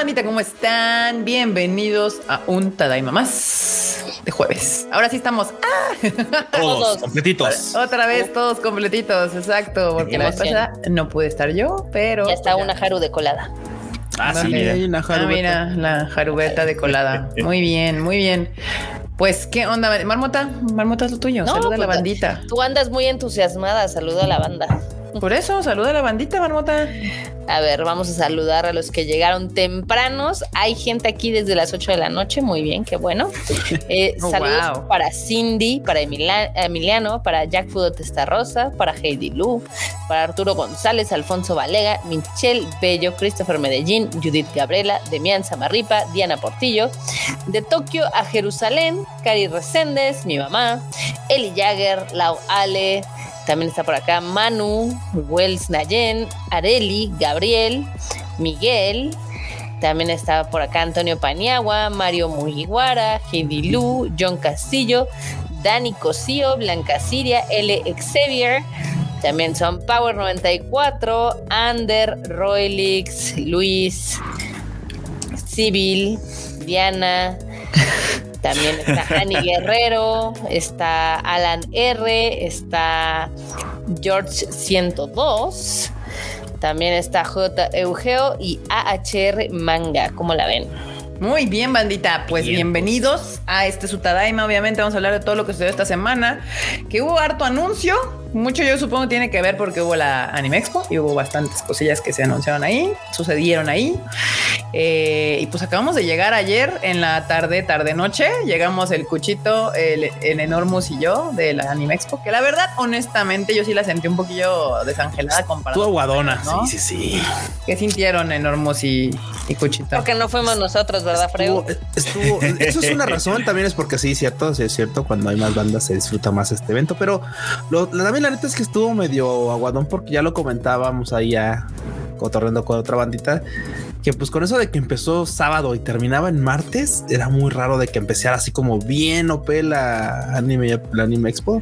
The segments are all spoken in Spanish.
bandita? ¿Cómo están? Bienvenidos a un Tadaima más de jueves. Ahora sí estamos. ¡Ah! Todos, completitos. Otra vez todos completitos, exacto. Porque la vez pasada no pude estar yo, pero. Ya está una Haru de colada. Ah, sí, mira. Hay una ah, mira, la jarubeta de colada. Muy bien, muy bien. Pues, ¿qué onda? Marmota, Marmota es lo tuyo. saluda a la pues, bandita. Tú andas muy entusiasmada. Saluda a la banda. Por eso, saluda a la bandita, Marmota. A ver, vamos a saludar a los que llegaron tempranos. Hay gente aquí desde las 8 de la noche. Muy bien, qué bueno. Eh, oh, saludos para Cindy, para Emiliano, para Jack Fudo Rosa, para Heidi Lu, para Arturo González, Alfonso Valega, Michelle Bello, Christopher Medellín, Judith Gabriela, Demian Samarripa, Diana Portillo. De Tokio a Jerusalén, Cari Reséndez, mi mamá, Eli Jagger, Lau Ale, también está por acá Manu, Wells Nayen, Areli, Gabriel, Miguel. También está por acá Antonio Paniagua, Mario Heidi Lu, John Castillo, Dani Cosío, Blanca Siria, L. Xavier. También son Power 94, Ander, Roylix, Luis, Civil, Diana, también está Ani Guerrero, está Alan R, está George 102, también está J. Eugeo y AHR Manga. ¿Cómo la ven? Muy bien, bandita. Pues bienvenidos a este Sutadaima. Obviamente vamos a hablar de todo lo que sucedió esta semana. Que hubo harto anuncio. Mucho yo supongo tiene que ver porque hubo la Anime Expo y hubo bastantes cosillas que se anunciaron ahí, sucedieron ahí. Eh, y pues acabamos de llegar ayer en la tarde, tarde noche. Llegamos el Cuchito, el, Enormus y yo de la Anime Expo, que la verdad, honestamente, yo sí la sentí un poquillo desangelada comparada. Tu aguadona, sí, sí, sí. ¿Qué sintieron Enormus y, Cuchito? Porque no fuimos nosotros, ¿verdad, Freud? Estuvo, eso es una razón, también es porque sí, cierto, sí es cierto, cuando hay más bandas se disfruta más este evento, pero lo, también la neta es que estuvo medio aguadón porque ya lo comentábamos ahí ya cotorreando con otra bandita que pues con eso de que empezó sábado y terminaba en martes era muy raro de que empezara así como bien OP la anime la anime expo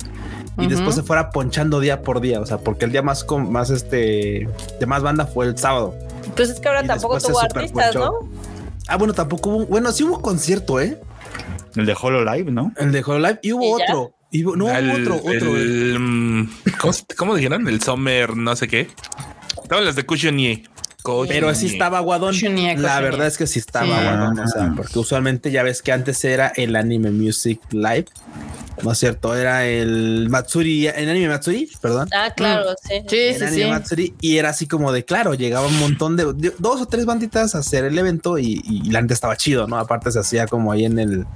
y después se fuera ponchando día por día, o sea, porque el día más con más este de más banda fue el sábado. Pues es que ahora tampoco tuvo artistas, ¿no? Ah, bueno, tampoco hubo, bueno, sí hubo concierto, ¿eh? El de Hololive, ¿no? El de Hololive y hubo otro. Y, no, otro, otro. Mm, ¿cómo, dijeron? El Summer, no sé qué. Estaban las de Cushionie. Pero sí estaba aguadón. La verdad es que sí estaba aguadón. O sea, porque usualmente ya ves que antes era el Anime Music Live. No es cierto, era el Matsuri, el anime Matsuri, perdón. Ah, claro, sí. Sí, sí, sí. Matsuri, y era así como de, claro, llegaba un montón de, dos o tres banditas a hacer el evento y, y la gente estaba chido, ¿no? Aparte se hacía como ahí en el,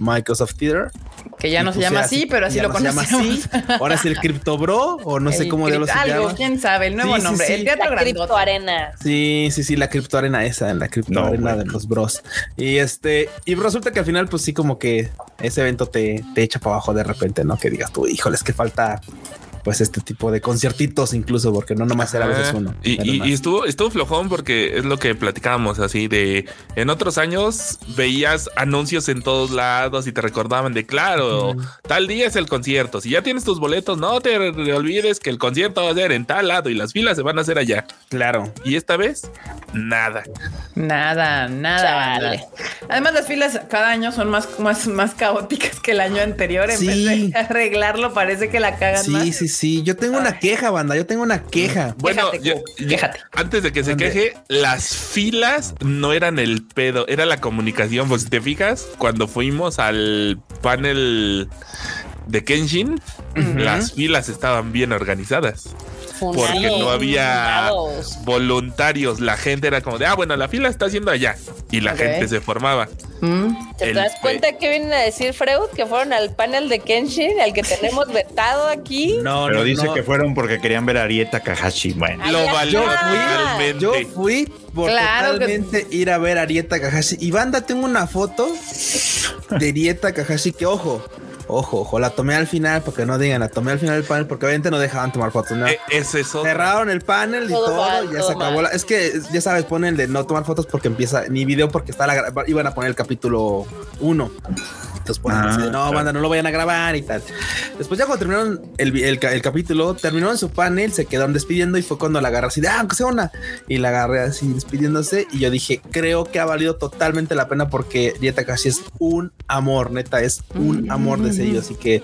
Microsoft Theater. Que ya no se llama así, pero así lo conocemos. Ahora es el Crypto Bro o no sé cómo de los Algo, quién sabe, el nuevo nombre. el teatro la Crypto Arena. Sí, sí, sí, la Crypto Arena esa, la Crypto Arena de los bros. Y este, y resulta que al final, pues sí, como que ese evento te, te echa para abajo de repente, ¿no? Que digas tú, híjoles, que falta pues este tipo de conciertitos incluso porque no nomás era a veces uno. Y, estuvo, estuvo flojón porque es lo que platicábamos así de en otros años veías anuncios en todos lados y te recordaban de claro, tal día es el concierto. Si ya tienes tus boletos, no te olvides que el concierto va a ser en tal lado y las filas se van a hacer allá. Claro. Y esta vez, nada. Nada, nada. Además, las filas cada año son más, más, más caóticas que el año anterior. En vez de arreglarlo, parece que la cagan sí, más. Sí, sí, yo tengo una queja, banda. Yo tengo una queja. Bueno, quéjate, antes de que se queje, las filas no eran el pedo, era la comunicación. Pues si te fijas, cuando fuimos al panel de Kenshin, las filas estaban bien organizadas porque no había voluntarios. La gente era como de, ah, bueno, la fila está haciendo allá. Y la gente se formaba. Mm. ¿Te das cuenta que vienen a decir, Freud? Que fueron al panel de Kenshin, al que tenemos vetado aquí. No, Pero dice que fueron porque querían ver a Arieta Kahashi. Bueno, lo valió Yo fui por totalmente ir a ver a Arieta Kahashi. Y banda, tengo una foto de Arieta Kahashi que, ojo, Ojo, ojo, la tomé al final porque no digan, la tomé al final del panel porque obviamente no dejaban tomar fotos. ¿no? E, es eso. Cerraron el panel y todo, ya se acabó. La, es que ya sabes, ponen de no tomar fotos porque empieza ni video porque está la, iban a poner el capítulo 1. Entonces ponen así de, no, banda, no lo vayan a grabar y tal. Después ya cuando terminaron el, el, el, capítulo, terminó en su panel, se quedaron despidiendo y fue cuando la agarré así de, ah, aunque sea una. Y la agarré así despidiéndose y yo dije, creo que ha valido totalmente la pena porque Dieta casi es un amor, neta, es un amor de sello. Así que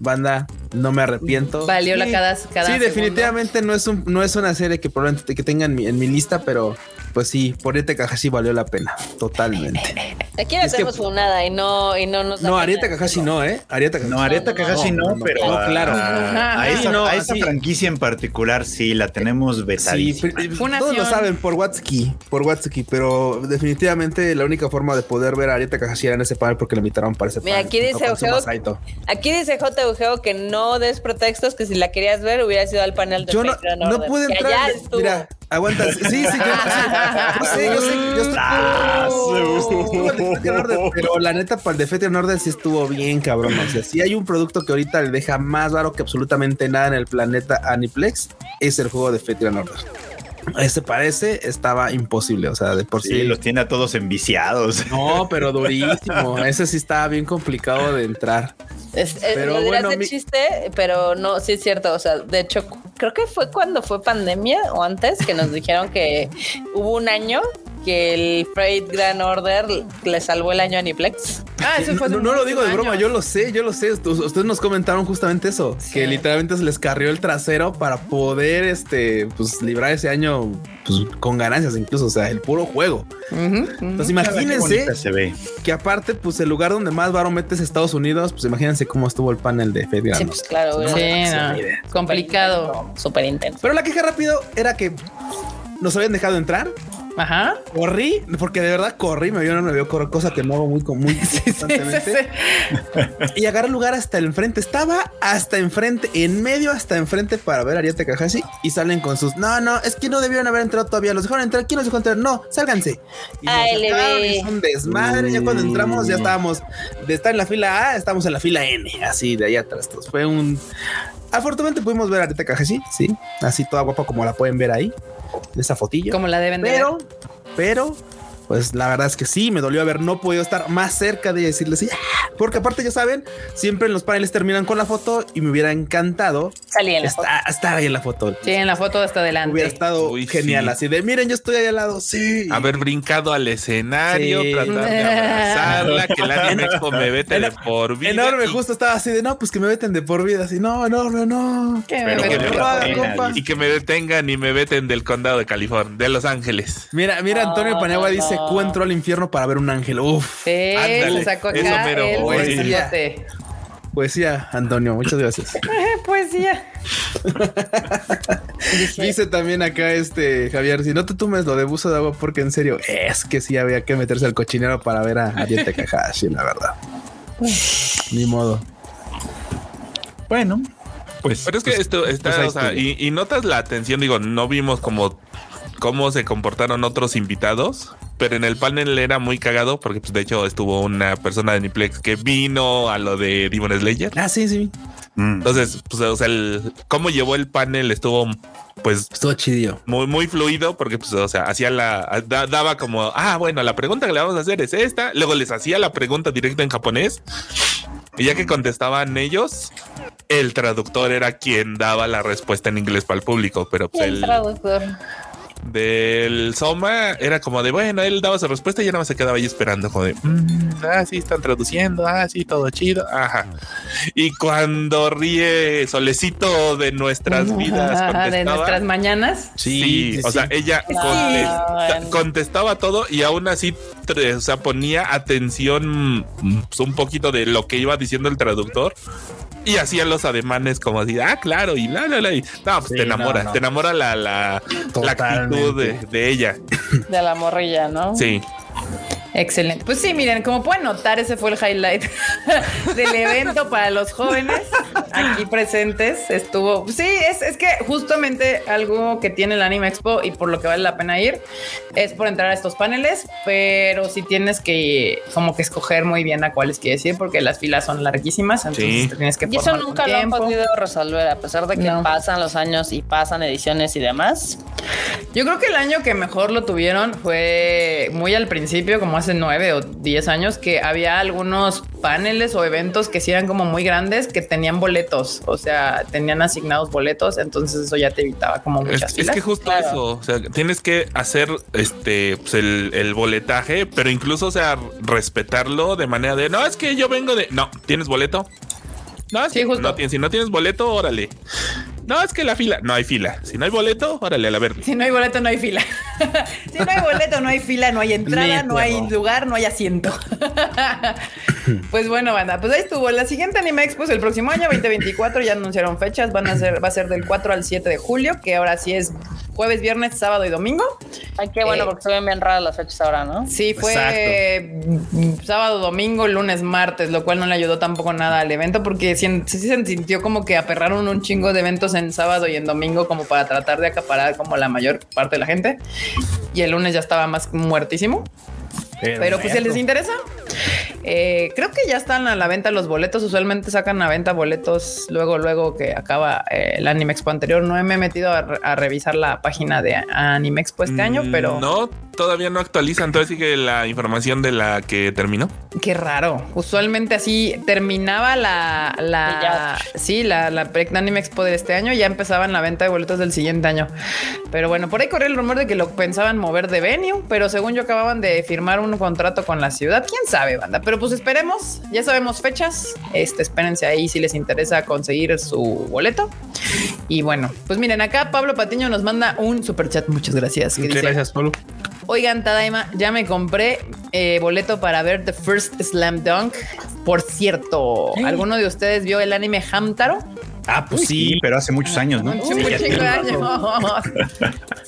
banda, no me arrepiento. Valió la cada, Sí, definitivamente no es un, no es una serie que probablemente que tengan en mi, lista, pero pues sí, por Ariete Kakashi valió la pena, totalmente. Aquí no tenemos que, nada y no, y no nos No, Ariete Kakashi no, ¿eh? Kakashi. No, Ariete Kakashi no, pero claro. A, esa, no, a esa franquicia en particular sí la tenemos vetadísima. Sí, todos lo saben por Watsuki, por Watsuki, pero definitivamente la única forma de poder ver a Ariete Kakashi era en ese panel porque le invitaron para ese Mira, panel. aquí dice Ojeo, aquí dice J. Ojeo que no des pretextos, que si la querías ver hubiera sido al panel de Yo no, no pude entrar. Mira, aguanta. Sí, sí, yo, yo sé, yo sé, yo estoy. Ah, pero la neta, para el de Fete Order sí estuvo bien, cabrón. O sea, si hay un producto que ahorita le deja más raro que absolutamente nada en el planeta Aniplex, es el juego de Fete Order. Ese parece estaba imposible, o sea, de por sí. los tiene a todos enviciados. No, pero durísimo. Ese sí estaba bien complicado de entrar. Es, pero bueno, de chiste, pero no, sí es cierto. O sea, de hecho, creo que fue cuando fue pandemia o antes que nos dijeron que hubo un año que el Freight Grand Order le salvó el año a Aniplex. Ah, eso fue no, no lo digo de broma, yo lo sé, yo lo sé. Ustedes nos comentaron justamente eso, que literalmente se les carrió el trasero para poder este pues librar ese año pues, con ganancias incluso, o sea, el puro juego. Entonces imagínense que aparte pues el lugar donde más varo metes Estados Unidos, pues imagínense cómo estuvo el panel de Freight Grand. Sí, pues claro, complicado, súper intenso. Pero la queja rápido era que nos habían dejado entrar Ajá. Corrí, porque de verdad corrí, me vio, no me vio correr, cosa que no hago muy, muy constantemente. y agarré lugar hasta el enfrente. Estaba hasta enfrente, en medio hasta enfrente para ver a Ariete Kajashi y salen con sus no, no, es que no debieron haber entrado todavía. Los dejaron entrar. ¿Quién los dejó entrar? No, sálganse. Y es un desmadre. Ya cuando entramos, ya estábamos de estar en la fila A, estamos en la fila N, así de allá atrás. Entonces fue un Afortunadamente pudimos ver a Arita Kajashi, sí, así toda guapa como la pueden ver ahí, en esa fotillo. Como la deben pero, ver. Pero pues la verdad es que sí, me dolió haber no podido estar más cerca de decirles, sí, porque aparte ya saben, siempre en los paneles terminan con la foto y me hubiera encantado estar, ahí en la foto. Sí, en la foto hasta adelante. Hubiera estado genial, así de miren, yo estoy ahí al lado, sí. Haber brincado al escenario, tratar de abrazarla, que la Expo me vete de por vida. Enorme, justo estaba así de no, pues que me veten de por vida, así, no, enorme, no. Que me que y que me detengan y me veten del condado de California, de Los Ángeles. Mira, mira, Antonio Paniagua dice encuentro al infierno para ver un ángel. Uf. Sí, sacó acá el poesía. Poesía, Antonio, muchas gracias. poesía. Dice también acá este Javier, si no te tomes lo de buzo de agua porque en serio es que sí había que meterse al cochinero para ver a Ariete Kakashi, la verdad. Ni modo. Bueno, pues. Pero es que pues, esto está, pues o sea, y, y, notas la atención, digo, no vimos como cómo se comportaron otros invitados, pero en el panel era muy cagado porque pues, de hecho estuvo una persona de Niplex que vino a lo de Demon Slayer. Ah, sí, sí. Mm. Entonces, pues, o sea, el, cómo llevó el panel estuvo pues estuvo chido. Muy, muy fluido porque, pues, o sea, hacía la, daba como, ah, bueno, la pregunta que le vamos a hacer es esta. Luego les hacía la pregunta directa en japonés y ya que contestaban ellos, el traductor era quien daba la respuesta en inglés para el público, pero pues el traductor del Soma era como de bueno, él daba su respuesta y ya nada más se quedaba ahí esperando, como de mm, ah, sí, están traduciendo, ah, sí, todo chido, ajá. Y cuando ríe Solecito de nuestras vidas, de nuestras mañanas, sí, o sea, ella contestaba todo y aún así, o sea, ponía atención pues, un poquito de lo que iba diciendo el traductor y hacía los ademanes como así, ah, claro, y la, la, la. Y, no, pues te enamora, te enamora la, la, la actitud de, de, ella. De la morrilla, ¿no? Sí. Excelente. Pues sí, miren, como pueden notar, ese fue el highlight del evento para los jóvenes. aquí presentes. Estuvo, sí, es, es que justamente algo que tiene el Anime Expo y por lo que vale la pena ir es por entrar a estos paneles, pero si tienes que como que escoger muy bien a cuáles quieres ir porque las filas son larguísimas, entonces tienes que Y eso nunca lo han podido resolver a pesar de que pasan los años y pasan ediciones y demás. Yo creo que el año que mejor lo tuvieron fue muy al principio, como hace nueve o diez años, que había algunos paneles o eventos que sí eran como muy grandes que tenían boletos, o sea, tenían asignados boletos, entonces eso ya te evitaba como muchas es, Es que justo eso, o sea, tienes que hacer este pues el, el, boletaje, pero incluso, o sea, respetarlo de manera de no, es que yo vengo de no, ¿tienes boleto? No, sí, justo. No, si no tienes boleto, órale. No, es que la fila, no hay fila. Si no hay boleto, órale a la verde. Si no hay boleto, no hay fila. si no hay boleto, no hay fila, no hay entrada, no hay lugar, no hay asiento. pues bueno, banda, pues ahí estuvo. La siguiente Anime Expo el próximo año, 2024, ya anunciaron fechas. Van a ser, va a ser del 4 al 7 de julio, que ahora sí es jueves, viernes, sábado y domingo. Ay, qué bueno, eh, porque se ven bien raras las fechas ahora, ¿no? Sí, fue sábado, domingo, lunes, martes, lo cual no le ayudó tampoco nada al evento porque sí, se sintió como que aperraron un chingo de eventos en sábado y en domingo como para tratar de acaparar como la mayor parte de la gente. Y el lunes ya estaba más muertísimo. Pero, pues si les interesa, eh, creo que ya están a la venta los boletos. Usualmente sacan a venta boletos luego, luego que acaba eh, el Anime Expo anterior. No me he metido a, revisar la página de Anime Expo este año, mm, pero no, todavía no actualizan. Entonces sigue la información de la que terminó. Qué raro. Usualmente así terminaba la, la sí, la, la Anime Expo de este año. Ya empezaban la venta de boletos del siguiente año. Pero bueno, por ahí corrió el rumor de que lo pensaban mover de venue, pero según yo acababan de firmar un contrato con la ciudad. Quién sabe, banda. Pero pues esperemos. Ya sabemos fechas. Este, espérense ahí si les interesa conseguir su boleto. Y bueno, pues miren, acá Pablo Patiño nos manda un super chat. Muchas gracias. Muchas gracias, Pablo. Oigan, Tadaima, ya me compré eh, boleto para ver The First Slam Dunk. Por cierto, ¿alguno de ustedes vio el anime Hamtaro? Ah, pues sí, pero hace muchos años, ¿no? Un chingo de años.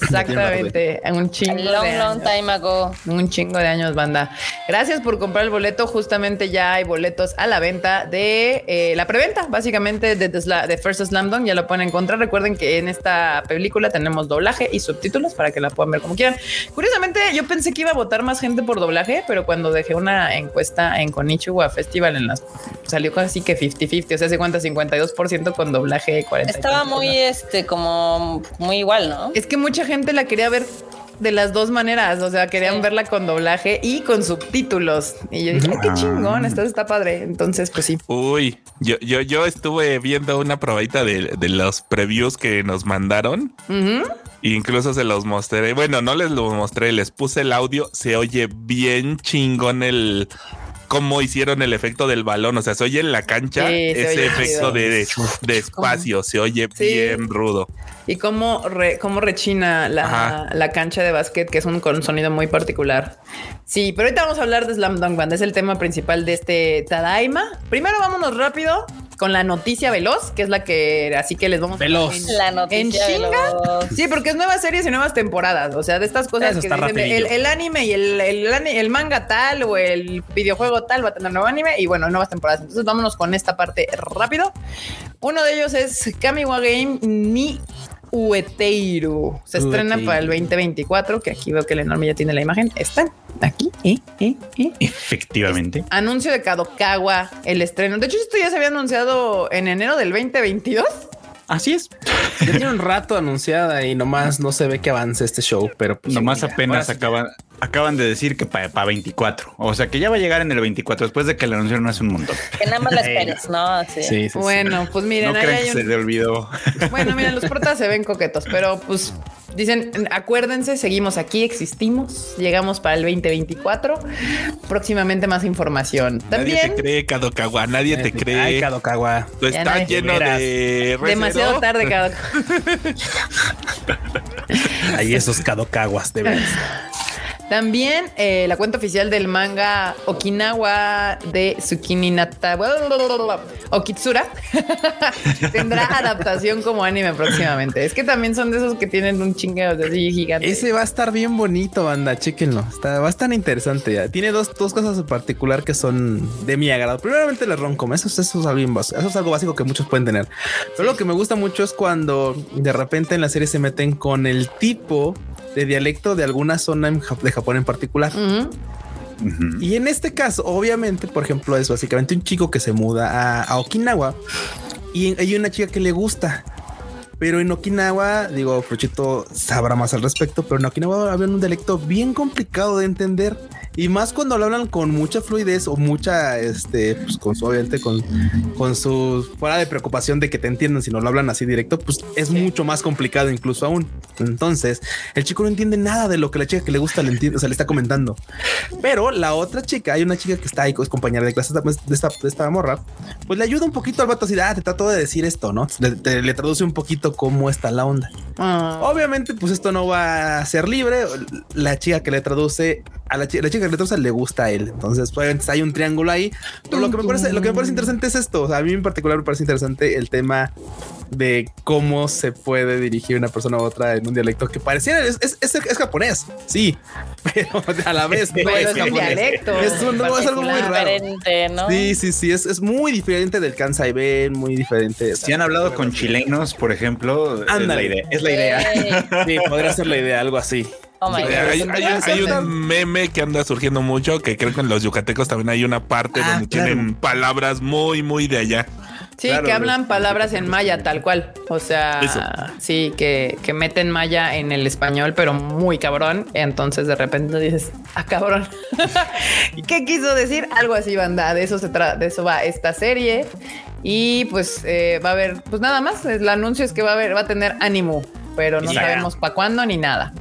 Exactamente, un chingo de años. time ago. Un chingo de años, banda. Gracias por comprar el boleto. Justamente ya hay boletos a la venta de eh, la preventa, básicamente de, de, First Slam Dunk. Ya lo pueden encontrar. Recuerden que en esta película tenemos doblaje y subtítulos para que la puedan ver como quieran. Curiosamente, yo pensé que iba a votar más gente por doblaje, pero cuando dejé una encuesta en Konichiwa Festival en las salió casi que 50-50, o sea, se cuenta 52% con doblaje 40. Estaba muy, este, como muy igual, ¿no? Es que mucha gente la quería ver de las dos maneras, o sea, querían verla con doblaje y con subtítulos. Y yo dije, qué chingón, esto está padre. Entonces, pues sí. Uy, yo, yo, yo estuve viendo una probadita de, los previews que nos mandaron. Incluso se los mostré. Bueno, no les lo mostré, les puse el audio. Se oye bien chingón el cómo hicieron el efecto del balón. O sea, se oye en la cancha ese efecto de, espacio, se oye bien rudo. Y cómo, cómo rechina la, cancha de básquet, que es un, con un sonido muy particular. Sí, pero ahorita vamos a hablar de Slam Dunk Band, es el tema principal de este Tadaima. Primero vámonos rápido con la noticia veloz, que es la que así que les vamos veloz. En, la noticia veloz. Sí, porque es nuevas series y nuevas temporadas. O sea, de estas cosas que dicen el, anime y el, el, manga tal o el videojuego tal va a tener nuevo anime y bueno, nuevas temporadas. Entonces vámonos con esta parte rápido. Uno de ellos es Kamiwa Game ni Ueteiro. Se estrena para el 2024, que aquí veo que el enorme ya tiene la imagen. Está aquí. ¿eh? ¿Eh? ¿Eh? Efectivamente. Anuncio de Kadokawa, el estreno. De hecho, esto ya se había anunciado en enero del 2022. Así es. Ya tiene un rato anunciada y nomás no se ve que avance este show, pero pues nomás apenas acaban, acaban de decir que para 24. O sea que ya va a llegar en el 24 después de que le anunciaron hace un montón. Que nada más la esperes, ¿no? Sí. bueno, pues miren, no ahí que se le olvidó. Bueno, miren, los portas se ven coquetos, pero pues Dicen, acuérdense, seguimos aquí, existimos, llegamos para el 2024. Próximamente más información. También, nadie te cree, Kadokawa, nadie, te cree. Ay, Kadokawa. Tú estás lleno de... Demasiado tarde, Kadokawa. Hay esos Kadokawas, de verdad. También eh, la cuenta oficial del manga Okinawa de Tsukini Nata Okitsura tendrá adaptación como anime próximamente. Es que también son de esos que tienen un chingo de así gigante. Ese va a estar bien bonito, banda. Chéquenlo. Va a estar interesante. Ya. Tiene dos, dos cosas en particular que son de mi agrado. Primeramente, el roncom. Eso, eso, es algo, eso es algo básico que muchos pueden tener. Pero lo que me gusta mucho es cuando de repente en la serie se meten con el tipo de dialecto de alguna zona de Japón en particular. Y en este caso, obviamente, por ejemplo, es básicamente un chico que se muda a, Okinawa y hay una chica que le gusta. Pero en Okinawa, digo, Fruchito sabrá más al respecto, pero en Okinawa había un dialecto bien complicado de entender y más cuando lo hablan con mucha fluidez o mucha, este, pues con su, obviamente, con, con su fuera de preocupación de que te entiendan, si no lo hablan así directo, pues es mucho más complicado incluso aún. Entonces, el chico no entiende nada de lo que la chica que le gusta le entiende, o sea, le está comentando. Pero la otra chica, hay una chica que está ahí, es compañera de clase de esta, de esta morra, pues le ayuda un poquito al vato así, ah, te trato de decir esto, ¿no? Le, traduce un poquito cómo está la onda. Ah. Obviamente, pues esto no va a ser libre. La chica que le traduce a la, chica, la chica que le le gusta a él. Entonces, pues hay un triángulo ahí. Pero lo que me parece, lo que me parece interesante es esto. O sea, a mí en particular me parece interesante el tema de cómo se puede dirigir una persona a otra en un dialecto que pareciera es, es, japonés. Sí, pero a la vez no es, Dialecto es, algo muy raro. ¿no? Sí, sí, sí. Es, muy diferente del Kansai Ben, muy diferente. Si han hablado con chilenos, por ejemplo, es la idea. Es la idea. sí, podría ser la idea, algo así. Oh hay, un meme que anda surgiendo mucho que creo que en los yucatecos también hay una parte ah, donde tienen palabras muy, muy de allá. Sí, que hablan palabras en maya tal cual. O sea, sí, que, que, meten maya en el español, pero muy cabrón. Entonces de repente dices, ah, cabrón. ¿Qué quiso decir? Algo así, banda. De eso se trata, de eso va esta serie. Y pues eh, va a haber, pues nada más. El anuncio es que va a haber, va a tener ánimo pero no sabemos para cuándo ni nada.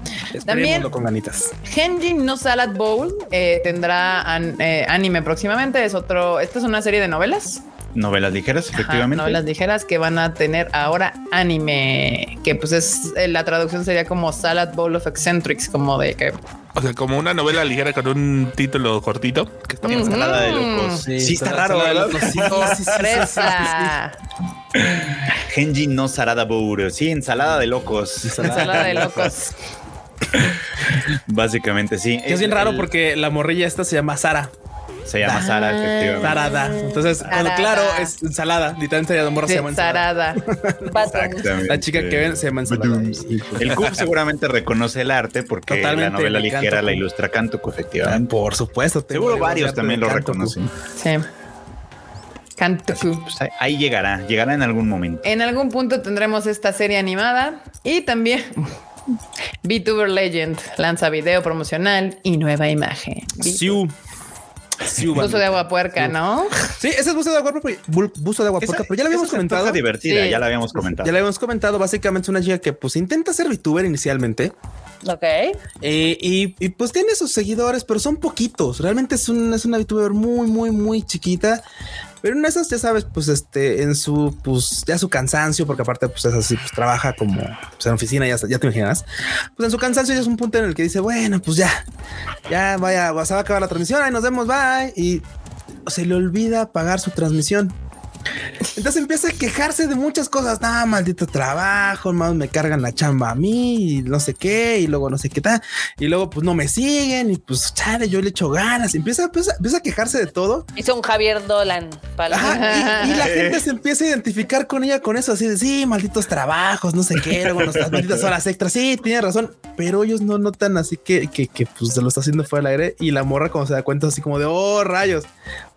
También con ganitas. Genjin no Salad Bowl eh, tendrá eh, anime próximamente. Es otro. Esta es una serie de novelas. Novelas ligeras, efectivamente. novelas ligeras que van a tener ahora anime, que pues es eh, la traducción sería como Salad Bowl of Eccentrics, como de que o sea, como una novela ligera con un título cortito. Que está Ensalada de locos. Sí, está raro, ¿verdad? Sí, Genji no Sarada Bour. Sí, ensalada de locos. Ensalada de locos. Básicamente, sí. es bien raro porque la morrilla esta se llama Sara. Se llama Sara, ah. efectivamente. Sarada. Entonces, cuando claro, es ensalada. Literalmente la morra se llama ensalada. Exactamente. La chica que ven se llama ensalada. El Cub seguramente reconoce el arte porque la novela ligera la ilustra Kantoku, efectivamente. Por supuesto. Seguro varios también lo reconocen. Sí. Kantoku. Pues, ahí llegará, llegará en algún momento. En algún punto tendremos esta serie animada y también VTuber Legend lanza video promocional y nueva imagen. Siu. Buzo de agua puerca, ¿no? Sí, ese es buzo de agua puerca, buzo de agua puerca, pero ya lo habíamos comentado. divertida, ya la habíamos comentado. Ya la habíamos comentado. Básicamente es una chica que pues intenta ser VTuber inicialmente. Ok. Eh, y, pues tiene sus seguidores, pero son poquitos. Realmente es, es una VTuber muy, muy, muy chiquita. Pero en esas, ya sabes, pues este, en su, pues ya su cansancio, porque aparte, pues es así, pues trabaja como pues, en oficina, ya, ya te imaginas. Pues en su cansancio ya es un punto en el que dice, bueno, pues ya, ya vaya, se va a acabar la transmisión, ahí nos vemos, bye. Y se le olvida apagar su transmisión. Entonces empieza a quejarse de muchas cosas. nada maldito trabajo, más me cargan la chamba a mí y no sé qué, y luego no sé qué tal. Y luego, pues no me siguen y pues chale, yo le echo ganas. Empieza, empieza, empieza a quejarse de todo. Hizo un Javier Dolan. y, la gente se empieza a identificar con ella con eso, así de sí, malditos trabajos, no sé qué, luego las malditas horas extras. Sí, tiene razón, pero ellos no notan así que, que, que pues se lo está haciendo fuera del aire y la morra, como se da cuenta, así como de oh rayos.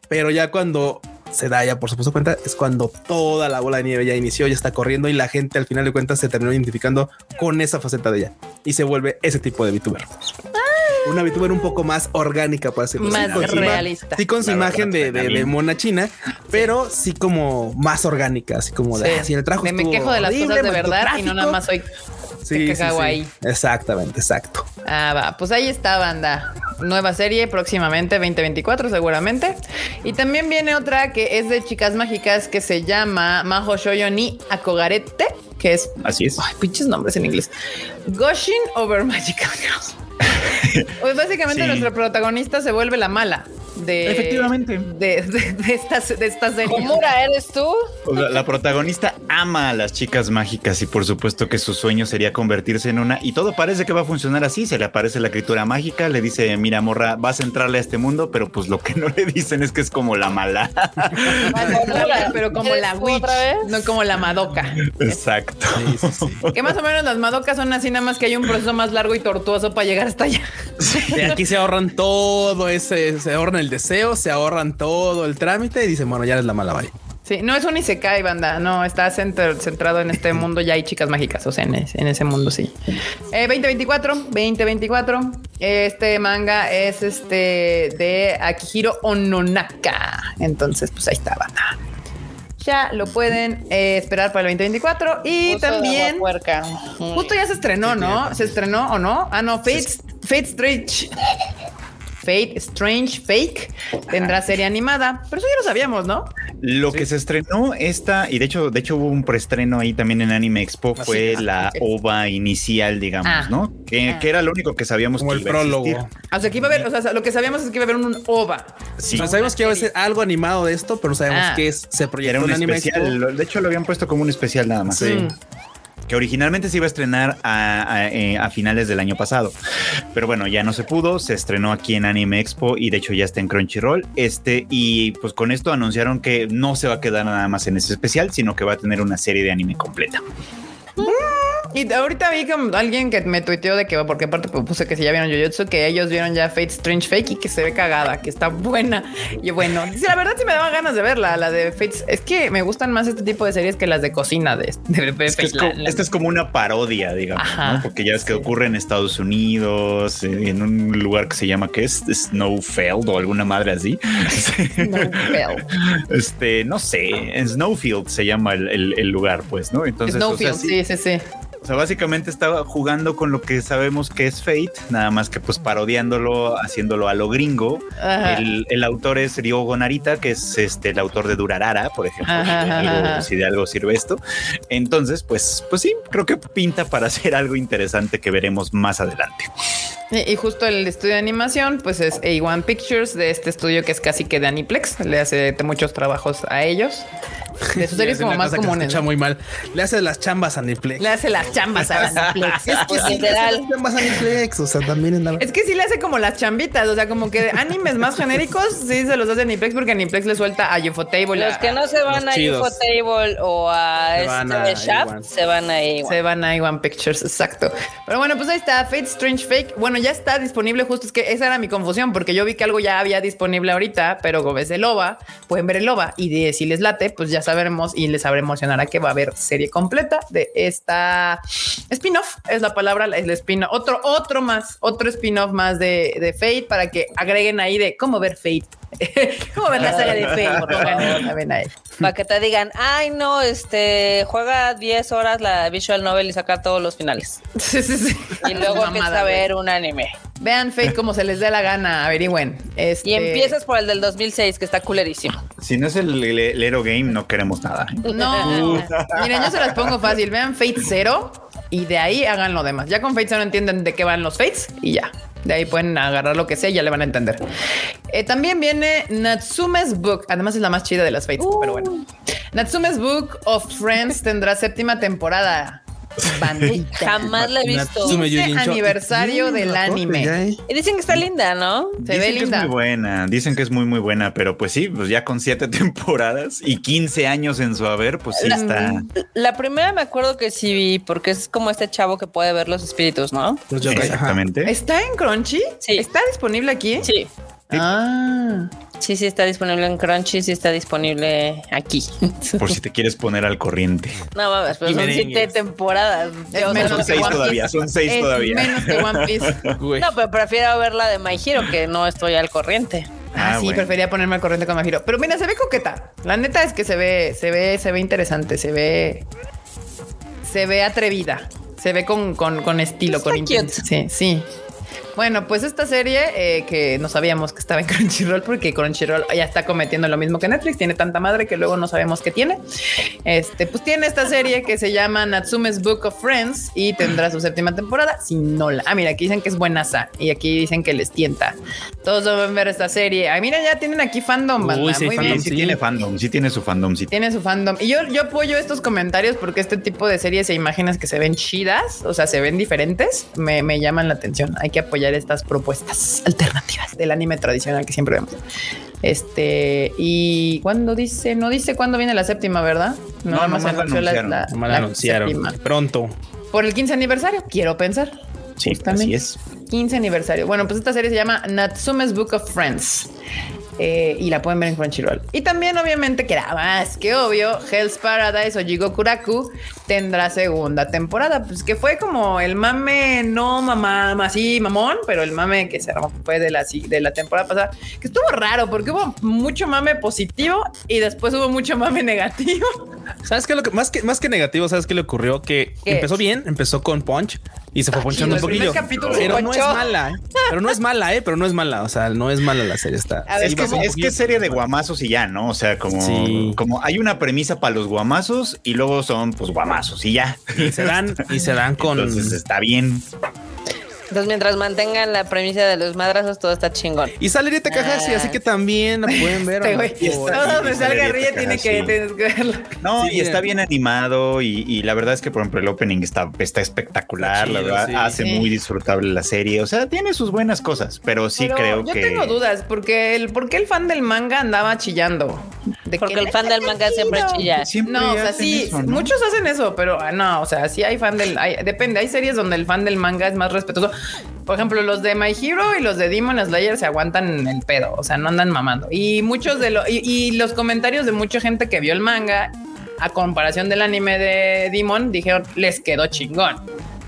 Pero ya cuando se da ya por supuesto cuenta es cuando toda la bola de nieve ya inició, ya está corriendo y la gente al final de cuentas se terminó identificando con esa faceta de ella y se vuelve ese tipo de VTuber. Una VTuber un poco más orgánica, para decirlo Más realista. Sí, con su imagen de, mona china, pero sí como más orgánica, así como de sí. el trabajo. Me, quejo de las cosas de verdad y no nada más soy Sí, sí, sí. Exactamente, exacto. Ah, va. Pues ahí está, banda. Nueva serie próximamente, 2024 seguramente. Y también viene otra que es de chicas mágicas que se llama Majo Shoyo ni Akogarete, que es... Así es. Ay, pinches nombres en inglés. Goshin Over Magical Girls. Pues básicamente nuestro protagonista se vuelve la mala de efectivamente de, de, estas de estas series. Homura, eres tú. la, protagonista ama a las chicas mágicas y por supuesto que su sueño sería convertirse en una y todo parece que va a funcionar así. Se le aparece la escritura mágica, le dice mira morra vas a entrarle a este mundo, pero pues lo que no le dicen es que es como la mala, pero como la witch, no como la madoka. Exacto. Que más o menos las madocas son así nada más que hay un proceso más largo y tortuoso para llegar hasta allá. De aquí se ahorran todo ese, se ahorran el deseo, se ahorran todo el trámite y dicen, bueno, ya es la mala vaya. Sí, no es un Isekai, banda. No, está centrado en este mundo. Ya hay chicas mágicas, o sea, en, ese, mundo sí. 2024, 2024. Este manga es este de Akihiro Ononaka. Entonces, pues ahí está, banda. Ya lo pueden eh, esperar para el 2024. Y también. Justo ya se estrenó, ¿no? ¿Se estrenó o no? Ah, no, Fate, Fate Stretch. Fate Strange Fake tendrá serie animada, pero eso ya lo sabíamos, ¿no? Lo que se estrenó esta, y de hecho, de hecho hubo un preestreno ahí también en Anime Expo, fue la ova inicial, digamos, ah. ¿no? Que, era lo único que sabíamos Como el prólogo. O sea, que iba a haber, o sea, lo que sabíamos es que iba a haber un ova. Sí. sabemos que iba a ser algo animado de esto, pero no sabemos ah. qué es. Se proyectó un, anime especial. De hecho, lo habían puesto como un especial nada más. Sí. Que originalmente se iba a estrenar eh, a, finales del año pasado. Pero bueno, ya no se pudo, se estrenó aquí en Anime Expo y de hecho ya está en Crunchyroll. Este, y pues con esto anunciaron que no se va a quedar nada más en ese especial, sino que va a tener una serie de anime completa. Y ahorita vi como alguien que me tuiteó de que, porque aparte pues, puse que si ya vieron Jujutsu, que ellos vieron ya Fate Strange Fake y que se ve cagada, que está buena. Y bueno, la verdad sí me daba ganas de verla, la de Fates. Es que me gustan más este tipo de series que las de cocina de, de, es Esta es como una parodia, digamos, porque ya es que ocurre en Estados Unidos, en un lugar que se llama, que es? Snowfield o alguna madre así. Snowfield. Este, no sé, en Snowfield se llama el, lugar, pues, ¿no? Entonces, Snowfield, sí, sí, sí. O sea, básicamente estaba jugando con lo que sabemos que es Fate, nada más que pues parodiándolo, haciéndolo a lo gringo. El, autor es Ryogo Narita, que es este el autor de Durarara, por ejemplo. si de algo sirve esto. Entonces, pues, pues sí, creo que pinta para hacer algo interesante que veremos más adelante. Y, justo el estudio de animación, pues es A1 Pictures, de este estudio que es casi que de Aniplex, le hace muchos trabajos a ellos. De sus series como más comunes. Escucha muy mal. Le hace las chambas a Aniplex. Le hace las chambas a Aniplex. es que sí, literal. Las chambas a Aniplex. O sea, también es Es que sí le hace como las chambitas. O sea, como que animes más genéricos, sí se los hace Aniplex porque Aniplex le suelta a Ufotable. Los que no se van a Ufotable o a, este Shaft, se van a A1. Se van a A1 Pictures, exacto. Pero bueno, pues ahí está. Fate Strange Fake. Bueno, ya está disponible. Justo es que esa era mi confusión porque yo vi que algo ya había disponible ahorita, pero como es el OVA, pueden ver el OVA y de, si les late, pues ya sabremos y les sabrá emocionar que va a haber serie completa de esta spin-off. Es la palabra, el spin otro, otro más, otro spin-off más de, de Fate para que agreguen ahí de cómo ver Fate. ¿Cómo ver la serie de Fate? Para que te digan, ay, no, este, juega 10 horas la visual novel y saca todos los finales. Sí, sí, sí. Y luego empieza a ver un anime. Vean Fate como se les dé la gana, averigüen. Este... Y empiezas por el del 2006, que está culerísimo. Si no es el, Lero Game, no queremos nada. ¿eh? No. Miren, yo se las pongo fácil. Vean Fate 0 y de ahí hagan lo demás. Ya con Fate 0 entienden de qué van los Fates y ya. De ahí pueden agarrar lo que sea y ya le van a entender. Eh, también viene Natsume's Book. Además es la más chida de las Fates, pero bueno. Uh. Natsume's Book of Friends tendrá séptima temporada. Bandita. Jamás la he visto. aniversario del anime. Y dicen que está linda, ¿no? Se ve linda. es muy buena. Dicen que es muy, muy buena, pero pues sí, pues ya con siete temporadas y 15 años en su haber, pues sí está. La primera me acuerdo que sí vi, porque es como este chavo que puede ver los espíritus, ¿no? Exactamente. ¿Está en Crunchy? Sí. ¿Está disponible aquí? Sí. Ah. Sí, sí está disponible en Crunchy, sí está disponible aquí. Por si te quieres poner al corriente. No mames, pero son siete temporadas. son seis todavía, son seis todavía. Menos que One Piece. no, pero prefiero ver la de My Hero, que no estoy al corriente. Ah, ah sí, prefería ponerme al corriente con My Hero. Pero mira, se ve coqueta. La neta es que se ve, se ve, se ve interesante, se ve, se ve atrevida, se ve con, con, con estilo, con intención. Sí, sí. Bueno, pues esta serie eh, que no sabíamos que estaba en Crunchyroll porque Crunchyroll ya está cometiendo lo mismo que Netflix, tiene tanta madre que luego no sabemos qué tiene. Este, pues tiene esta serie que se llama Natsume's Book of Friends y tendrá su séptima temporada. Si no la, ah, mira, aquí dicen que es buenaza y aquí dicen que les tienta. Todos deben ver esta serie. Ah, mira, ya tienen aquí fandom. Uy, sí, Muy bien. sí, tiene fandom, sí tiene su fandom, sí. Tiene su fandom. Y yo, yo apoyo estos comentarios porque este tipo de series e imágenes que se ven chidas, o sea, se ven diferentes, me, me llaman la atención. Hay que apoyar estas propuestas alternativas del anime tradicional que siempre vemos. Este, y cuando dice, no dice cuándo viene la séptima, ¿verdad? No, no más anunció la, la, la anunciaron. Pronto. Por el 15 aniversario, quiero pensar. Sí, así es. 15 aniversario. Bueno, pues esta serie se llama Natsume's Book of Friends. Eh, y la pueden ver en Crunchyroll. Y también, obviamente, que era más que obvio, Hell's Paradise o Jigokuraku tendrá segunda temporada. Pues que fue como el mame, no mamá, así mamón, pero el mame que se fue de la, de la temporada pasada, que estuvo raro porque hubo mucho mame positivo y después hubo mucho mame negativo. ¿Sabes qué? Lo que más que más que negativo, ¿sabes qué le ocurrió? Que empezó bien, empezó con Punch y se fue ponchando un poquillo. Pero no es mala, ¿eh? pero no es mala, ¿eh? Pero no es mala. O sea, no es mala la serie. Está. es, que, es que serie de guamazos y ya, ¿no? O sea, como, como hay una premisa para los guamazos y luego son pues guamazos y ya. Y se dan, y se dan con. Entonces está bien. Entonces, mientras mantengan la premisa de los madrazos, todo está chingón. Y sale Rieta Cajazi, así que también la pueden ver. Todo donde salga Rie tiene que, verlo. No, y está bien animado y, la verdad es que, por ejemplo, el opening está, está espectacular, la verdad, hace muy disfrutable la serie. O sea, tiene sus buenas cosas, pero sí creo que... Yo tengo dudas, porque el, ¿por qué el fan del manga andaba chillando? Porque el fan del manga siempre chilla. no, o sea, sí, muchos hacen eso, pero ah, no, o sea, sí hay fan del... depende, hay series donde el fan del manga es más respetuoso. Por ejemplo, los de My Hero y los de Demon Slayer se aguantan el pedo, o sea, no andan mamando. Y muchos de los, y, los comentarios de mucha gente que vio el manga, a comparación del anime de Demon, dijeron, les quedó chingón.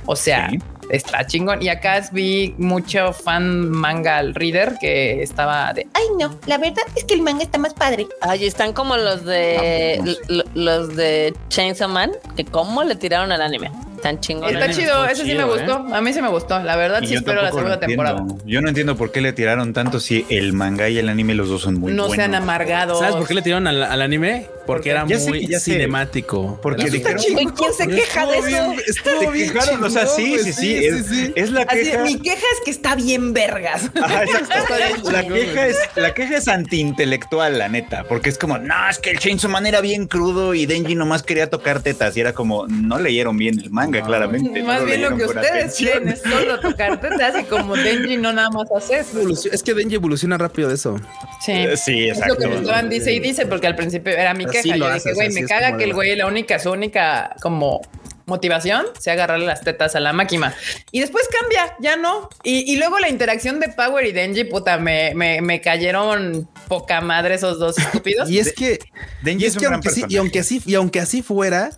O sea, está chingón. Y acá vi mucho fan manga al reader que estaba de, ay no, la verdad es que el manga está más padre. Ay, están como los de los de Chainsaw Man, que cómo le tiraron al anime. Tan chingón. Está chido, ese sí me gustó. ¿eh? A mí sí me gustó. La verdad, sí espero la segunda temporada. Yo no entiendo por qué le tiraron tanto si el manga y el anime los dos son muy no buenos. No sean amargados. ¿Sabes por qué le tiraron al, anime? Porque, era muy cinemático. Porque dijeron, ¿Quién se queja de eso? estuvo bien quejaron, o sea, sí, sí, sí, es, la queja. mi queja es que está bien vergas. la, queja es, la queja es antiintelectual, la neta, porque es como, no, es que el Chainsaw Man era bien crudo y Denji nomás quería tocar tetas y era como, no leyeron bien el manga, claramente. Más bien lo que ustedes es solo tocar tetas y como Denji no nada más hace eso. Es que Denji evoluciona rápido de eso. Sí, eh, sí, exacto. Es lo que Esteban dice y dice, porque al principio era mi queja. Yo dije, güey, me caga que el güey, la única, su única como motivación sea agarrarle las tetas a la máquina y después cambia, ya no. Y, y luego la interacción de Power y Denji, puta, me, me, me cayeron poca madre esos dos estúpidos. y es que Denji es, que aunque sí, y aunque así y aunque así fuera,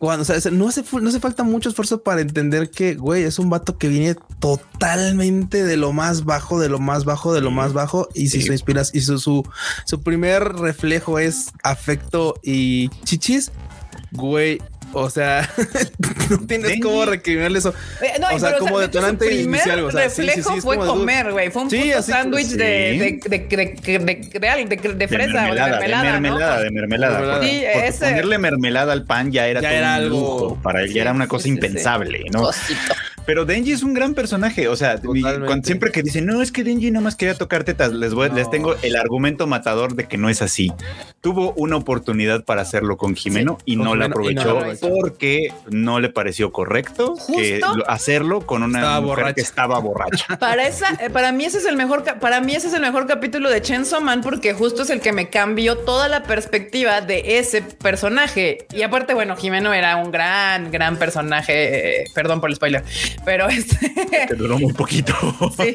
cuando, o sea, no hace, no hace falta mucho esfuerzo para entender que, güey, es un vato que viene totalmente de lo más bajo, de lo más bajo, de lo más bajo. Y si su inspiras y su, su, su primer reflejo es afecto y chichis, güey, o sea, no tienes cómo recriminarle eso. Eh, no, o sea, como detonante inicial. O sea, reflejo sí, sí, sí, fue comer, güey. Fue un sí, sándwich de, de, de, de, fresa o de mermelada. De mermelada, de mermelada. Sí, ese... Ponerle mermelada al pan ya era, ya era algo. Para él ya era una cosa impensable, ¿no? Cosito. Pero Denji es un gran personaje. O sea, cuando, siempre que dicen, no, es que Denji más quería tocar tetas, les, voy, les tengo el argumento matador de que no es así. Tuvo una oportunidad para hacerlo con Jimeno y no la aprovechó porque no le pareció correcto que hacerlo con una mujer que estaba borracha. Para esa, eh, para mí ese es el mejor, para mí ese es el mejor capítulo de Chainsaw Man porque justo es el que me cambió toda la perspectiva de ese personaje. Y aparte, bueno, Jimeno era un gran, gran personaje. Eh, perdón por el spoiler, pero este que duró muy poquito. Sí,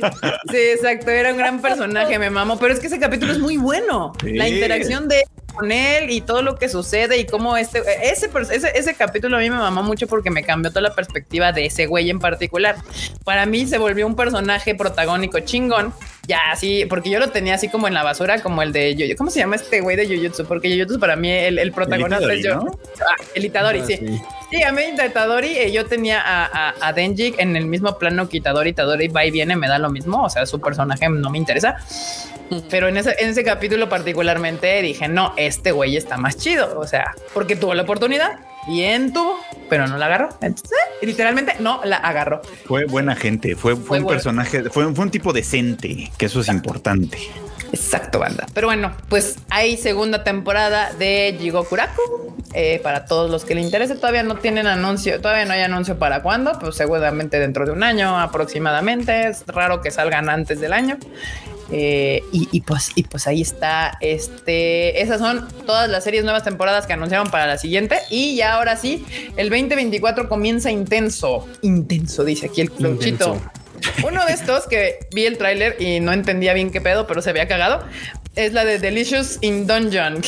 sí, exacto. Era un gran personaje, me mamo. Pero es que ese capítulo es muy bueno. La interacción de con él y todo lo que sucede y cómo este, ese, ese, ese capítulo a mí me mamó mucho porque me cambió toda la perspectiva de ese güey en particular. Para mí se volvió un personaje protagónico chingón Ya, sí, porque yo lo tenía así como en la basura, como el de yo. ¿Cómo se llama este güey de Jujutsu? Porque Jujutsu para mí el, el protagonista es yo. Ah, el Itadori, ah, sí. sí. a mí Itadori, eh, yo tenía a, a, Denji en el mismo plano que Itadori. Itadori va y viene, me da lo mismo. O sea, su personaje no me interesa. Pero en ese, en ese capítulo particularmente dije, no, este güey está más chido. O sea, porque tuvo la oportunidad, bien tuvo, pero no la agarró. Entonces, literalmente no la agarró. Fue buena gente, fue, fue, un personaje, fue, fue un tipo decente, que eso es importante. Exacto, banda. Pero bueno, pues hay segunda temporada de Jigokuraku. Eh, para todos los que le interese, todavía no tienen anuncio, todavía no hay anuncio para cuándo, pues seguramente dentro de un año aproximadamente. Es raro que salgan antes del año. Eh, y, pues, y pues ahí está. Este, esas son todas las series nuevas temporadas que anunciaron para la siguiente. Y ya ahora sí, el 2024 comienza intenso. Intenso, dice aquí el flauchito. Uno de estos que vi el tráiler y no entendía bien qué pedo, pero se había cagado. Es la de Delicious in Dungeon,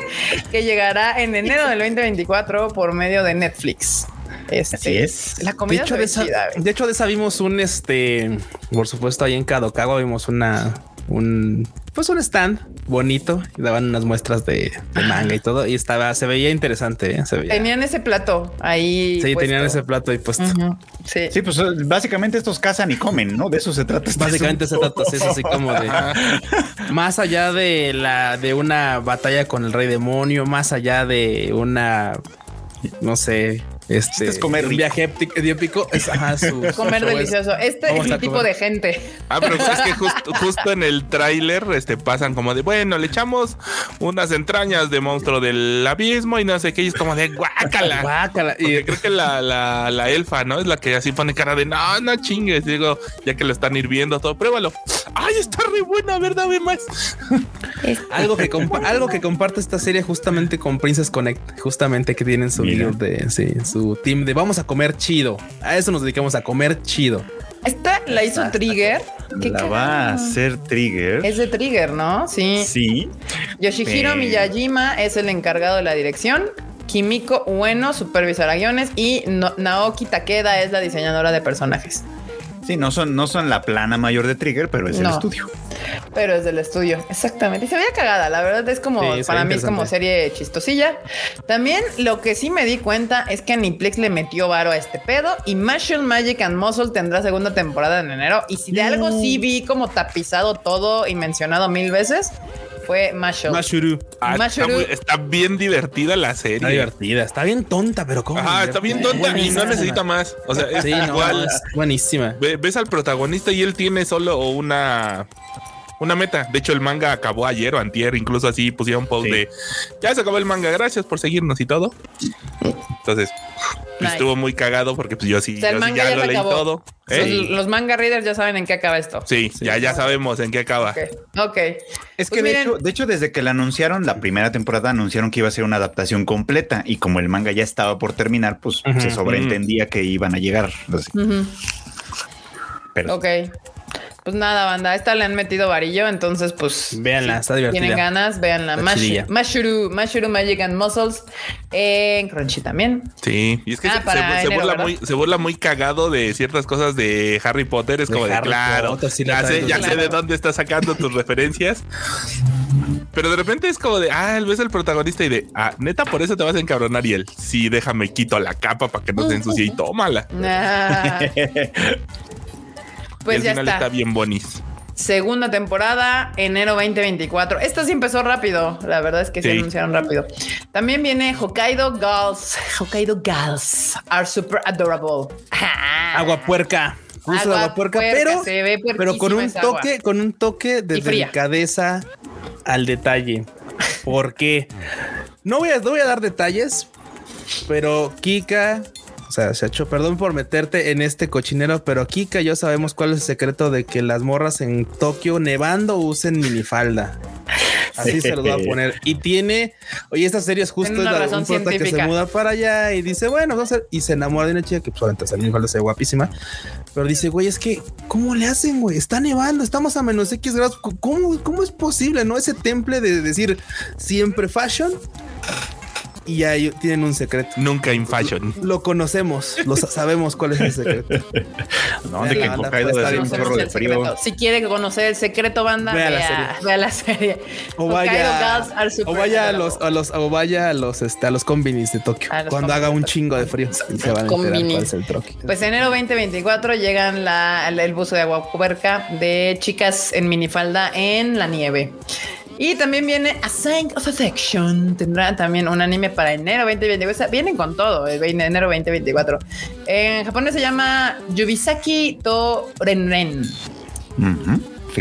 que, llegará en enero del 2024 por medio de Netflix. Este, Así es. La comida de hecho, de, esa, de hecho, de esa vimos un este, por supuesto, ahí en Kadokawa vimos una, un, pues un stand bonito y daban unas muestras de, manga y todo y estaba, se veía interesante. ¿eh? Tenían ese plato ahí. Sí, tenían ese plato ahí puesto. sí. sí, pues básicamente estos cazan y comen, ¿no? De eso se trata. Este básicamente se trata es así como de más allá de la de una batalla con el rey demonio, más allá de una no sé, este, es comer un viaje épico es comer delicioso. Este es mi tipo de gente. Ah, pero es que justo, en el tráiler este, pasan como de bueno, le echamos unas entrañas de monstruo del abismo y no sé qué, y es como de guácala. guácala. Y creo que la, la, la, elfa, ¿no? Es la que así pone cara de no, no chingues. Digo, ya que lo están hirviendo todo, pruébalo. Ay, está re buena, ¿verdad? Ve más. algo que algo que comparte esta serie justamente con Princess Connect, justamente que tienen su video de sí, su team de vamos a comer chido. A eso nos dedicamos a comer chido. Esta la hizo Trigger. la va a hacer Trigger. Es de Trigger, ¿no? Sí. Sí. Yoshihiro Miyajima es el encargado de la dirección. Kimiko Ueno supervisora guiones y Naoki Takeda es la diseñadora de personajes. Sí, no son, no son la plana mayor de Trigger, pero es el estudio. Pero es del estudio, exactamente. Y se veía cagada, la verdad es como, para mí es como serie chistosilla. También lo que sí me di cuenta es que Aniplex le metió varo a este pedo y Mushroom Magic and Muscle tendrá segunda temporada en enero. Y si de algo sí vi como tapizado todo y mencionado mil veces, fue Mashuru. Mashuru. Ah, está, bien divertida la serie. Está divertida, está bien tonta, pero ¿cómo? Ah, está bien tonta y no necesita más. O sea, es igual. buenísima. Ves al protagonista y él tiene solo una una meta. De hecho, el manga acabó ayer o antier, incluso así pusieron post de ya se acabó el manga, gracias por seguirnos y todo. Entonces, pues, estuvo muy cagado porque pues yo sí, ya, lo leí todo. ¿Eh? Los manga readers ya saben en qué acaba esto. Sí, ya, ya sabemos en qué acaba. Ok. Es que pues de, hecho, de hecho, desde que la anunciaron, la primera temporada anunciaron que iba a ser una adaptación completa y como el manga ya estaba por terminar, pues se sobreentendía que iban a llegar. Pero ok. Pues nada, banda, esta le han metido varillo, entonces pues véanla, está divertida. Tienen ganas, véanla. Mashuru, Mashuru Magic and Muscles en Crunchy también. Sí, y es que ah, se, burla muy, se burla muy cagado de ciertas cosas de Harry Potter, es como de claro, ya, sé, ya sé de dónde estás sacando tus referencias. Pero de repente es como de, ah, él ves el protagonista y de, ah, neta, por eso te vas a encabronar y él, sí, déjame quito la capa para que no se ensucie y tómala. Pues ya está. bien bonis. Segunda temporada, enero 2024. Esta sí empezó rápido. La verdad es que se anunciaron rápido. También viene Hokkaido Girls. Hokkaido Girls are super adorable. Agua puerca. agua, puerca, pero, pero con un toque, con un toque de delicadeza al detalle. No voy a, no voy a dar detalles, pero Kika sea, Shacho, perdón por meterte en este cochinero, pero aquí que yo sabemos cuál es el secreto de que las morras en Tokio nevando usen minifalda. Así se lo voy a poner. Y tiene, oye, esta serie es justo la, un que se muda para allá y dice, bueno, vamos a hacer, y se enamora de una chica que pues obviamente minifalda se ve guapísima, pero dice, güey, es que, ¿cómo le hacen, güey? Está nevando, estamos a menos X grados. ¿Cómo, cómo es posible, no? Ese temple de decir siempre fashion y ya tienen un secreto. Nunca in fashion. Lo conocemos, lo sabemos cuál es el secreto. no, de que en Hokkaido un chorro de frío. Si quiere conocer el secreto, banda, vea, la, serie. Vea la serie. O vaya, o vaya a los, a los, o vaya a los, este, a los combinis de Tokio cuando haga un chingo de frío. Y se van a enterar el troque. Pues enero 2024 llegan la, el buzo de agua puerca de chicas en minifalda en la nieve. Y también viene A Sign of Affection. Tendrá también un anime para enero 2024. Vienen con todo, el enero 2024. En japonés se llama Yubisaki to Renren.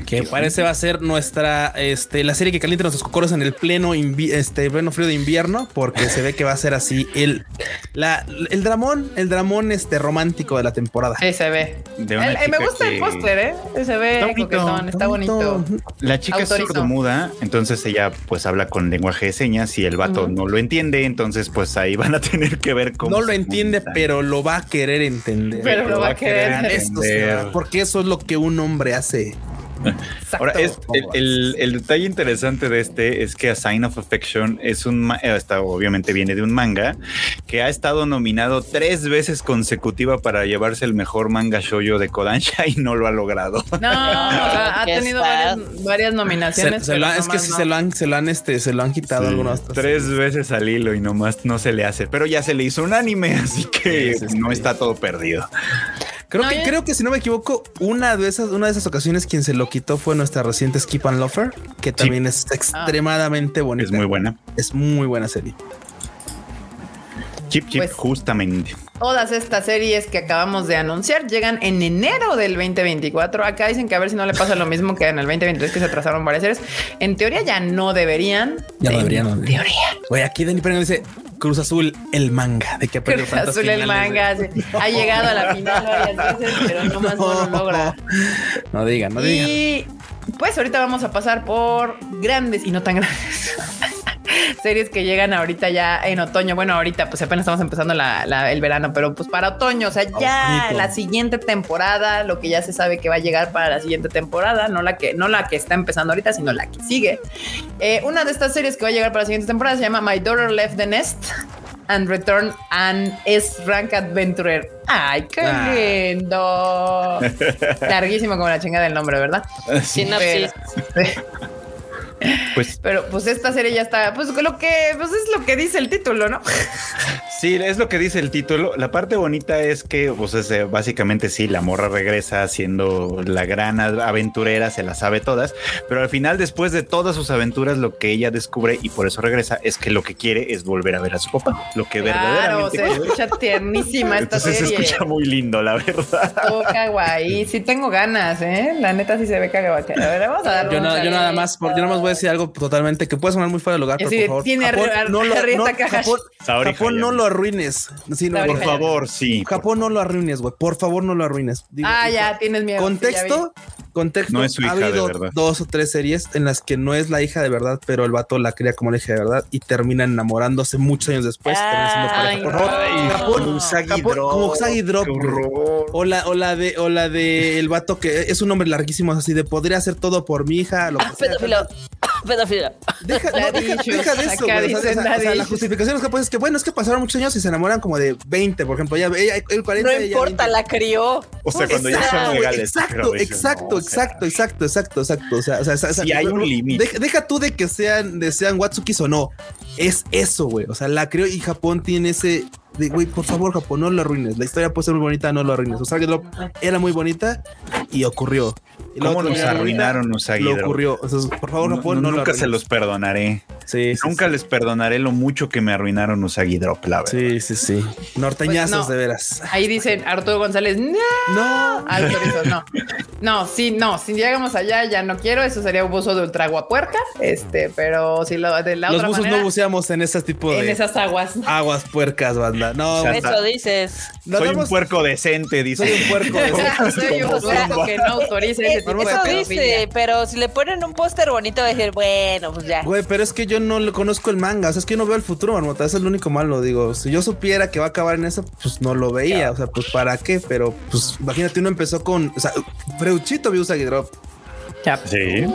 Que parece va a ser nuestra, este, la serie que calienta nuestros cocoros en el pleno, este, pleno frío de invierno, porque se ve que va a ser así el, la, el dramón, el dramón, este, romántico de la temporada. Sí, se ve. Eh, me gusta el póster, eh. Se ve está bonito, está bonito. La chica es muda, entonces ella pues habla con lenguaje de señas y el vato no lo entiende, entonces pues ahí van a tener que ver cómo. No lo entiende, pero lo va a querer entender. Pero, lo, va a querer entender. porque eso es lo que un hombre hace. Ahora, es, el, el, detalle interesante de este es que A Sign of Affection es un, eh, obviamente viene de un manga que ha estado nominado tres veces consecutiva para llevarse el mejor manga shoyo de Kodansha y no lo ha logrado. No, ha tenido varias, nominaciones. es que sí se lo han, se lo han, este, se lo han quitado algunos. Tres veces al hilo y nomás no se le hace, pero ya se le hizo un anime, así que no está todo perdido. Creo, que, creo que si no me equivoco, una de esas, una de esas ocasiones quien se lo quitó fue nuestra reciente Skip and Lover, que también es extremadamente bonita. Es muy buena. Es muy buena serie. Chip Chip, pues, justamente. Todas estas series que acabamos de anunciar llegan en enero del 2024. Acá dicen que a ver si no le pasa lo mismo que en el 2023 que se atrasaron varias series. En teoría ya no deberían. Ya no deberían. En teoría. Oye, aquí Dani Pérez dice Cruz Azul, el manga. De que Cruz Azul, el manga. Ha llegado a la final varias veces, pero no más no lo logra. No digan, no digan. Y pues ahorita vamos a pasar por grandes y no tan grandes series que llegan ahorita ya en otoño. Bueno, ahorita pues apenas estamos empezando el verano, pero pues para otoño, o sea, ya la siguiente temporada, lo que ya se sabe que va a llegar para la siguiente temporada, no la que, no la que está empezando ahorita, sino la que sigue. Eh, una de estas series que va a llegar para la siguiente temporada se llama My Daughter Left the Nest and Return and es Rank Adventurer. Ay, qué ah. lindo. Larguísimo como la chingada del nombre, ¿verdad? Sí, Pues, pero pues esta serie ya está, pues lo que, pues es lo que dice el título, ¿no? Sí, es lo que dice el título. La parte bonita es que, pues es, básicamente sí, la morra regresa siendo la gran aventurera, se la sabe todas, pero al final, después de todas sus aventuras, lo que ella descubre y por eso regresa es que lo que quiere es volver a ver a su papá. Lo que verdaderamente. se escucha tiernísima esta serie. Se escucha muy lindo, la verdad. Kawaii. Sí tengo ganas, ¿eh? La neta sí se ve kawaii. A ver, vamos a darle yo, no, yo nada más, yo nada más voy a decir algo totalmente que puede sonar muy fuera de lugar, pero por favor, tiene Japón, no lo, no, Japón, Japón no lo arruines. Sí, no, por favor, sí. Japón no lo arruines, güey. Por favor, no lo arruines. ah, ya, tienes miedo. Contexto, contexto. No es su hija ha habido de verdad. dos o tres series en las que no es la hija de verdad, pero el vato la cría como la hija de verdad y termina enamorándose muchos años después. Ay, por favor, Japón, Japón, como Usagi Drop. O la, o la de, o la de el vato que es un nombre larguísimo, así de podría hacer todo por mi hija. Lo que pedófilo, pedófilo. Deja, no, deja, deja, de eso, güey. O sea, o sea, la justificación es que, pues, es que, bueno, es que pasaron muchos años y se enamoran como de 20, por ejemplo. Ya, ella, el 40. No importa, la crió. O sea, cuando ya son legales. Exacto, exacto, exacto, exacto, exacto, exacto. O sea, o sea, si hay un límite. Deja, tú de que sean, de sean Watsukis o no. Es eso, güey. O sea, la crió y Japón tiene ese güey, por favor, Japón, no lo arruines. La historia puede ser muy bonita, no lo arruines. Usagi Drop era muy bonita y ocurrió. Y ¿Cómo nos arruinaron Usagi Drop? Lo ocurrió. por favor, Japón, no, Nunca se los perdonaré. Sí, Nunca les perdonaré lo mucho que me arruinaron Usagi Drop, la verdad. Sí, sí, sí. Norteñazos pues de veras. Ahí dicen Arturo González, no. No. no. No, sí, no. Si llegamos allá, ya no quiero. Eso sería un buzo de ultraguapuerca. Este, pero si lo de la Los otra buzos no buceamos en ese tipo de. En esas aguas. Aguas puercas, No, eso dices. Soy un puerco decente, dice. Soy un puerco decente. Soy un puerco que no autoriza ese tipo Eso dice, pero si le ponen un póster bonito, va a decir, bueno, pues ya. Güey, pero es que yo no le conozco el manga. O sea, es que yo no veo el futuro, marmota. Eso es lo único malo. Digo, si yo supiera que va a acabar en eso, pues no lo veía. O sea, pues para qué. Pero pues imagínate, uno empezó con. O sea, Freuchito vio Usagi Drop. Sí.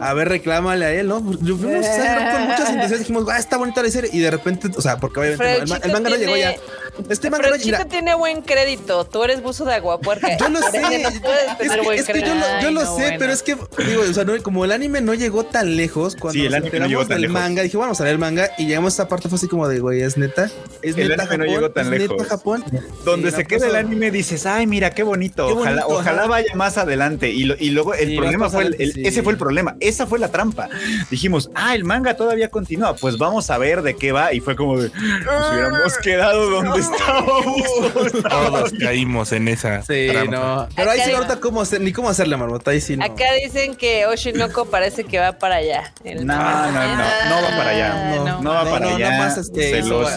a ver, reclámale a él, ¿no? Yo fuimos a con muchas intenciones, dijimos, ah, está bonita la serie, y de repente, o sea, porque obviamente el, el, manga no llegó ya. Este manga Pero Chico tiene buen crédito. Tú eres buzo de agua puerca. Yo lo sé. es que, yo lo, yo lo sé, pero es que, digo, o sea, no, como el anime no llegó tan lejos, cuando sí, el anime no llegó tan del manga, dije, vamos a ver el manga, y llegamos a esta parte, fue así como de, güey, es neta. Es el neta anime Japón, no llegó tan lejos. Neta Japón. Donde se queda el anime, dices, ay, mira, qué bonito. ojalá, ojalá vaya más adelante. Y, y luego el problema fue, el, ese fue el problema. Esa fue la trampa. Dijimos, ah, el manga todavía continúa. Pues vamos a ver de qué va. Y fue como de, nos hubiéramos quedado donde estábamos. Todos caímos en esa. Sí, no. Pero ahí sí, ahorita cómo hacer, ni cómo hacerle, marmota. Ahí sí. No. Acá dicen que Oshinoko parece que va para allá. No, no, no, no, va para allá. No, no va para allá. Nada más este, se los,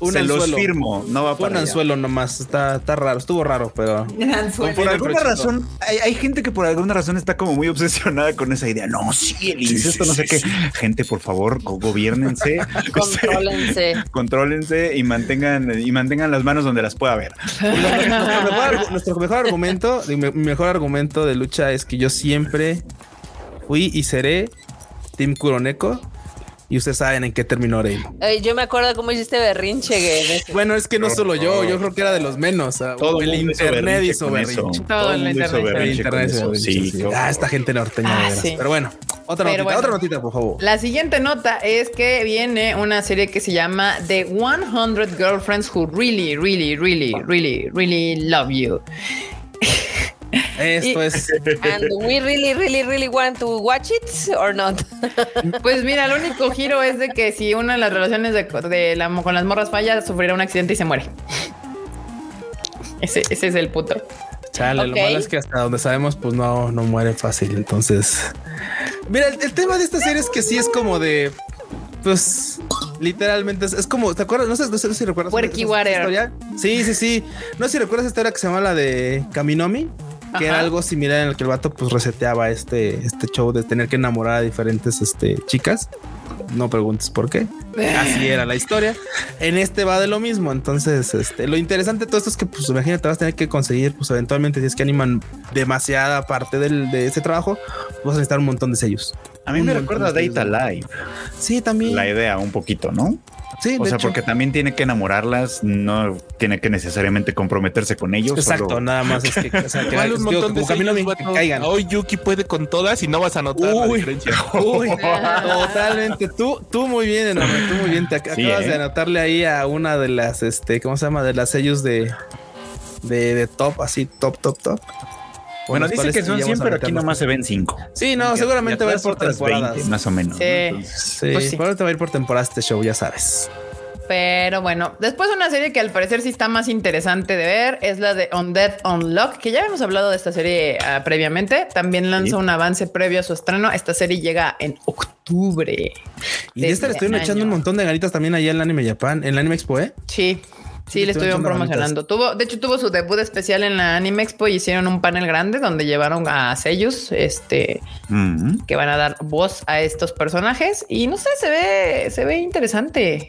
un se los firmo. No va para un allá. anzuelo nomás. Está, está raro. Estuvo raro, pero. Por alguna razón, hay, hay, gente que por alguna razón está como muy obsesionada con esa idea. No, sí, el incesto, no sé qué. Gente, por favor, gobiernense. Contrólense. Contrólense y mantengan, y mantengan las manos donde las pueda ver. nuestro, mejor, argumento, mi mejor argumento de lucha es que yo siempre fui y seré Team Kuroneko y ustedes saben en qué terminó Rey. yo me acuerdo cómo hiciste berrinche. Bueno, es que no solo yo, yo creo que era de los menos. Todo el internet hizo berrinche. Todo, el internet. Sí, Ah, esta gente norteña ah, veras. Pero bueno, otra notita, otra notita, por favor. La siguiente nota es que viene una serie que se llama The 100 Girlfriends Who Really, Really, Really, Really, Really Love You. Esto es. And we really, really, really want to watch it or not. Pues mira, el único giro es de que si una de las relaciones de, la, con las morras falla, sufrirá un accidente y se muere. Ese, ese es el puto. Chale, lo malo es que hasta donde sabemos, pues no, no muere fácil. Entonces, mira, el, tema de esta serie es que sí es como de, pues, literalmente es, como, ¿te acuerdas? No sé, no sé, si recuerdas. Warrior. Sí, sí, sí. No sé si recuerdas esta era que se llama la de Kaminomi que era algo similar en el que el vato pues reseteaba este, este show de tener que enamorar a diferentes este, chicas. No preguntes por qué. Así era la historia. En este va de lo mismo. Entonces, este, lo interesante de todo esto es que, pues, imagínate, vas a tener que conseguir, pues, eventualmente, si es que animan demasiada parte del, de ese trabajo, vas a necesitar un montón de sellos. A mí me recuerda a Data Live. Sí, también. La idea, un poquito, ¿no? Sí, o sea, porque también tiene que enamorarlas, no tiene que necesariamente comprometerse con ellos. Exacto, nada más es que, o sea, que un montón de que caigan. Hoy Yuki puede con todas y no vas a notar la diferencia. Uy, totalmente. Tú, tú muy bien, enorme, tú muy bien. Te acabas de ¿eh? anotarle ahí a una de las, este, ¿cómo se llama? De las sellos de, de, de top, así, top, top, top. Bueno, dice que son 100, pero aquí nomás se ven 5. Sí, no, seguramente va a ir por temporadas. más o menos. Sí, sí pues sí. va a ir por temporadas este show, ya sabes. Pero bueno, después una serie que al parecer sí está más interesante de ver es la de On Death Unlock, que ya habíamos hablado de esta serie uh, previamente. También lanza un avance previo a su estreno. Esta serie llega en octubre. Y de esta le estoy echando un montón de ganitas también allá en el Anime Japan, en el Anime Expo, ¿eh? Sí. Sí, le estuvieron promocionando. Tuvo, de hecho, tuvo su debut especial en la Anime Expo y hicieron un panel grande donde llevaron a sellos este que van a dar voz a estos personajes. Y no sé, se ve, se ve interesante.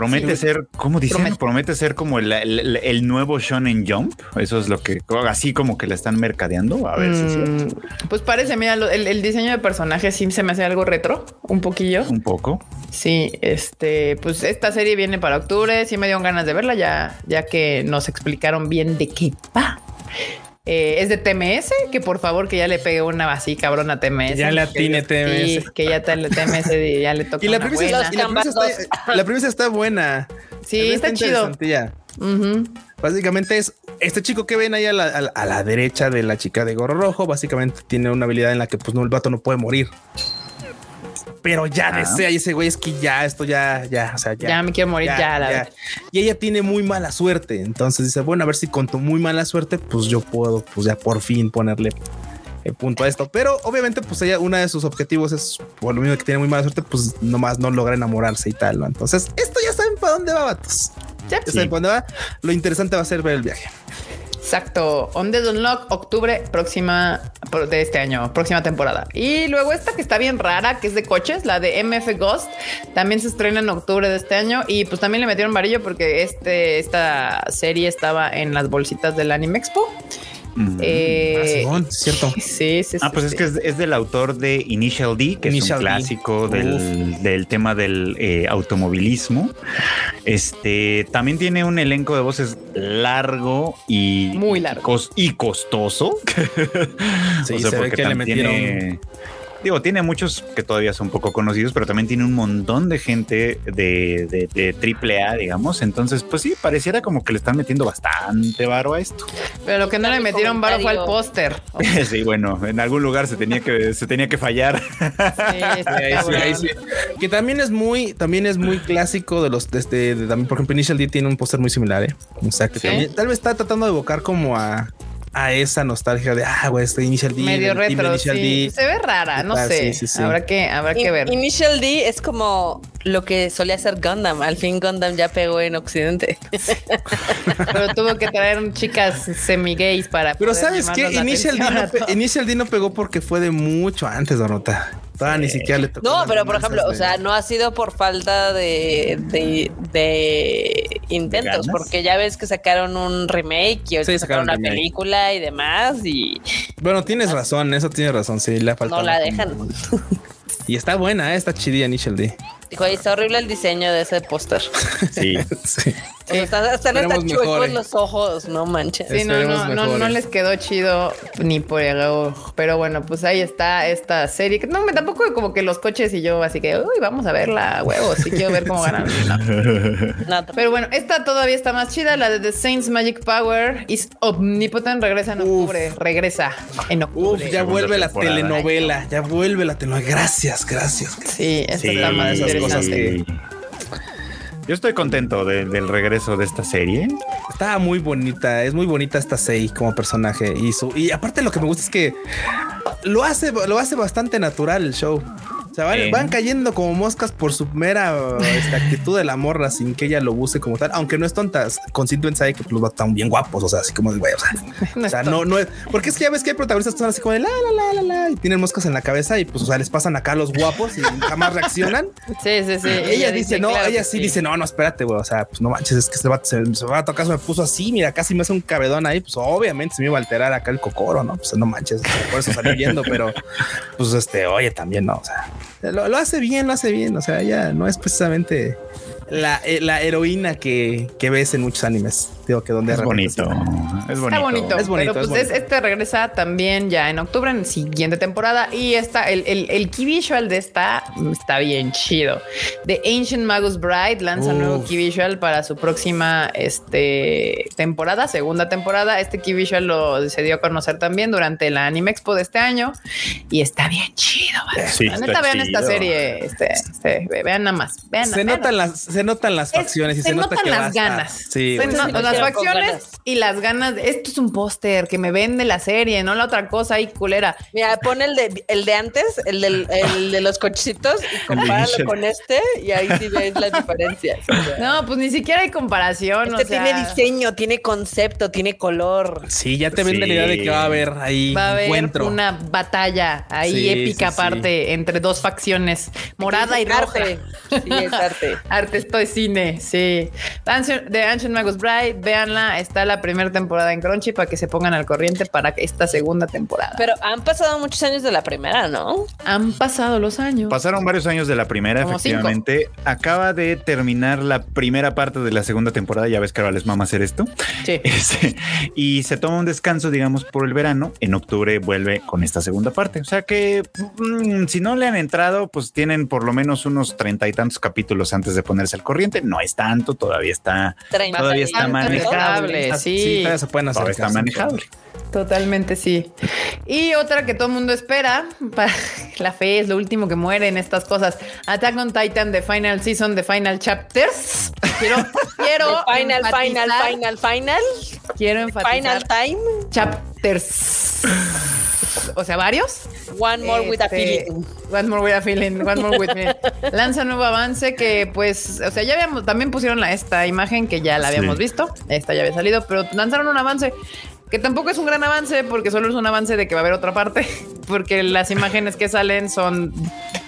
Promete ser, ¿cómo dicen? Promete. ser como el, el, nuevo Shonen Jump. Eso es lo que, así como que la están mercadeando. A ver si es mm, Pues parece, mira, el, diseño de personajes sí se me hace algo retro, un poquillo. Un poco. Sí, este, pues esta serie viene para octubre. Sí me dio ganas de verla ya, ya que nos explicaron bien de qué va. Eh, es de TMS, que por favor que ya le pegue una así cabrón a TMS. Ya le atine TMS. que ya TMS y ya le toca. Y la premisa, está, la premisa está buena. Sí, está, chido. Básicamente es este chico que ven ahí a la, derecha de la chica de gorro rojo. Básicamente tiene una habilidad en la que pues no, el vato no puede morir pero ya desea y ese güey es que ya esto ya, ya, o sea, ya. Ya me quiero morir ya, la Y ella tiene muy mala suerte. Entonces dice, bueno, a ver si con tu muy mala suerte, pues yo puedo, pues ya por fin ponerle el punto a esto. Pero obviamente, pues ella, uno de sus objetivos es, por lo mismo que tiene muy mala suerte, pues nomás no logra enamorarse y tal. ¿no? Entonces, esto ya saben para dónde va, vatos. Ya, saben para dónde va. Lo interesante va a ser ver el viaje. Exacto. On the Unlock, octubre próxima de este año, próxima temporada. Y luego esta que está bien rara, que es de coches, la de MF Ghost, también se estrena en octubre de este año. Y pues también le metieron varillo porque este, esta serie estaba en las bolsitas del Anime Expo. Eh, ah, cierto. Sí, sí, Ah, pues es que es, del autor de Initial D, que es un clásico del, tema del eh, automovilismo. Este también tiene un elenco de voces largo y muy largo y costoso. sí, se ve que le metieron digo, tiene muchos que todavía son poco conocidos, pero también tiene un montón de gente de, de, triple A, digamos. Entonces, pues sí, pareciera como que le están metiendo bastante varo a esto. Pero lo que no le metieron varo fue al póster. sí, bueno, en algún lugar se tenía que, se tenía que fallar. Sí, Que también es muy, también es muy clásico de los, de este, también, por ejemplo, Initial D tiene un póster muy similar, ¿eh? O sea, que también, tal vez está tratando de evocar como a a esa nostalgia de ah, güey, este Initial D. Medio retro. Initial D. Se ve rara, no sé. habrá que, habrá que ver. Initial D es como lo que solía ser Gundam. Al fin Gundam ya pegó en Occidente. Pero tuvo que traer chicas semi-gays para. Pero ¿sabes qué? Initial D, no, Initial D no pegó porque fue de mucho antes, Donota ni siquiera le tocó. No, pero por ejemplo, o sea, no ha sido por falta de, de, intentos, porque ya ves que sacaron un remake y sí, sacaron una película y demás. Y bueno, tienes razón, eso tiene razón. Sí, le ha faltado. No la dejan. Y está buena, ¿eh? está chidilla Initial D. Dijo, está horrible el diseño de ese póster. Sí, sí. Están, están chuecos eh. los ojos, no manches. Sí, no, no, no, no, les quedó chido ni por el Pero bueno, pues ahí está esta serie. No, me tampoco como que los coches y yo, así que, uy, vamos a verla, huevos. Sí quiero ver cómo ganan. Pero bueno, esta todavía está más chida. La de The Saints Magic Power is Omnipotent regresa en octubre. Regresa en octubre. Uf, ya vuelve la telenovela. Ya vuelve la telenovela. Gracias, gracias. Sí, esta está más cosas que yo estoy contento del regreso de esta serie. Está muy bonita, es muy bonita esta Sei como personaje y su y aparte lo que me gusta es que lo hace lo hace bastante natural el show. O sea, van, cayendo como moscas por su mera esta, actitud de la morra sin que ella lo busque como tal, aunque no es tonta. Consciente sabe que los va tan bien guapos, o sea, así como de güey, o sea, no, no, es porque es que ya ves que hay protagonistas que son así como de la, la, la, la, la, y tienen moscas en la cabeza y pues, o sea, les pasan acá los guapos y jamás reaccionan. Sí, sí, sí. Ella, dice, no, ella sí, dice, no, no, espérate, güey, o sea, pues no manches, es que se va, se, va a tocar, se me puso así, mira, casi me hace un cabedón ahí, pues obviamente se me iba a alterar acá el cocoro, ¿no? Pues no manches, por eso salí viendo, pero pues este, oye, también no, o sea, lo, hace bien, lo hace bien. O sea, ella no es precisamente la, eh, la heroína que, que, ves en muchos animes. Digo que donde es bonito. Es bonito. Está bonito. Es bonito. Pero pues este regresa también ya en octubre, en siguiente temporada. Y está el, el, el key visual de esta está bien chido. The Ancient Magus Bride lanza un nuevo key visual para su próxima este, temporada, segunda temporada. Este key visual lo se dio a conocer también durante la Anime Expo de este año. Y está bien chido. Sí, neta, vean esta serie. Este, este, vean nada más. Vean, se notan las se notan las facciones y se, nota notan las ganas. Sí, las facciones y las ganas. esto es un póster que me vende la serie, no la otra cosa ahí culera. Mira, pon el de el de antes, el, del, el de los cochecitos y compáralo con este y ahí sí ves las diferencias. no, pues ni siquiera hay comparación. Este tiene diseño, tiene concepto, tiene color. Sí, ya te vende la idea de que va a haber ahí va a haber una batalla ahí épica aparte entre dos facciones, morada y roja. Sí, es arte. arte esto es cine, sí. The Ancient Magus Bride, véanla, está la primera temporada en Crunchy para que se pongan al corriente para esta segunda temporada. Pero han pasado muchos años de la primera, ¿no? Han pasado los años. Pasaron varios años de la primera, efectivamente. Acaba de terminar la primera parte de la segunda temporada, ya ves que ahora les mama hacer esto. Sí. Este, y se toma un descanso, digamos, por el verano. En octubre vuelve con esta segunda parte. O sea que mm, si no le han entrado, pues tienen por lo menos unos treinta y tantos capítulos antes de ponerse al corriente. No es tanto, todavía está, todavía está manejable. sí, todavía se pueden hacer. Todavía está manejable. Totalmente sí. Y otra que todo el mundo espera, la fe es lo último que muere en estas cosas. Attack on Titan, The Final Season, The Final Chapters. Quiero, quiero. final, final, final, final. Quiero enfatizar. Final time. Chapters. O sea, varios. One more with a este, feeling. One more with a feeling. One more with me. Lanza nuevo avance que, pues, o sea, ya habíamos, también pusieron la, esta imagen que ya la habíamos visto. Esta ya había salido, pero lanzaron un avance que tampoco es un gran avance porque solo es un avance de que va a haber otra parte, porque las imágenes que salen son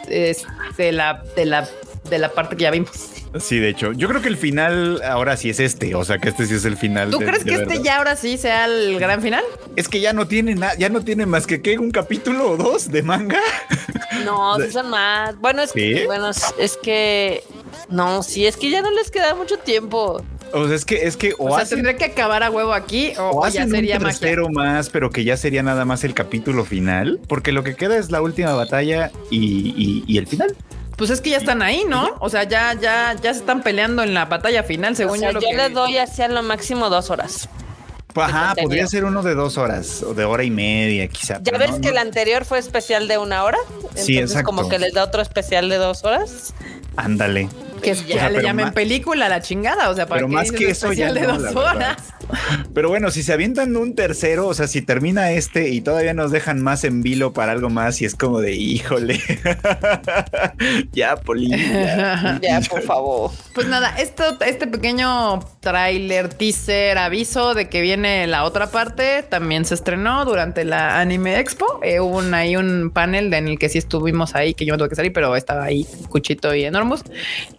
de la, de la, de la parte que ya vimos. Sí, de hecho, yo creo que el final ahora sí es este, o sea que este sí es el final. ¿Tú crees que este ya ahora sí sea el gran final? Es que ya no tiene nada, ya no tiene más que, ¿qué? un capítulo o dos de manga. No, son más. Bueno, es que, bueno, es que no, sí, es que ya no les queda mucho tiempo. O sea, es que, es que, o, sea, tendría que acabar a huevo aquí o, ya sería un tercero más, pero que ya sería nada más el capítulo final, porque lo que queda es la última batalla y el final. Pues es que ya están ahí, ¿no? O sea, ya, ya, ya se están peleando en la batalla final, según yo. Lo yo le doy hacia lo máximo dos horas. Ajá, podría ser uno de dos horas o de hora y media, quizá. Ya ves que el anterior fue especial de una hora. sí, exacto. Como que les da otro especial de dos horas. Ándale. Que ya le llamen película la chingada, o sea, para pero más que eso ya de dos horas. Pero bueno, si se avientan un tercero, o sea, si termina este y todavía nos dejan más en vilo para algo más, y es como de híjole. ya, Poli. Ya, por favor. Pues nada, esto, este pequeño tráiler, teaser, aviso de que viene la otra parte, también se estrenó durante la Anime Expo. Eh, hubo un, ahí un panel en el que sí estuvimos ahí, que yo me tuve que salir, pero estaba ahí Cuchito y Enormous.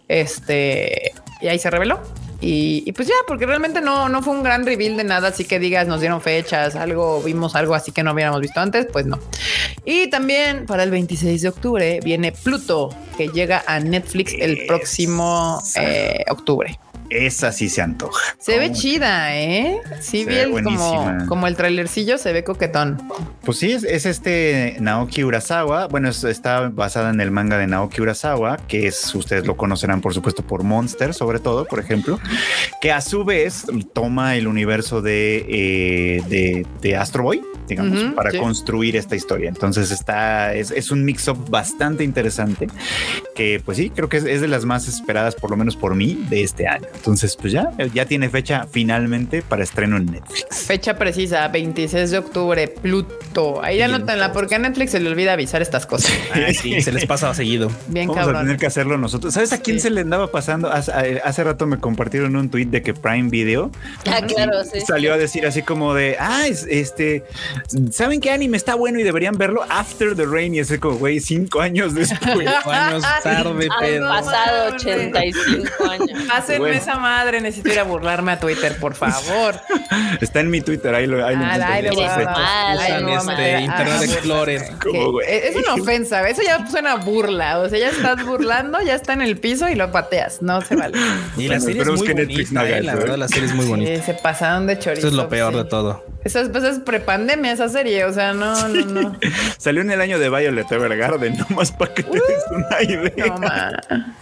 Este, y ahí se reveló. Y, pues ya, porque realmente no, no fue un gran reveal de nada, así que digas, nos dieron fechas, algo, vimos algo así que no habíamos visto antes, pues no. Y también para el 26 de octubre viene Pluto, que llega a Netflix el próximo eh, octubre. Esa sí se antoja. Se ve chida, ¿eh? Sí, bien como, como el trailercillo se ve coquetón. Pues sí, es, este Naoki Urasawa. Bueno, está basada en el manga de Naoki Urasawa, que es, ustedes lo conocerán por supuesto por Monster, sobre todo, por ejemplo, que a su vez toma el universo de, eh, de, Astro Boy, digamos, para construir esta historia. Entonces está, es, un mix-up bastante interesante, que pues sí, creo que es, es de las más esperadas, por lo menos por mí, de este año. Entonces, pues ya, ya tiene fecha finalmente para estreno en Netflix. Fecha precisa, 26 de octubre, Pluto. Ahí anótenla, porque a Netflix se le olvida avisar estas cosas. Ah, sí, se les pasa seguido. Bien Vamos a tener que hacerlo nosotros. ¿Sabes a quién se le andaba pasando? Hace, rato me compartieron un tweet de que Prime Video ah, claro, sí, salió a decir así como de, ah, este, ¿saben qué anime está bueno y deberían verlo? After the Rain. Y ese como, güey, cinco años después. cinco años tarde, pero. Han pasado 85 años. Hacen esa madre, necesito ir a burlarme a Twitter, por favor. Está en mi Twitter, ahí lo, ahí este Internet Explorer. Es una ofensa, eso ya suena burla. O sea, ya estás burlando, ya está en el piso y lo pateas. No se vale. Y la serie es muy bonita, la verdad, la serie es muy bonita. se pasaron de chorizo. Eso es lo peor de todo. Eso es, pues, es prepandemia esa serie, o sea, no, no, no. Salió en el año de Violet Evergarden, nomás para que te des una idea. No,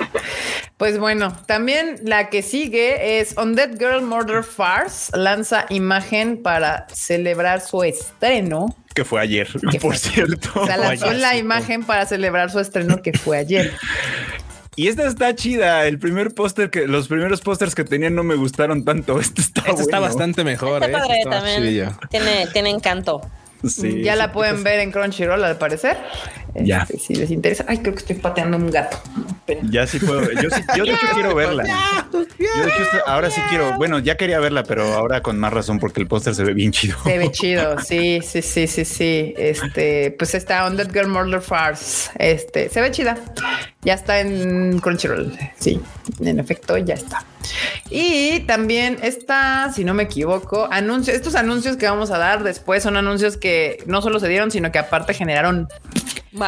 pues bueno, también la que sigue es On Dead Girl Murder Farce. Lanza imagen para celebrar su estreno. Que fue ayer, por cierto. O sea, lanzó la imagen para celebrar su estreno que fue ayer. Y esta está chida. El primer póster que los primeros pósters que tenían no me gustaron tanto. Este está, este está bastante mejor. Eh. también. Tiene, tiene encanto ya la pueden ver en Crunchyroll al parecer. Ya. Este, si les interesa. Ay, creo que estoy pateando un gato. Ya sí puedo. Yo, yo de hecho quiero verla. Yo de hecho ahora sí quiero. Bueno, ya quería verla, pero ahora con más razón porque el póster se ve bien chido. Se ve chido. Sí, sí, sí, sí, sí. Este, pues está On That Girl Murder Farce. Este, se ve chida. Ya está en Crunchyroll. Sí, en efecto, ya está. Y también está, si no me equivoco, anuncios. Estos anuncios que vamos a dar después son anuncios que no solo se dieron, sino que aparte generaron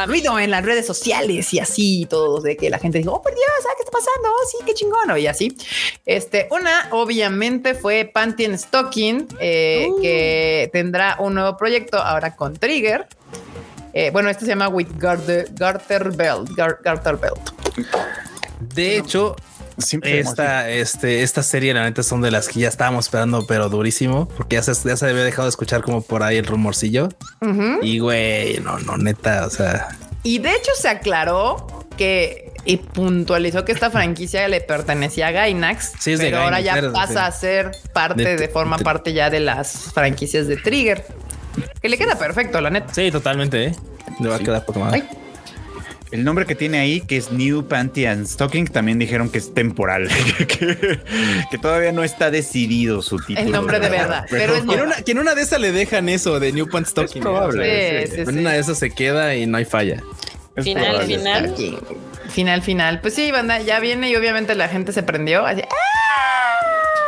ruido en las redes sociales y así todos de que la gente dijo, oh, por Dios, ¿qué está pasando? Oh, sí, qué chingón. Y así. Este, una obviamente fue Panty Stocking, eh, uh. que tendrá un nuevo proyecto ahora con Trigger. Eh, bueno, esto se llama With Garter, Belt. Garter Belt. De hecho, esta, este, esta serie, la neta, son de las que ya estábamos esperando, pero durísimo, porque ya se, ya se había dejado de escuchar como por ahí el rumorcillo. Y güey, no, no, neta, o sea. Y de hecho se aclaró que y puntualizó que esta franquicia le pertenecía a Gainax, sí, pero ahora ya pasa a ser parte de, forma parte ya de las franquicias de Trigger. Que le queda perfecto, la neta. Sí, totalmente. ¿eh? Le va a quedar poco más. El nombre que tiene ahí, que es New Panty and Stocking, también dijeron que es temporal, que, todavía no está decidido su título. El nombre de verdad. Pero, en, una, de esas le dejan eso de New Panty Stocking. probable. en una de esas se queda y no hay falla. final, final. final, final. Pues sí, banda, ya viene y obviamente la gente se prendió. Así,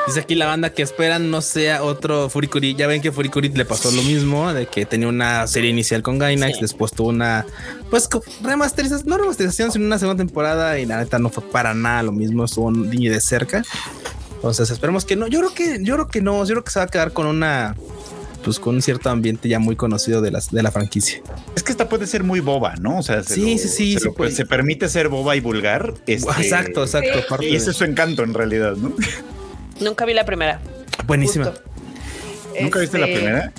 Dice aquí la banda que esperan no sea otro Furikuri. Ya ven que Furikuri le pasó lo mismo, de que tenía una serie inicial con Gainax, después tuvo una, pues remasterización, no remasterización, sino una segunda temporada y la neta no fue para nada lo mismo, estuvo ni de cerca. Entonces esperemos que no. Yo creo que, yo creo que no, yo creo que se va a quedar con una, pues con un cierto ambiente ya muy conocido de, las, de la franquicia. Es que esta puede ser muy boba, ¿no? O sea, sí, sí, sí, se, se, permite ser boba y vulgar. Este, exacto, exacto. Y ese es su encanto en realidad, ¿no? Nunca vi la primera. Buenísima. ¿Nunca viste la este, primera?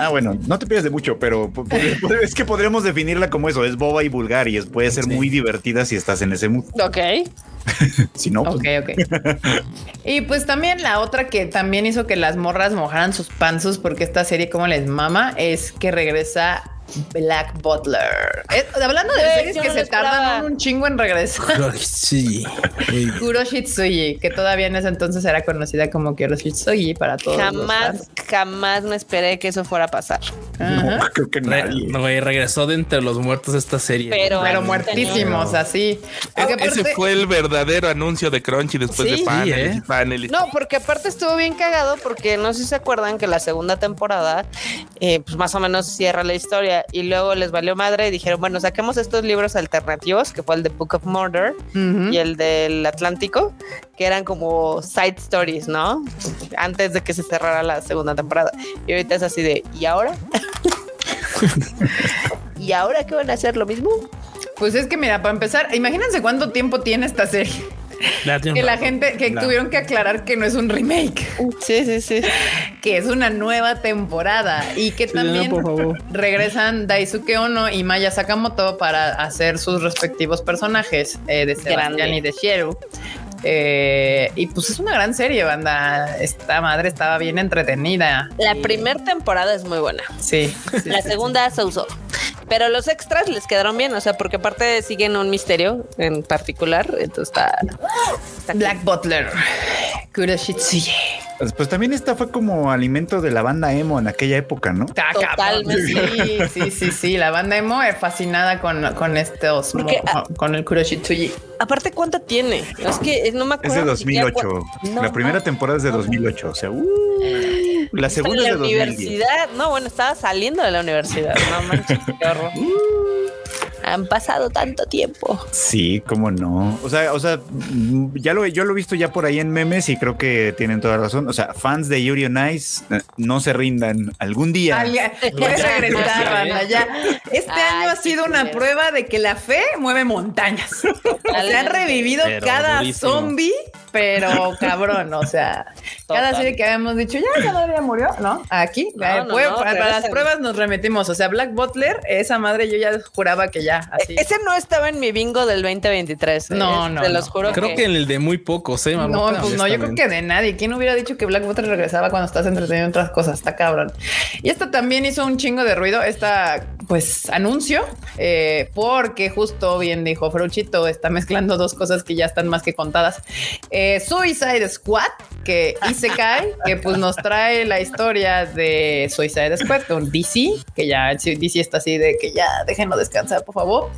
Ah, bueno, no te pierdes de mucho, pero es que podríamos definirla como eso, es boba y vulgar y puede ser muy divertida si estás en ese mood. Ok. si no, pues Ok, ok. y pues también la otra que también hizo que las morras mojaran sus panzos porque esta serie como les mama es que regresa Black Butler. Eh, hablando de series que se tardan un chingo en regresar. Kuroshitsuji. Kuroshitsuji, que todavía en ese entonces era conocida como Kuroshitsuji para todos. Jamás, jamás me esperé que eso fuera a pasar. No, creo que nadie. no, regresó de entre los muertos esta serie. Pero, pero muertísimos, así. Ese fue el verdadero anuncio de Crunchy después de panel, ¿eh? No, porque aparte estuvo bien cagado porque no sé si se acuerdan que la segunda temporada, eh, pues más o menos cierra la historia y luego les valió madre y dijeron, bueno, saquemos estos libros alternativos, que fue el de Book of Murder y el del Atlántico, que eran como side stories, ¿no? Antes de que se cerrara la segunda temporada. Y ahorita es así de, ¿y ahora? ¿Y ahora qué van a hacer? ¿Lo mismo? Pues es que mira, para empezar, imagínense cuánto tiempo tiene esta serie que la gente que tuvieron que aclarar que no es un remake. Sí, sí, sí. Que es una nueva temporada y que también regresan Daisuke Ono y Maya Sakamoto para hacer sus respectivos personajes eh, de Sebastián y de Shieru. Eh, y pues es una gran serie, banda. Esta madre estaba bien entretenida. La primera temporada es muy buena. Sí. la segunda se usó. Pero los extras les quedaron bien, o sea, porque aparte siguen un misterio en particular. Entonces está. Black Butler. Kuroshitsuye. Pues, también esta fue como alimento de la banda emo en aquella época, ¿no? Totalmente. Sí, sí, sí, sí. La banda emo es fascinada con, con estos, ah, con el Kuroshitsuji. Aparte, ¿cuánto tiene? Es que no me acuerdo. Es de 2008. la primera temporada es de 2008. O sea, uh, la segunda es de universidad. No, bueno, estaba saliendo de la universidad. No manches, qué horror. Woo! Han pasado tanto tiempo. Sí, cómo no. O sea, o sea, ya lo yo lo he visto ya por ahí en memes y creo que tienen toda razón. O sea, fans de Yuri on Ice eh, no se rindan. Algún día. Puedes regresar, ya. Este año ha sido una prueba de que la fe mueve montañas. Se han revivido cada zombie pero cabrón, o sea, cada serie que habíamos dicho, ya, esa madre ya murió, ¿no? Aquí, para, las pruebas nos remitimos, o sea, Black Butler, esa madre yo ya juraba que ya, así. Ese no estaba en mi bingo del 2023. ¿eh? No, no. Te los juro. Creo que... en el de muy pocos, ¿eh? No, pues no, yo creo que de nadie. ¿Quién hubiera dicho que Black Butler regresaba cuando estás entretenido en otras cosas? Está cabrón. Y esto también hizo un chingo de ruido, esta, pues, anuncio, eh, porque justo bien dijo Fruchito, está mezclando dos cosas que ya están más que contadas. Eh, Suicide Squad, que Isekai, que pues nos trae la historia de Suicide Squad con DC, que ya DC está así de que ya déjenlo descansar, por favor.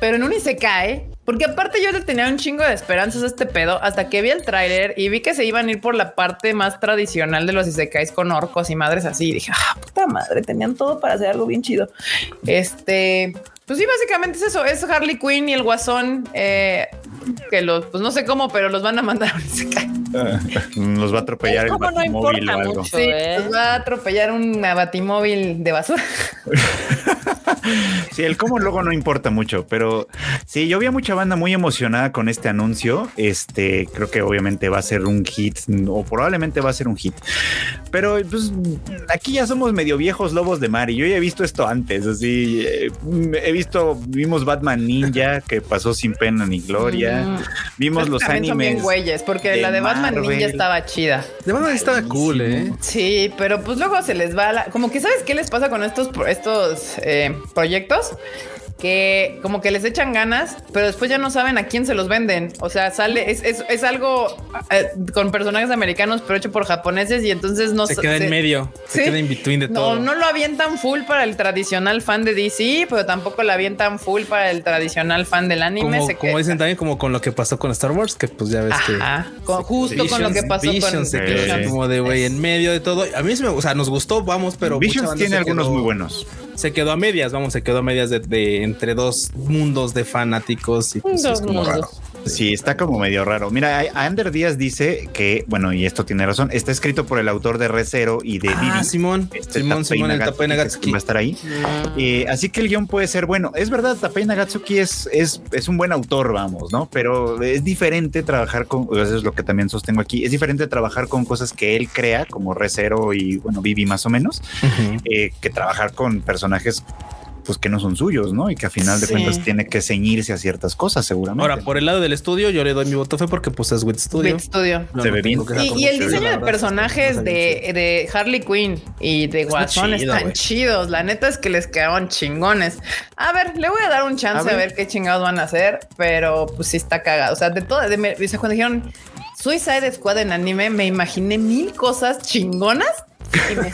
Pero en un Isekai, porque aparte yo le tenía un chingo de esperanzas a este pedo hasta que vi el tráiler y vi que se iban a ir por la parte más tradicional de los Isekais con orcos y madres así. Y dije, ah, puta madre, tenían todo para hacer algo bien chido. Este, pues sí, básicamente es eso, es Harley Quinn y el Guasón, eh, que los, pues no sé cómo, pero los van a mandar a un Los va a atropellar el batimóvil o algo. sí, ¿eh? los va a atropellar un batimóvil de basura. sí, el cómo luego no importa mucho, pero sí, yo vi a mucha banda muy emocionada con este anuncio. Este, creo que obviamente va a ser un hit o probablemente va a ser un hit. Pero pues aquí ya somos medio viejos lobos de mar y yo ya he visto esto antes, así eh, he visto, vimos Batman Ninja que pasó sin pena ni gloria. Mm. Vimos los animes. güeyes, porque la de Batman Ninja estaba chida. De Batman estaba cool, ¿eh? Sí, pero pues luego se les va la, como que sabes qué les pasa con estos estos eh, proyectos que como que les echan ganas, pero después ya no saben a quién se los venden. O sea, sale, es, es, es algo eh, con personajes americanos, pero hecho por japoneses y entonces no se queda en medio, se queda en between de todo. No, no lo avientan full para el tradicional fan de DC, pero tampoco lo avientan full para el tradicional fan del anime. Como, como dicen también, como con lo que pasó con Star Wars, que pues ya ves que justo con lo que pasó con se como de güey en medio de todo. A mí sí me, o sea, nos gustó, vamos, pero Visions tiene algunos muy buenos se quedó a medias, vamos, se quedó a medias de, entre dos mundos de fanáticos y pues, es como raro. Sí, está como medio raro. Mira, Ander Díaz dice que, bueno, y esto tiene razón, está escrito por el autor de Recero y de ah, Simón, este Simón, Simón, el Tapei Nagatsuki. Va a estar ahí. Ah. Eh, así que el guion puede ser bueno. Es verdad, Tapei Nagatsuki es, es, es un buen autor, vamos, ¿no? Pero es diferente trabajar con, eso es lo que también sostengo aquí, es diferente trabajar con cosas que él crea, como Recero y, bueno, Vivi más o menos, eh, que trabajar con personajes pues que no son suyos, ¿no? Y que a final de cuentas tiene que ceñirse a ciertas cosas, seguramente. Ahora, por el lado del estudio, yo le doy mi voto fe porque pues es Wit Studio. Studio. Se ve bien. Y, el diseño de personajes de, de, Harley Quinn y de Watson están chidos. La neta es que les quedaron chingones. A ver, le voy a dar un chance a ver, qué chingados van a hacer, pero pues sí está cagado. O sea, de todo, de, cuando dijeron Suicide Squad en anime, me imaginé mil cosas chingonas y me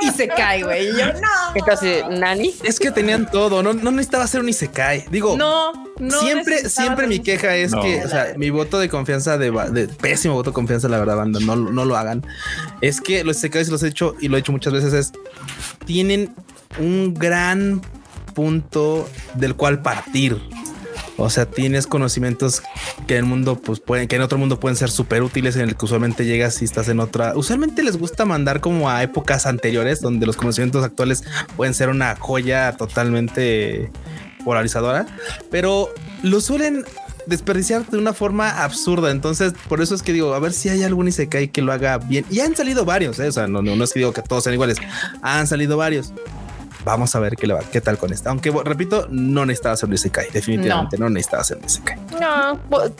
y se cae, güey. Y yo no. casi nani? Es que tenían todo. No, no necesitaba hacer un y se cae. Digo, no, no. Siempre, siempre mi queja es que, o sea, mi voto de confianza de, pésimo voto de confianza, la verdad, banda, no, no lo hagan. Es que los isekais los he hecho y lo he hecho muchas veces es tienen un gran punto del cual partir. O sea, tienes conocimientos que en el mundo, pues pueden, que en otro mundo pueden ser súper útiles, en el que usualmente llegas y estás en otra. Usualmente les gusta mandar como a épocas anteriores, donde los conocimientos actuales pueden ser una joya totalmente polarizadora, pero lo suelen desperdiciar de una forma absurda. Entonces, por eso es que digo, a ver si hay algún Isekai que lo haga bien. Y han salido varios, ¿eh? o sea, no, es que digo que todos sean iguales, han salido varios. Vamos a ver qué, le va, qué tal con esta. Aunque repito, no necesitaba ser un Isekai. Definitivamente no, necesitaba ser un Isekai. No,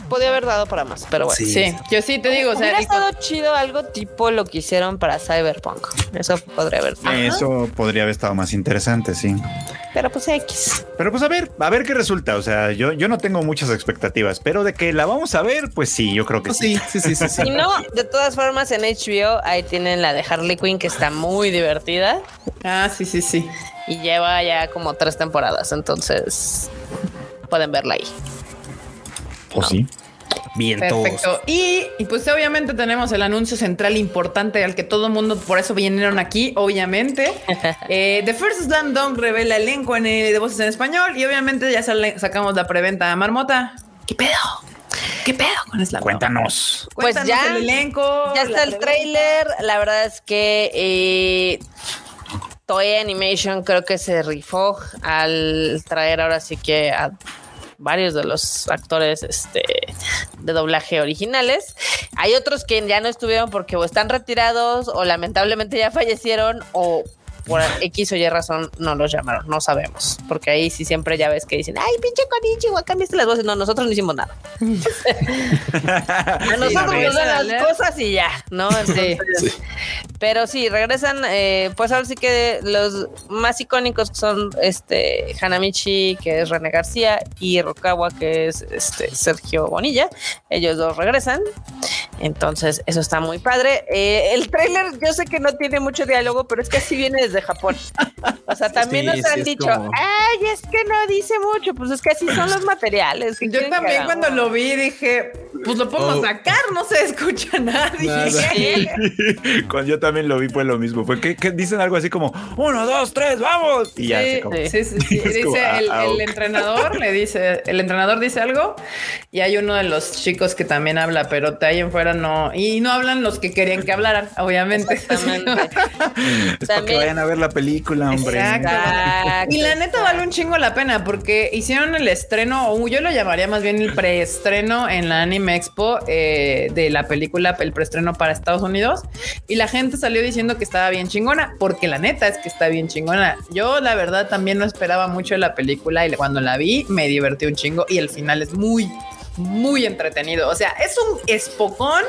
podía haber dado para más, pero bueno. Sí, yo sí te digo. O sea, Hubiera estado chido algo tipo lo que hicieron para Cyberpunk. Eso podría haber. Eso podría haber estado más interesante, sí. Pero pues X. Pero pues a ver, a ver qué resulta. O sea, yo, yo no tengo muchas expectativas, pero de que la vamos a ver, pues sí, yo creo que sí. Sí, sí, sí, sí. Y no, de todas formas, en HBO ahí tienen la de Harley Quinn que está muy divertida. Ah, sí, sí, sí y lleva ya como tres temporadas, entonces pueden verla ahí. ¿O sí? Bien, Perfecto. Y, pues obviamente tenemos el anuncio central importante al que todo el mundo por eso vinieron aquí, obviamente. eh, The First Slam Dunk revela elenco en, de voces en español y obviamente ya sacamos la preventa a Marmota. ¿Qué pedo? ¿Qué pedo con Slam Cuéntanos. Pues ya el elenco. Ya está el trailer. La verdad es que eh, Toei Animation creo que se rifó al traer ahora sí que a varios de los actores este, de doblaje originales. Hay otros que ya no estuvieron porque o están retirados o lamentablemente ya fallecieron o por X o Y razón no los llamaron, no sabemos, porque ahí sí siempre ya ves que dicen, ay, pinche Konichiwa, cambiaste las voces. No, nosotros no hicimos nada. a nosotros nos dan las cosas y ya, ¿no? sí. Pero sí, regresan, eh, pues ahora sí que los más icónicos son este Hanamichi, que es René García, y Rokawa, que es este Sergio Bonilla. Ellos dos regresan. Entonces, eso está muy padre. Eh, el tráiler, yo sé que no tiene mucho diálogo, pero es que así viene de Japón. O sea, también nos han dicho, ay, es que no dice mucho, pues es que así son los materiales. Yo también cuando lo vi dije, pues lo podemos oh. sacar, no se escucha nadie. cuando yo también lo vi fue lo mismo, fue que, dicen algo así como, uno, dos, tres, vamos. Y ya. Sí, sí, sí. dice el, ah, entrenador, le dice, el entrenador dice algo y hay uno de los chicos que también habla, pero ahí en fuera no, y no hablan los que querían que hablaran, obviamente. Exactamente. que vayan a ver la película, hombre. Y la neta vale un chingo la pena porque hicieron el estreno, o yo lo llamaría más bien el preestreno en la Anime Expo eh, de la película, el preestreno para Estados Unidos. Y la gente salió diciendo que estaba bien chingona, porque la neta es que está bien chingona. Yo, la verdad, también no esperaba mucho de la película y cuando la vi me divertí un chingo y el final es muy, muy entretenido. O sea, es un espocón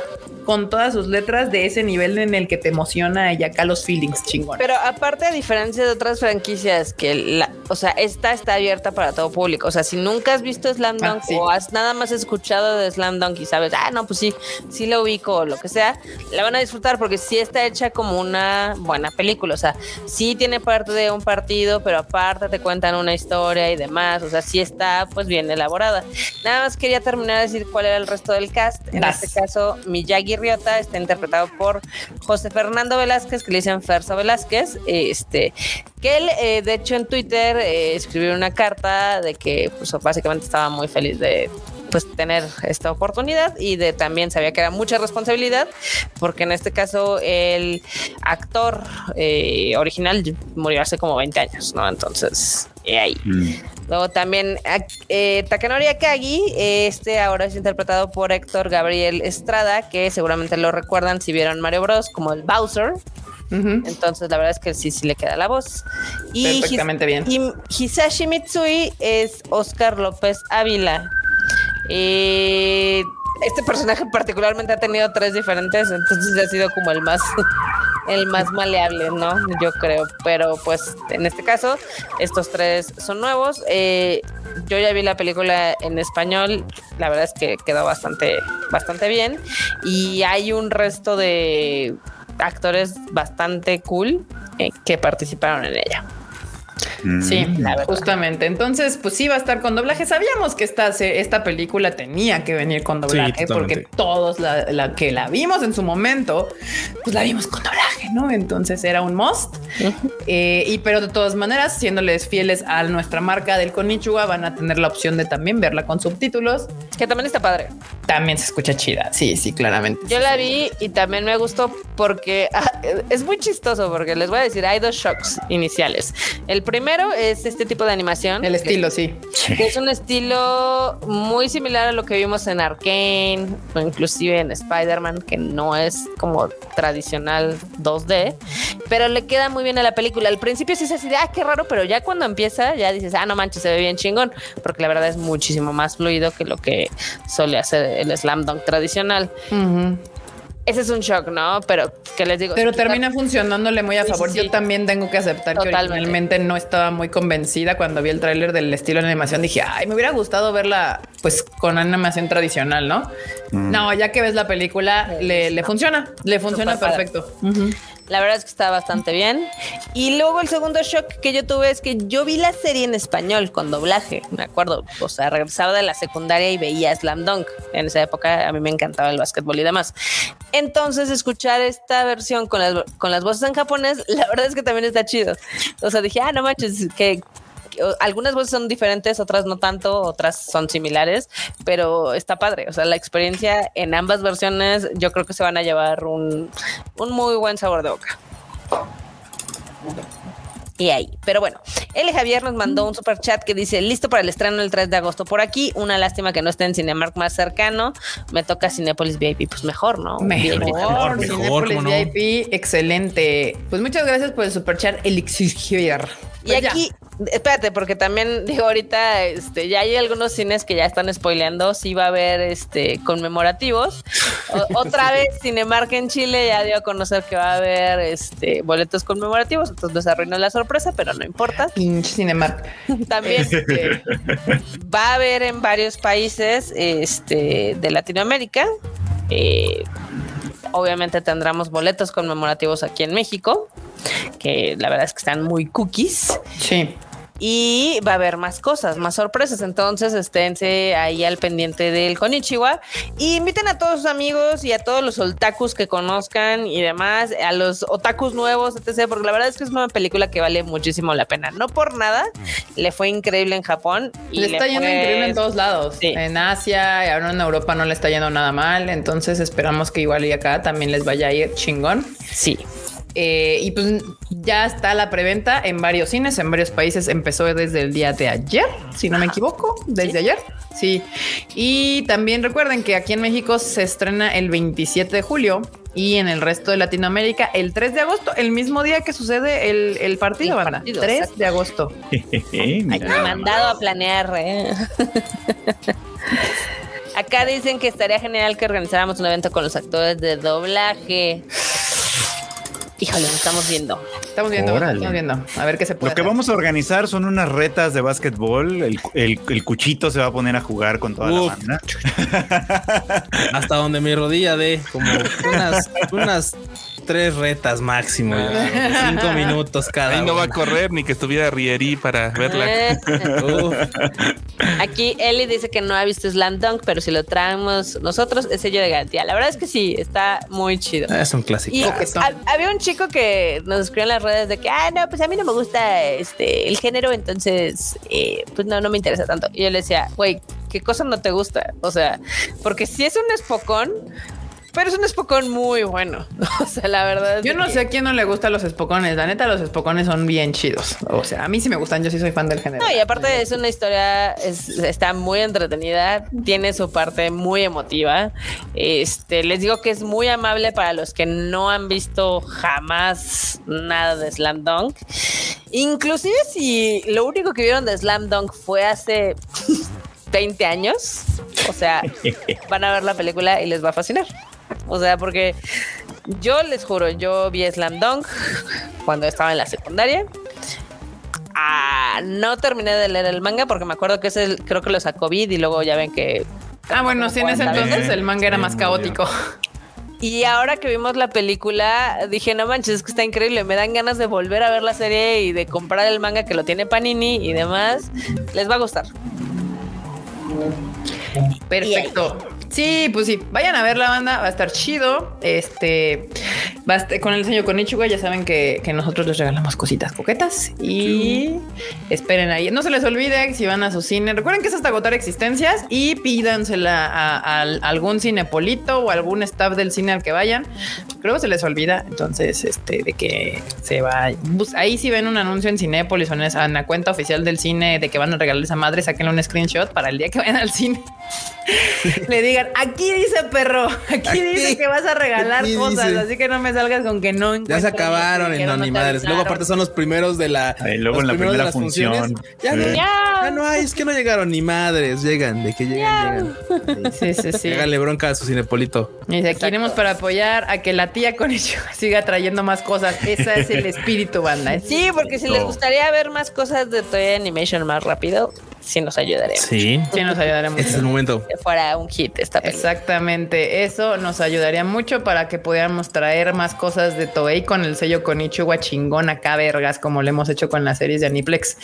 con todas sus letras de ese nivel en el que te emociona y acá los feelings chingón. Pero aparte, a diferencia de otras franquicias, que la, o sea, esta está abierta para todo público. O sea, si nunca has visto Slam ah, Dunk o has nada más escuchado de Slam Dunk y sabes, ah, no, pues sí, sí lo ubico o lo que sea, la van a disfrutar porque sí está hecha como una buena película. O sea, sí tiene parte de un partido, pero aparte te cuentan una historia y demás. O sea, sí está pues bien elaborada. Nada más quería terminar de decir cuál era el resto del cast. En este caso, Miyagi Ryota está interpretado por José Fernando Velázquez, que le dicen Ferso Velázquez. Este, que él, eh, de hecho, en Twitter eh, escribió una carta de que pues, básicamente estaba muy feliz de pues tener esta oportunidad y de también sabía que era mucha responsabilidad porque en este caso el actor eh, original murió hace como 20 años, ¿no? Entonces, ahí. Mm. Luego también eh, Takanori Akagi, este ahora es interpretado por Héctor Gabriel Estrada, que seguramente lo recuerdan si vieron Mario Bros. como el Bowser. Entonces, la verdad es que sí, sí le queda la voz. Y Perfectamente bien. Y Hisashi Mitsui es Oscar López Ávila, y este personaje particularmente ha tenido tres diferentes, entonces ha sido como el más el más maleable, ¿no? Yo creo. Pero pues en este caso, estos tres son nuevos. Eh, yo ya vi la película en español, la verdad es que quedó bastante, bastante bien. Y hay un resto de actores bastante cool eh, que participaron en ella. Sí, mm. justamente. Entonces, pues sí va a estar con doblaje. Sabíamos que esta, esta película tenía que venir con doblaje porque todos la, que la vimos en su momento, pues la vimos con doblaje, ¿no? Entonces era un must. Eh, y pero de todas maneras, siéndoles fieles a nuestra marca del Konichiwa, van a tener la opción de también verla con subtítulos. Que también está padre. También se escucha chida. Sí, sí, claramente. Yo la vi y también me gustó porque ah, es muy chistoso porque les voy a decir, hay dos shocks iniciales. El primero es este tipo de animación. El estilo, sí. Que es un estilo muy similar a lo que vimos en Arkane o inclusive en Spider-Man, que no es como tradicional 2D, pero le queda muy bien a la película. Al principio sí es así de, ah, qué raro, pero ya cuando empieza ya dices, ah, no manches, se ve bien chingón, porque la verdad es muchísimo más fluido que lo que suele hacer el slam dunk tradicional ese es un shock, ¿no? Pero que les digo. Pero termina funcionándole muy a favor. Yo también tengo que aceptar que originalmente no estaba muy convencida cuando vi el tráiler del estilo de animación. Dije, ay, me hubiera gustado verla pues con animación tradicional, ¿no? Mm. No, ya que ves la película, le, funciona, le funciona perfecto. La verdad es que está bastante bien. Y luego el segundo shock que yo tuve es que yo vi la serie en español con doblaje, me acuerdo. O sea, regresaba de la secundaria y veía Slam Dunk. En esa época a mí me encantaba el básquetbol y demás. Entonces, escuchar esta versión con las, con las voces en japonés, la verdad es que también está chido. O sea, dije, ah, no manches, que algunas voces son diferentes, otras no tanto, otras son similares, pero está padre. O sea, la experiencia en ambas versiones yo creo que se van a llevar un, un muy buen sabor de boca. Y ahí. Pero bueno, L. Javier nos mandó un super chat que dice: Listo para el estreno el 3 de agosto por aquí. Una lástima que no esté en Cinemark más cercano. Me toca Cinepolis VIP. Pues mejor, ¿no? Mejor, mejor, VIP, excelente. Pues muchas gracias por el super chat, Elixir Y pues aquí, espérate, porque también digo ahorita, este, ya hay algunos cines que ya están spoileando, si va a haber este conmemorativos. otra vez Cinemark en Chile ya dio a conocer que va a haber este boletos conmemorativos, entonces nos arruinó la sorpresa, pero no importa. Cinemark. También este, va a haber en varios países este, de Latinoamérica. Eh, obviamente tendremos boletos conmemorativos aquí en México que la verdad es que están muy cookies. Sí y va a haber más cosas, más sorpresas. Entonces, esténse ahí al pendiente del Konichiwa y inviten a todos sus amigos y a todos los otakus que conozcan y demás, a los otakus nuevos, etc. Porque la verdad es que es una película que vale muchísimo la pena. No por nada, le fue increíble en Japón. Y le está yendo increíble en todos lados. En Asia y ahora en Europa no le está yendo nada mal. Entonces, esperamos que igual y acá también les vaya a ir chingón. Sí. Eh, y pues ya está la preventa en varios cines, en varios países. Empezó desde el día de ayer, si no me equivoco, desde ayer. Sí. Y también recuerden que aquí en México se estrena el 27 de julio y en el resto de Latinoamérica el 3 de agosto, el mismo día que sucede el, partido, banda. 3 de agosto. Hay mandado a planear. ¿eh? Acá dicen que estaría genial que organizáramos un evento con los actores de doblaje. Híjole, estamos viendo. Estamos viendo, estamos viendo. A ver qué se puede. Lo que vamos a organizar son unas retas de básquetbol. El, el, cuchito se va a poner a jugar con toda la banda. Hasta donde mi rodilla de como unas, unas tres retas máximo. cinco minutos cada. Ahí no va a correr ni que estuviera Rieri para verla. Aquí Eli dice que no ha visto Slam Dunk, pero si lo traemos nosotros es sello de garantía. La verdad es que sí, está muy chido. Es un clásico. Y había un chico que nos escribió en las redes de que, ah, no, pues a mí no me gusta este el género, entonces, eh, pues no, no me interesa tanto. Y yo le decía, güey, ¿qué cosa no te gusta? O sea, porque si es un espocón, pero es un espocón muy bueno. O sea, la verdad. Yo no sé a quién no le gustan los espocones. La neta, los espocones son bien chidos. O sea, a mí sí me gustan. Yo sí soy fan del género. No, y aparte es una historia, está muy entretenida. Tiene su parte muy emotiva. Este, les digo que es muy amable para los que no han visto jamás nada de Slam Dunk. Inclusive si lo único que vieron de Slam Dunk fue hace 20 años, o sea, van a ver la película y les va a fascinar. O sea, porque yo les juro, yo vi Slam Dunk cuando estaba en la secundaria. Ah, no terminé de leer el manga porque me acuerdo que ese creo que lo sacó Vid y luego ya ven que. Ah, bueno, sí, en ese entonces el manga era más caótico. Y ahora que vimos la película, dije, no manches, es que está increíble. Me dan ganas de volver a ver la serie y de comprar el manga que lo tiene Panini y demás. Les va a gustar. Perfecto. Sí, pues sí, vayan a ver la banda, va a estar chido. Este, va con el diseño con Ichigo, ya saben que, nosotros les regalamos cositas coquetas y esperen ahí. No se les olvide si van a su cine, recuerden que es hasta agotar existencias y pídansela a, algún cinepolito o algún staff del cine al que vayan. Creo que se les olvida, entonces, este, de que se va. Pues, ahí si ven un anuncio en Cinépolis o en, la cuenta oficial del cine de que van a regalar esa madre, saquen un screenshot para el día que vayan al cine. Le digan, aquí dice perro, aquí, dice que vas a regalar cosas, así que no me salgas con que no. Ya se acabaron en no, ni madres. Luego aparte son los primeros de la. luego en la primera función. Ya, ya. no hay, es que no llegaron ni madres, llegan, de que llegan, llegan. Sí, sí, sí. Háganle bronca a su cinepolito. Y dice, aquí iremos para apoyar a que la tía con ello siga trayendo más cosas. Ese es el espíritu, banda. Sí, porque si les gustaría ver más cosas de Toy Animation más rápido, sí nos ayudaría. Sí, sí nos ayudaría mucho. Este es el momento. Que fuera un hit esta película. Exactamente, eso nos ayudaría mucho para que pudiéramos traer más cosas de Toei con el sello con Ichiwa chingón acá, vergas, como lo hemos hecho con las series de Aniplex.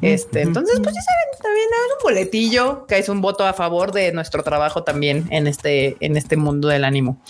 Este, entonces, pues ya saben, también es un boletillo que es un voto a favor de nuestro trabajo también en este, en este mundo del ánimo.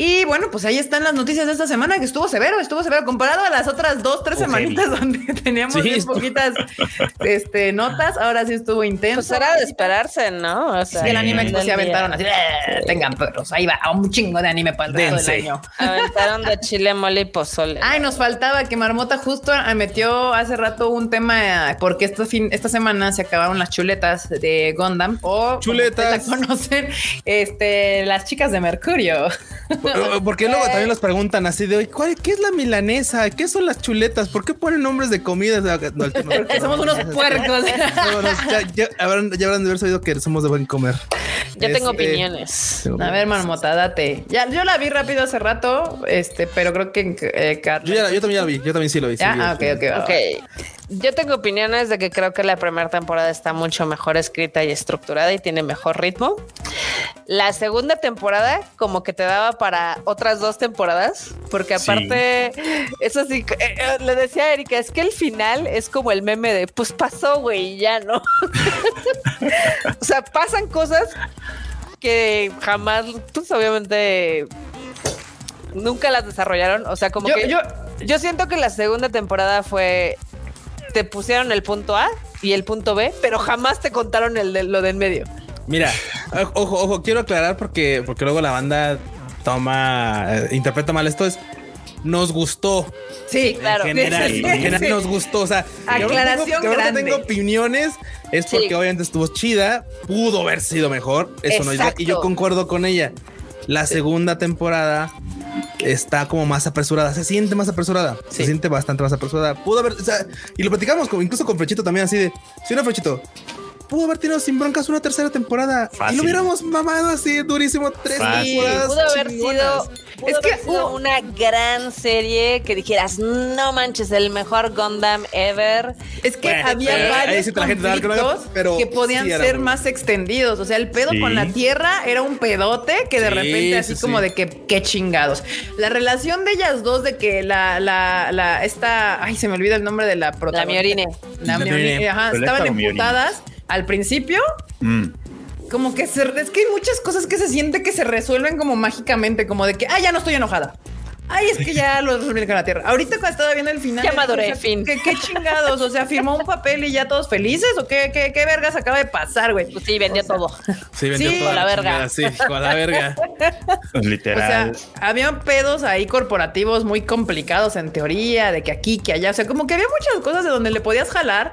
Y bueno, pues ahí están las noticias de esta semana que estuvo severo, estuvo severo comparado a las otras dos, tres semanitas donde teníamos sí, poquitas este, notas. Ahora sí estuvo intenso. Pues era de esperarse, ¿no? O sea, el anime se aventaron así, eh, tengan perros, ahí va, un chingo de anime para el resto del año. Aventaron de chile, mole y pozole. Ay, nos faltaba que Marmota justo metió hace rato un tema porque esta, fin, esta semana se acabaron las chuletas de Gundam o chuletas. conocen este, las chicas de Mercurio. Porque luego también los preguntan así de hoy, ¿qué es la milanesa? ¿Qué son las chuletas? ¿Por qué ponen nombres de comida? somos unos puercos. ya, habrán, de haber sabido que somos de buen comer. Yo tengo este, opiniones. A ver, marmota, date. Ya, yo la vi rápido hace rato, este, pero creo que eh, yo, también ya la vi, yo también sí lo vi. ah, ok, ok. Ok. Yo tengo opiniones de que creo que la primera temporada está mucho mejor escrita y estructurada y tiene mejor ritmo. La segunda temporada como que te daba para otras dos temporadas, porque aparte, eso sí, eh, eh, le decía a Erika, es que el final es como el meme de, pues pasó, güey, ya no. o sea, pasan cosas que jamás, pues obviamente nunca las desarrollaron. O sea, como que yo, yo siento que la segunda temporada fue te pusieron el punto A y el punto B, pero jamás te contaron el de, lo del medio. Mira, ojo, ojo, quiero aclarar porque, porque luego la banda toma, eh, interpreta mal esto es nos gustó. Sí, claro. En general, nos gustó. O sea, aclaración que ahora, tengo, opiniones es porque obviamente estuvo chida, pudo haber sido mejor. Eso no y yo concuerdo con ella. La segunda temporada está como más apresurada, se siente más apresurada, se siente bastante más apresurada. Pudo haber, o sea, y lo platicamos incluso con Frechito también así de, si no Frechito, pudo haber tenido sin broncas una tercera temporada y lo hubiéramos mamado así durísimo tres temporadas. Pudo haber sido es que hubo una gran serie que dijeras, no manches, el mejor Gundam ever. Es que había varios conflictos que podían ser más extendidos. O sea, el pedo con la Tierra era un pedote que de repente así como de que qué chingados. La relación de ellas dos de que la, la, la, esta, ay, se me olvida el nombre de la protagonista. La Miorine. La Miorine, ajá, estaban emputadas al principio. Mm como que se, es que hay muchas cosas que se siente que se resuelven como mágicamente, como de que, ah, ya no estoy enojada. Ay, es que ya lo resolví con la tierra. Ahorita cuando estaba viendo el final. Ya maduré, fin. ¿qué, ¿qué, chingados? O sea, firmó un papel y ya todos felices o qué, qué, qué vergas acaba de pasar, güey. Pues sí, vendió todo. Sí, vendió todo. Con la verga. Sí, con la verga. Literal. O sea, había pedos ahí corporativos muy complicados en teoría, de que aquí, que allá. O sea, como que había muchas cosas de donde le podías jalar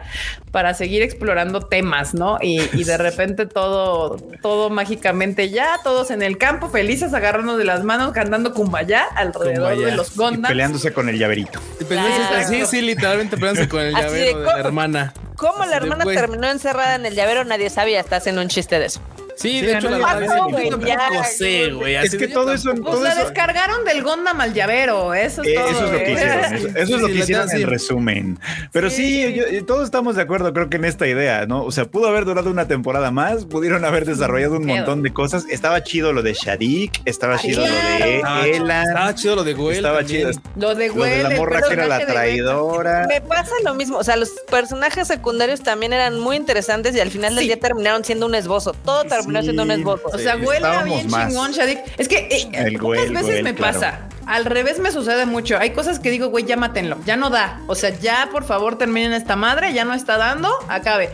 para seguir explorando temas, ¿no? Y, y de repente todo, todo mágicamente ya, todos en el campo, felices, agarrándonos de las manos, cantando cumbaya alrededor de los Gondams. peleándose con el llaverito. Sí, sí, literalmente peleándose con el llavero de, la hermana. ¿Cómo la hermana terminó encerrada en el llavero? Nadie sabía. Está haciendo un chiste de eso. Sí, de hecho, la verdad es güey. Es que todo eso. Pues la descargaron del Gondam al llavero. Eso es todo. Eso es lo que hicieron. Eso es lo que hicieron en resumen. Pero sí, todos estamos de acuerdo, creo que en esta idea, ¿no? O sea, pudo haber durado una temporada más, pudieron haber desarrollado un montón de cosas. Estaba chido lo de Shadik, estaba chido lo de Elan. Estaba chido lo de Güell. Estaba chido. Lo de Güell. Lo de la morra que era la traidora. Me pasa lo mismo. O sea, los personajes secundarios también eran muy interesantes y al final del día terminaron siendo un esbozo. Todo terminó haciendo un esbozo. O sea, huele bien chingón, Shadik. Es que eh, pocas veces me pasa. Al revés me sucede mucho. Hay cosas que digo, güey, ya mátenlo. Ya no da. O sea, ya por favor terminen esta madre. Ya no está dando. Acabe.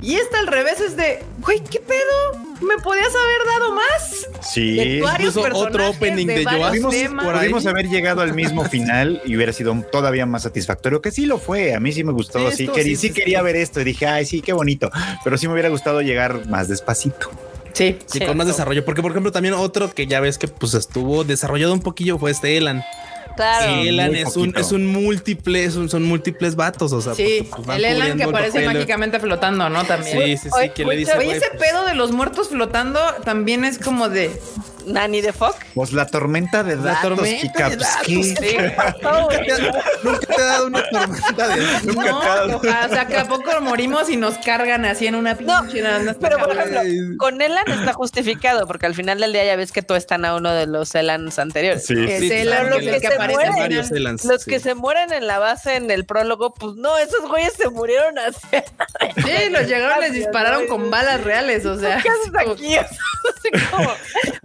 Y esta al revés es de, güey, ¿qué pedo? ¿Me podías haber dado más? Sí. Incluso otro opening de, de Pudimos haber llegado al mismo final y hubiera sido todavía más satisfactorio, que sí lo fue. A mí sí me gustó. Sí, sí, sí quería ver esto y dije, ay, sí, qué bonito. Pero sí me hubiera gustado llegar más despacito. Sí, sí, con más desarrollo. Porque, por ejemplo, también otro que ya ves que pues estuvo desarrollado un poquillo fue este Elan. Claro. Elan es un, es un múltiple, son múltiples vatos. O sea, sí, pues, el Elan que aparece mágicamente flotando, ¿no? También. Sí, sí, sí. que le dice, oye, ese pues pedo de los muertos flotando también es como de Nani de Fuck. Pues la tormenta de datos, la tormenta de datos, ¿Nunca, te ha, nunca te ha dado una tormenta de datos. No, o sea, que a poco morimos y nos cargan así en una pinche. No, pero por ejemplo, con Elan está justificado, porque al final del día ya ves que tú están a uno de los Elans anteriores. Sí, sí, sí Elan, los que, que, se mueren, Elans, los sí. que se mueren en la base en el prólogo, pues no, esos güeyes se murieron así. Sí, los llegaron, les dispararon con balas reales, o sea. ¿Qué haces aquí? Así como,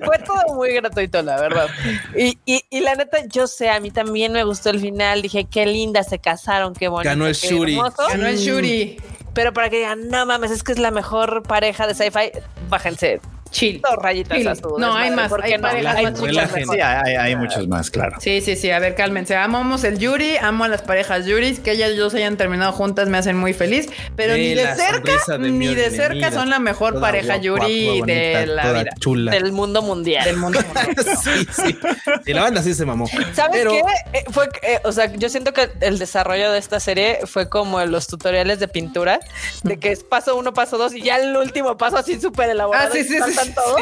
fue todo muy gratuito, la verdad. Y, y, y, la neta, yo sé, a mí también me gustó el final. Dije, qué linda, se casaron, qué bonito. Ganó el Shuri. Ganó el Shuri. Pero para que digan, no mames, es que es la mejor pareja de sci-fi, bájense chill. Dos rayitas chill. azules. No, hay más. Hay, no? hay, hay, muchas sí, hay, hay, muchos más, claro. Sí, sí, sí. A ver, cálmense. Amamos el Yuri, amo a las parejas Yuris. Que ellas dos hayan terminado juntas me hacen muy feliz. Pero sí, ni de cerca, de ni de cerca son la mejor pareja guapa, Yuri bonita, de la vida. Chula. Del mundo mundial. Del mundo mundial. sí, sí. Y la banda sí se mamó. ¿Sabes Pero... qué? Eh, fue, eh, o sea, yo siento que el desarrollo de esta serie fue como los tutoriales de pintura, de que es paso uno, paso dos, y ya el último paso así súper elaborado. Ah, sí, sí, sí, todo.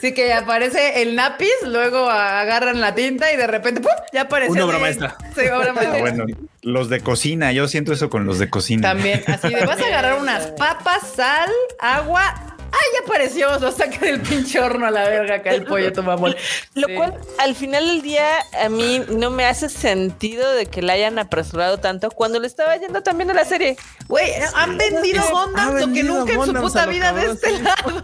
Sí, que aparece el lápiz, luego agarran la tinta y de repente ¡pum! ya aparece. Una obra maestra. Sí, obra maestra. Ah, bueno, los de cocina, yo siento eso con los de cocina. También, así de vas a agarrar unas papas, sal, agua, ¡Ay, ya apareció! Lo saca del pinche horno a la verga acá el pollo, tu mamón. Lo sí. cual, al final del día, a mí no me hace sentido de que la hayan apresurado tanto cuando le estaba yendo también a la serie. Güey, han vendido Gondam lo que nunca en su puta vida de este lado.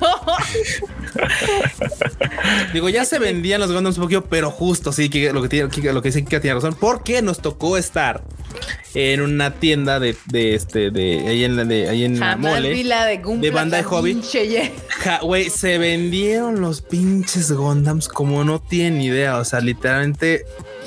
Digo, ya se vendían los Gondams un poquito, pero justo, sí, que lo que tiene, que, lo que dice que tiene razón, porque nos tocó estar en una tienda de, de este, de ahí en la, de, ahí en la mole, la de, de banda de hobby. Güey, se vendieron los pinches Gondams como no tienen idea. O sea, literalmente,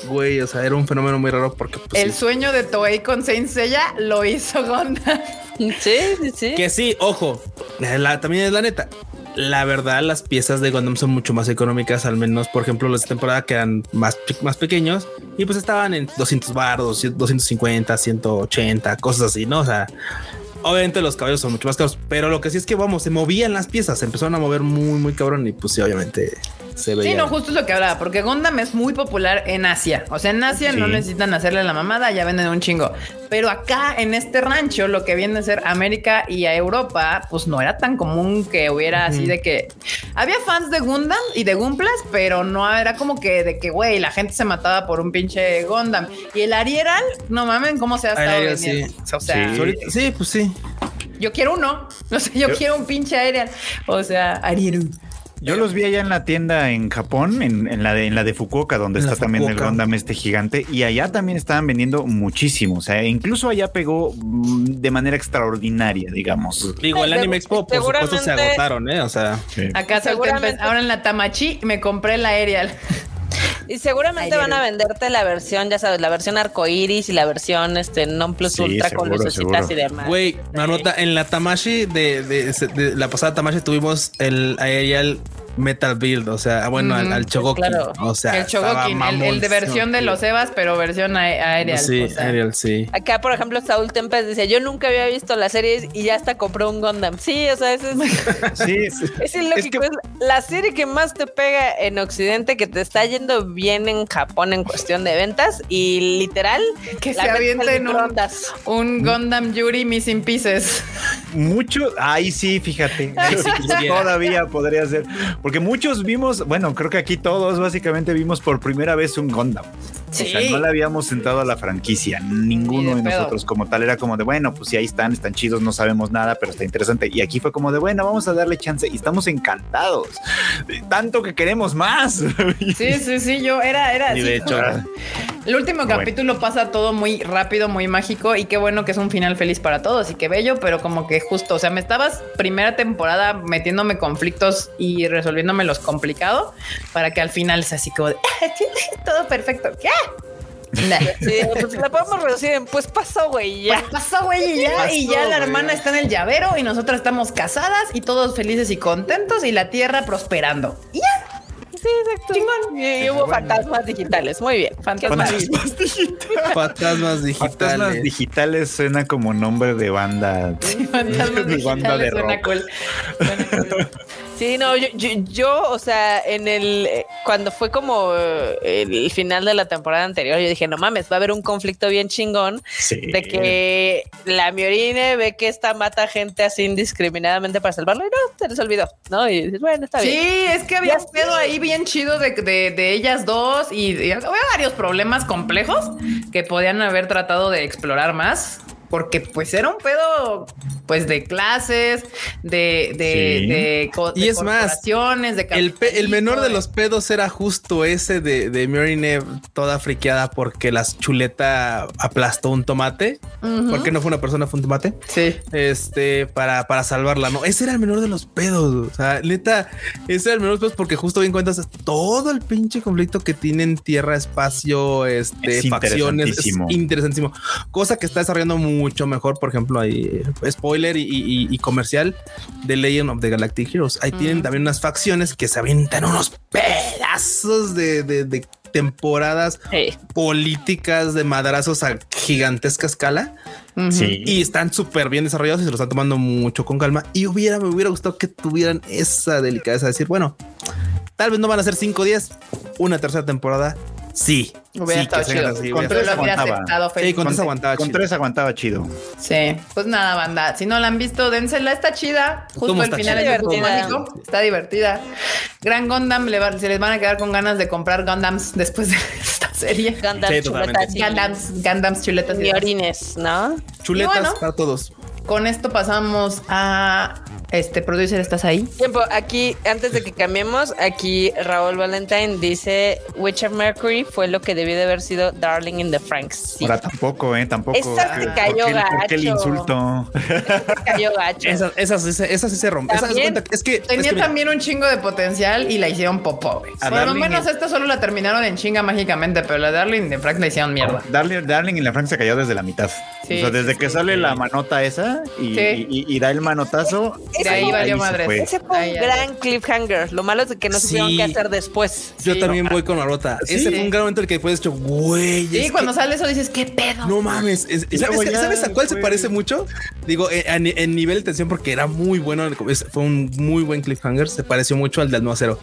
güey, o sea, era un fenómeno muy raro porque pues, el sí. sueño de Toei con Saint Seiya lo hizo Gondam. Sí, sí, sí. Que sí, ojo, la, también es la neta la verdad, las piezas de Gundam son mucho más económicas, al menos, por ejemplo, las de temporada quedan más, más pequeños y pues estaban en 200 bar, 250, 180, cosas así, ¿no? O sea, Obviamente los caballos son mucho más caros, pero lo que sí es que vamos, se movían las piezas, se empezaron a mover muy, muy cabrón y pues sí, obviamente se veía. Sí, no, justo es lo que hablaba, porque Gundam es muy popular en Asia. O sea, en Asia no necesitan hacerle la mamada, ya venden un chingo. Pero acá en este rancho, lo que viene a ser América y a Europa, pues no era tan común que hubiera así de que había fans de Gundam y de Gumplas, pero no era como que de que, güey, la gente se mataba por un pinche Gundam. Y el Arieral, no mamen cómo se ha estado vendiendo. O sea, sí. pues sí. Yo quiero uno. No sé, yo, quiero un pinche Ariel. O sea, Arieru. Yo los vi allá en la tienda en Japón, en, la, de, en la de Fukuoka, donde está también el Gundam este gigante, y allá también estaban vendiendo muchísimo. O sea, incluso allá pegó mm, de manera extraordinaria, digamos. Digo, el Anime Expo, por supuesto, se agotaron, ¿eh? O sea, acá seguramente ahora en la Tamachi me compré la Aerial. Y seguramente van a venderte la versión, ya sabes, la versión arcoiris y la versión este non plus ultra con lucecitas y demás. Güey, una nota en la Tamashi de, de, la pasada Tamashi tuvimos el aerial Metal Build, o sea, bueno, al, al Chogoki. O sea, el Chogoki, el, de versión de los Evas, pero versión aérea. Sí, aerial, sí. Acá, por ejemplo, Saúl Tempest dice: Yo nunca había visto la serie y ya hasta compré un Gundam. Sí, o sea, eso es. sí, es ilógico. Es, la serie que más te pega en Occidente, que te está yendo bien en Japón en cuestión de ventas y literal. Que se avienten un, un Gundam Yuri Missing Pieces. Mucho, ahí sí, fíjate. todavía podría ser. Porque muchos vimos, bueno, creo que aquí todos básicamente vimos por primera vez un Gundam. O sea, no le habíamos sentado a la franquicia, ninguno de, nosotros como tal. Era como de, bueno, pues si ahí están, están chidos, no sabemos nada, pero está interesante. Y aquí fue como de, bueno, vamos a darle chance y estamos encantados. Tanto que queremos más. Sí, sí, sí, yo era, era. Y de hecho, el último capítulo pasa todo muy rápido, muy mágico y qué bueno que es un final feliz para todos y qué bello, pero como que justo, o sea, me estabas primera temporada metiéndome conflictos y resolviéndome los complicados para que al final sea así como de, todo perfecto. ¿Qué? Sí, pues la podemos reducir en pues pasó, güey, ya. Pues pasó, güey, y ya. y ya la hermana está en el llavero y nosotras estamos casadas y todos felices y contentos y la tierra prosperando. Y ya. Sí, exacto. Y, hubo fantasmas digitales. Muy bien. Fantasmas, digitales. Fantasmas digitales. Fantasmas digitales suena como nombre de banda. Sí, fantasmas de banda de rock. Sí, no, yo, yo, o sea, en el eh, cuando fue como eh, el final de la temporada anterior, yo dije, no mames, va a haber un conflicto bien chingón de que la Miorine ve que esta mata gente así indiscriminadamente para salvarlo y no, se les olvidó, ¿no? Y dices, bueno, está bien. Sí, es que había un pedo ahí bien chido de, de, ellas dos y, y había varios problemas complejos que podían haber tratado de explorar más porque pues era un pedo pues de clases, de, de, y es más, de el, el, menor de los pedos era justo ese de, de toda friqueada porque la chuleta aplastó un tomate, porque no fue una persona, fue un tomate. Sí. Este, para, para salvarla, no, ese era el menor de los pedos, o sea, neta, ese era el menor de los pedos porque justo bien cuentas todo el pinche conflicto que tienen tierra, espacio, este, facciones, es interesantísimo, cosa que está desarrollando muy mucho mejor. Por ejemplo, hay spoiler y, comercial de Legend of the Galactic Heroes. Ahí tienen también unas facciones que se avientan unos pedazos de, temporadas políticas de madrazos a gigantesca escala. Y están súper bien desarrollados y se lo están tomando mucho con calma. Y hubiera, me hubiera gustado que tuvieran esa delicadeza de decir, bueno, tal vez no van a ser 5 días, una tercera temporada Sí. Hubiera estado chido. con tres aguantaba. Sí, con, tres aguantaba con tres aguantaba chido. Sí. Pues nada, banda. Si no la han visto, dénsela. Está chida. Justo al final es divertida. Está divertida. Gran Gundam. se les van a quedar con ganas de comprar Gundams después de esta serie. Gundams, chuletas. Gundams, Gundams, chuletas. Y orines, ¿no? Chuletas para todos. Con esto pasamos a este producer, ¿estás ahí? Tiempo, aquí, antes de que cambiemos, aquí Raúl Valentine dice Witcher Mercury fue lo que debió de haber sido Darling in the Franks. Ahora tampoco, eh, tampoco. Esa se cayó gacho. ¿por qué el insulto? se cayó gacho. Esa, esa, sí se rompe. es que tenía también un chingo de potencial y la hicieron popó, Por lo menos esta solo la terminaron en chinga mágicamente, pero la Darling in the Franks la hicieron mierda. Darling, Darling in the Franks se cayó desde la mitad. o sea, desde que sale la manota esa y, y, da el manotazo, de ahí valió madre. Ese fue un gran cliffhanger. Lo malo es que no supieron qué hacer después. Yo también voy con la rota. Ese fue un gran momento en el que después hecho, güey. Sí, cuando sale eso dices, ¿qué pedo? No mames. ¿sabes, a cuál se parece mucho? Digo, eh, en, nivel de tensión, porque era muy bueno. Fue un muy buen cliffhanger. Se pareció mucho al del No Acero.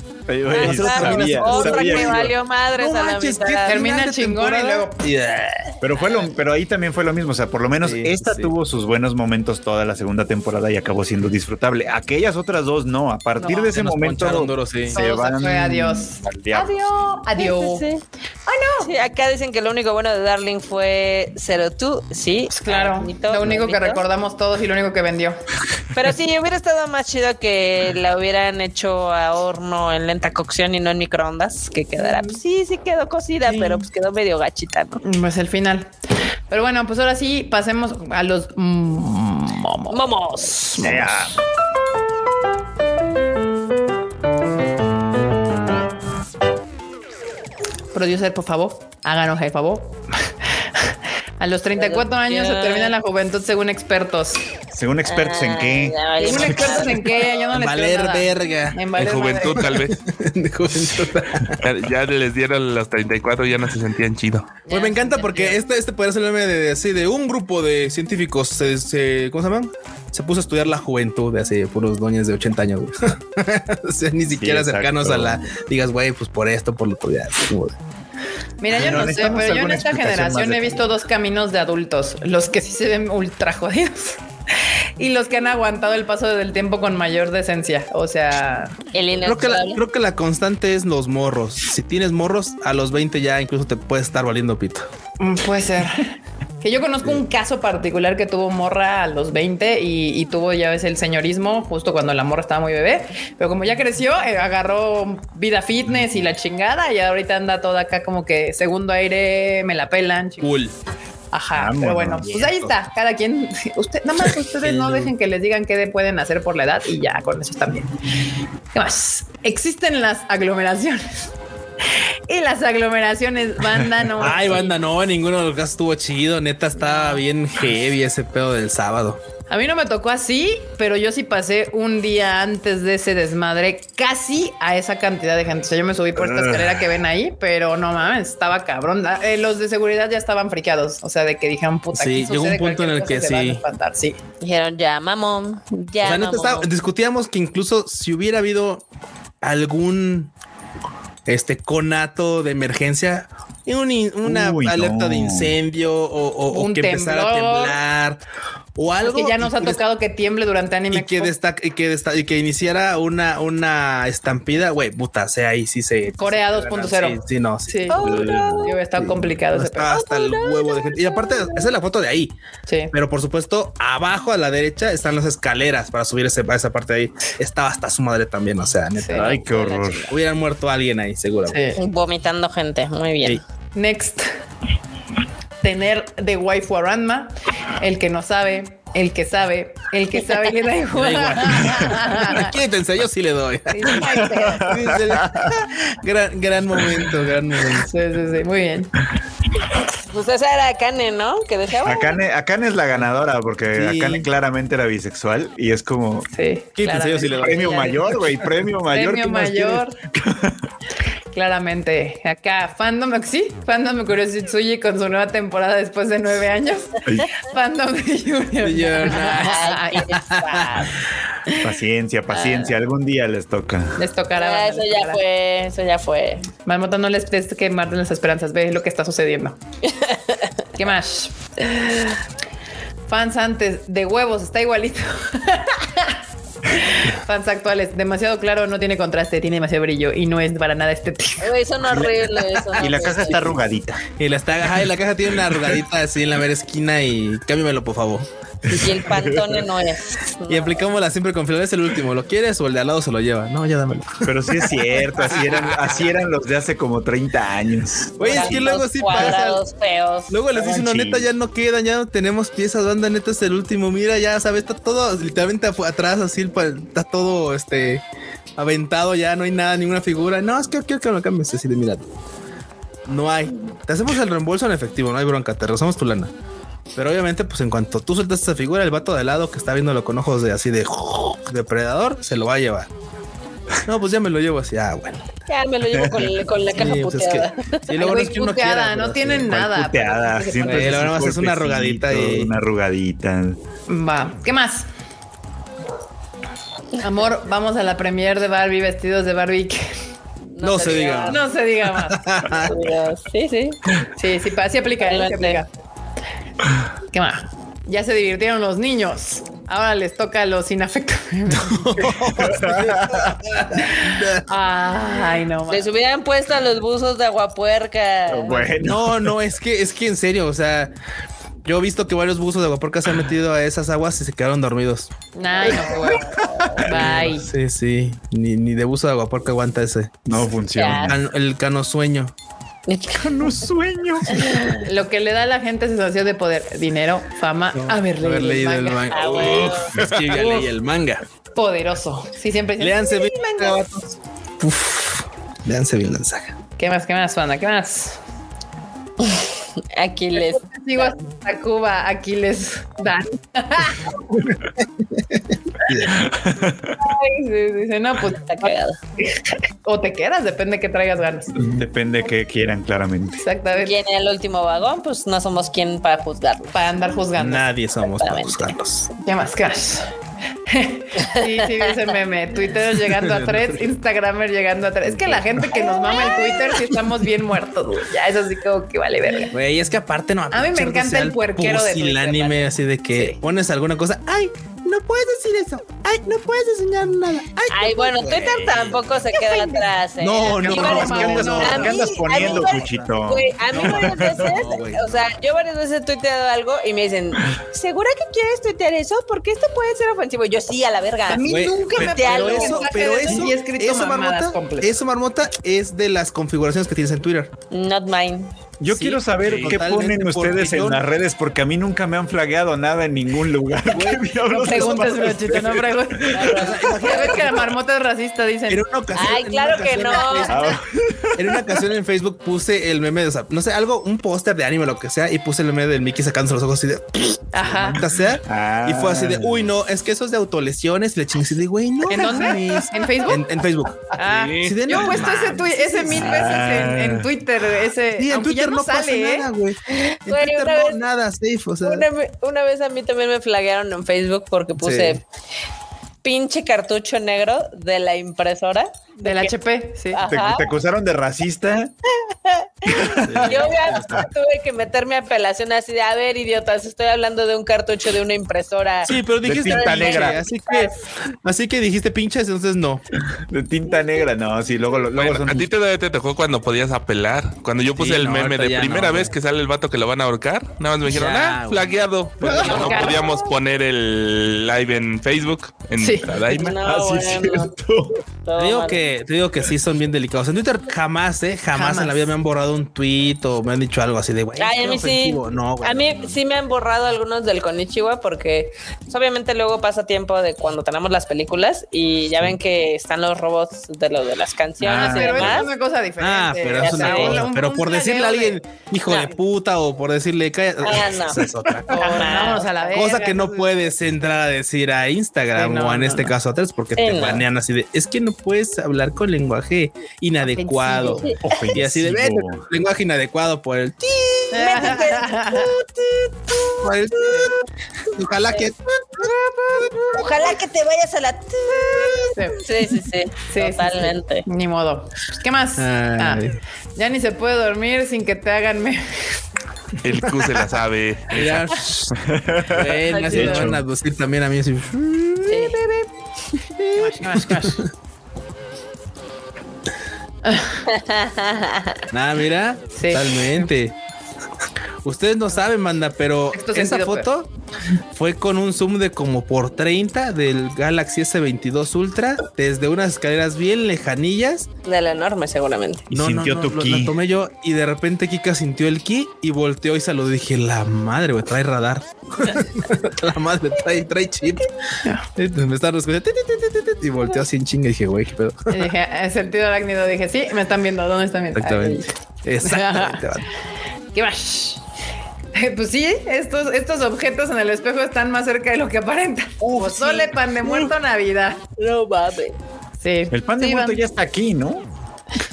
Otra que valió mitad. Termina chingón y luego. Pero fue lo, pero ahí también fue lo mismo. O sea, por lo menos esta tuvo sus buenos momentos toda la segunda temporada y acabó siendo disfrutable. Aquellas otras dos no. A partir de ese momento duro, se van. Fue adiós. Adiós. Adiós. Ah, no. acá dicen que lo único bueno de Darling fue Zero Two. Sí. Pues claro. lo único que recordamos todos y lo único que vendió. Pero sí, hubiera estado más chido que la hubieran hecho a horno en lenta cocción y no en microondas, que quedara. Pues sí, sí quedó cocida, pero pues quedó medio gachita, ¿no? Pues el final. Pero bueno, pues ahora sí pasemos a los momos. Momos. Producer, por favor, háganos el favor. A los 34 años se termina la juventud según expertos. Según expertos en qué. Según expertos en qué, yo no les Valer verga. En, juventud, tal vez. de juventud. ya, les dieron los 34, ya no se sentían chido. Pues me encanta porque este, este puede ser el meme de, así, de un grupo de científicos. Se, ¿Cómo se llaman? Se puso a estudiar la juventud de así, puros doñas de 80 años. o sea, ni siquiera cercanos a la. Digas, güey, pues por esto, por lo otro. Ya, Mira, yo no, sé, pero yo en esta generación he visto dos caminos de adultos. Los que sí se ven ultra jodidos y los que han aguantado el paso del tiempo con mayor decencia. O sea, creo que, la, creo que la constante es los morros. Si tienes morros, a los 20 ya incluso te puede estar valiendo pito. Mm, puede ser. Que yo conozco un caso particular que tuvo morra a los 20 y, tuvo ya ves el señorismo justo cuando la morra estaba muy bebé, pero como ya creció, eh, agarró vida fitness y la chingada y ahorita anda toda acá como que segundo aire, me la pelan. Cool. Ajá, pero bueno, pues ahí está. Cada quien, usted, nada más ustedes no dejen que les digan qué pueden hacer por la edad y ya con eso también. ¿Qué más? Existen las aglomeraciones. Y las aglomeraciones, banda, no. Ay, banda, no, ninguno de los casos estuvo chido. Neta, estaba bien heavy ese pedo del sábado. A mí no me tocó así, pero yo sí pasé un día antes de ese desmadre casi a esa cantidad de gente. O sea, yo me subí por esta escalera que ven ahí, pero no mames, estaba cabrón. Ah, eh, los de seguridad ya estaban friqueados. O sea, de que dijeron puta. Sí, llegó un punto en el que sí. sí. Dijeron ya, mamón, ya. O sea, discutíamos que incluso si hubiera habido algún este conato de emergencia, una alerta de incendio o, o que empezara a temblar o algo que ya nos ha tocado que tiemble durante anime y que destaque y que y que iniciara una una estampida güey puta sea ahí sí se Corea 2.0 sí, sí, no sí, oh, no. Yo estado complicado hasta el huevo de gente. Y aparte esa es la foto de ahí. Sí. Pero por supuesto abajo a la derecha están las escaleras para subir ese, esa parte de ahí. Estaba hasta su madre también o sea neta. Ay qué horror. Hubieran muerto alguien ahí seguro. Vomitando gente muy bien next tener de waifu a Ranma, el que no sabe, el que sabe, el que sabe le da igual. Quítense, yo sí le doy. gran, gran momento, gran momento. Sí, sí, sí, muy bien. Pues esa era Akane, ¿no? Que decía. Akane, Akane es la ganadora porque Akane claramente era bisexual y es como. Sí. Quítense, yo sí le doy. Premio mayor, güey, premio mayor. Premio mayor. Claramente. Acá, Fandom, sí, Fandom Kuroshitsuji con su nueva temporada después de nueve años. Fandom Junior. paciencia, paciencia. Algún día les toca. Les tocará. eso ya fue, eso ya fue. Marmota, no les des que maten las esperanzas. Ve lo que está sucediendo. ¿Qué más? Fans antes de huevos, está igualito. Fans actuales, demasiado claro, no tiene contraste, tiene demasiado brillo y no es para nada estético. Eso no horrible. Eso y la caja está arrugadita. Y la, está, la caja tiene una arrugadita así en la mera esquina y cámbiamelo, por favor. Y el pantone no es. Y aplicamos la siempre con es el último. ¿Lo quieres o el de al lado se lo lleva? No, ya dámelo. Pero sí es cierto, así eran, así eran los de hace como 30 años. Oye, es que luego sí pasa. Feos. Luego les dicen, no, neta, ya no quedan, ya no tenemos piezas, banda, neta es el último. Mira, ya sabes, está todo literalmente atrás, así, está todo este aventado, ya no hay nada, ninguna figura. No, es que quiero que lo cambies así de mira. No hay. Te hacemos el reembolso en efectivo, no hay bronca, te rezamos tu lana. Pero obviamente, pues en cuanto tú sueltas esa figura, el vato de lado que está viéndolo con ojos de así de depredador, se lo va a llevar. No, pues ya me lo llevo así. Ah, bueno. Ya me lo llevo con, con la caja pues puteada. y luego es que uno quiera, no tienen nada. Puteada, siempre es una arrugadita y una arrugadita. Va. ¿Qué más? Amor, vamos a la premier de Barbie, vestidos de Barbie. No, se, diga. No se diga más. sí, sí. Sí, sí, sí aplica, sí aplica. ¿Qué más? Ya se divirtieron los niños. Ahora les toca a los inafectos. Ay, no. Les hubieran puesto a los buzos de aguapuerca. Bueno. No, no, es que, es que en serio, o sea, yo he visto que varios buzos de aguaporca se han metido a esas aguas y se quedaron dormidos. Ay, no, Bye. Sí, sí. Ni, ni de buzo de aguaporca aguanta ese. No funciona. El cano sueño. El cano sueño. Lo que le da a la gente sensación de poder, dinero, fama, haber leído, el manga. Ah, es que ya leí el manga. Poderoso. Sí, siempre. Leanse bien, Leanse bien la saga. ¿Qué más? ¿Qué más, Fana? ¿Qué más? Aquiles. Sigo hasta Cuba, Aquiles dan. Dice, no, pues está cagado. O te quedas, depende que traigas ganas. Depende que quieran, claramente. Exactamente. ¿Quién en el último vagón? Pues no somos quien para juzgarlo. Para andar juzgando. Nadie somos para juzgarlos. ¿Qué más, Crash? sí, sí, ese meme. Twitter llegando a tres, Instagramer llegando a tres. Es que la gente que nos mama el Twitter, si estamos bien muertos, Ya es así como que vale verga. Güey, es que aparte no. A mí me encanta el puerquero de Twitter. el anime, así de que pones alguna cosa. ¡Ay! No puedes decir eso. Ay, no puedes enseñar nada. Ay, bueno, Twitter tampoco se queda atrás. ¿eh? No, no, no, es que andas, ¿qué andas poniendo, Cuchito? a mí varias veces, o sea, yo varias veces he tuiteado algo y me dicen, ¿segura que quieres tuitear eso? Porque esto puede ser ofensivo. Yo sí, a la verga. A mí nunca me pero eso, pero eso, eso, marmota, eso, marmota, es de las configuraciones que tienes en Twitter. Not mine. Yo quiero saber qué ponen ustedes en las redes porque a mí nunca me han flagueado nada en ningún lugar. no preguntes, brochito, no preguntes. Imagínate que la marmota es racista, dicen. En una ocasión, Ay, claro que no. En, una ocasión en Facebook puse el meme, o sea, no sé, algo, un póster de anime, lo que sea, y puse el meme del Mickey sacándose los ojos así de. Ajá. Sea, Y fue así de, uy, no, es que eso es de autolesiones. Y le chingué así de, güey, no. ¿En dónde? ¿En Facebook? En, Facebook. Ah, sí. Yo he puesto ese, ese mil veces en, en, Twitter. Ese, sí, en Twitter no, sale, ¿eh? nada, güey. nada safe, o sea. Una, vez a mí también me flaguearon en Facebook porque puse pinche cartucho negro de la impresora. Del HP, sí. ¿Te, ¿Te, acusaron de racista? Yo tuve que meterme a apelación así de, a ver, idiotas, estoy hablando de un cartucho de una impresora. Sí, pero dijiste de tinta negra. Así que, así que dijiste pinches, entonces no. De tinta negra, no, sí, luego, luego A ti te, te tocó cuando podías apelar. Cuando yo puse el meme de primera vez que sale el vato que lo van a ahorcar, nada más me dijeron, ah, flagueado. Pero no, podíamos poner el live en Facebook, en sí. No, así es cierto. Te digo, que, te digo que sí son bien delicados. En Twitter jamás, eh, jamás, en la vida me han borrado un tweet o me han dicho algo así de güey. a mí sí. a mí sí me han borrado algunos del Konichiwa porque pues, obviamente luego pasa tiempo de cuando tenemos las películas y ya ven que están los robots de lo de las canciones ah, y pero demás. es una cosa diferente. Ah, pero es una cosa. pero por decirle a alguien hijo de puta o por decirle calla, ah, no. es otra cosa. a la cosa que no puedes entrar a decir a Instagram o en este caso a tres porque te banean así de es que no puedes hablar con lenguaje inadecuado. Y así de lenguaje inadecuado por el Ojalá que Ojalá que te vayas a la Sí, sí, sí, totalmente. Ni modo. ¿Qué más? Ah, ya ni se puede dormir sin que te hagan El Q se la sabe. Ya. me has hecho también a mí así. Nada, mira. Totalmente. Ustedes no saben, manda, pero esa foto fue con un zoom de como por 30 del Galaxy S22 Ultra desde unas escaleras bien lejanillas. De la enorme, seguramente. Y no, sintió tu ki. La tomé yo y de repente Kika sintió el ki y volteó y saludó. Dije, la madre, güey, trae radar. la madre trae, trae chip. me estaba y volteó así en chinga y dije, güey, qué pedo. Y dije, el sentido arácnido, dije, sí, me están viendo, ¿dónde están viendo? Exactamente. Exactamente. ¿Qué más? Pues sí, estos, estos objetos en el espejo están más cerca de lo que aparentan. Pozole, pan de muerto, Navidad. No mames. Sí. El pan de muerto ya está aquí, ¿no?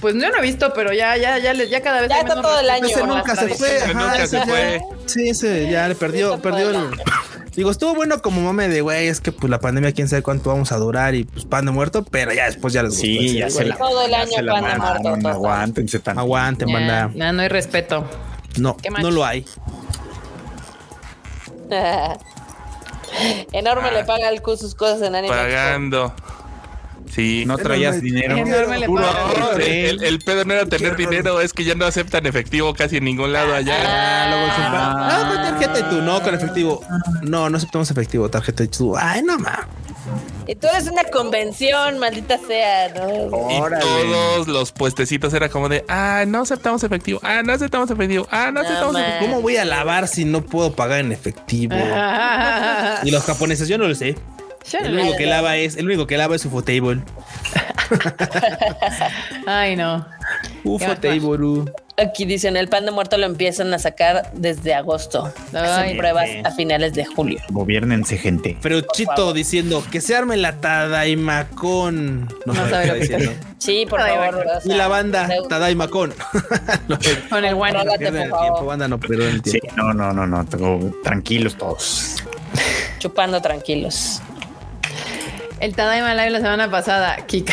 Pues yo no he visto, pero ya, ya, ya, ya cada vez. Ya está todo el año. Ese nunca se fue. nunca se fue. Sí, ese ya le perdió, perdió el, Digo, estuvo bueno como mame de güey, es que pues la pandemia, quién sabe cuánto vamos a durar y pues pan de muerto, pero ya después ya les gustó. Sí, ya se la, Todo el año se la pan de muerto. Aguanten, Ya, banda. no, no hay respeto. No, no lo hay. Enorme le paga al Q sus cosas en anime. Pagando. Sí. No traías dinero. Enorme le paga. El, el pedo no era tener dinero, es que ya no aceptan efectivo casi en ningún lado allá. Ah, luego Ah. Ah, tarjeta y tú, no, con efectivo. No, no aceptamos efectivo, tarjeta y tú. Ay, no ma. Y tú eres una convención, maldita sea, ¿no? Y todos los puestecitos era como de, ah, no aceptamos efectivo, ah, no aceptamos efectivo, ah, no No, aceptamos man. efectivo. ¿Cómo voy a lavar si no puedo pagar en efectivo? Y los japoneses, yo no lo sé. El único que lava es, el único que lava es Ufotable. Ay, no. Ufotable. Aquí dicen, el pan de muerto lo empiezan a sacar desde agosto. Hacen pruebas a finales de julio. Gobiernense, gente. Pero Chito diciendo que se arme la Tadaimacón. No, No sabe lo está que diciendo. Sí, por favor. bueno. o sea, Y la banda Tadaimacón. Con el guano. Favor. banda, no pierden el Sí, tiempo. no, no, no, no. tengo- tranquilos todos. Chupando tranquilos. El Tadaima Live la semana pasada, Kika.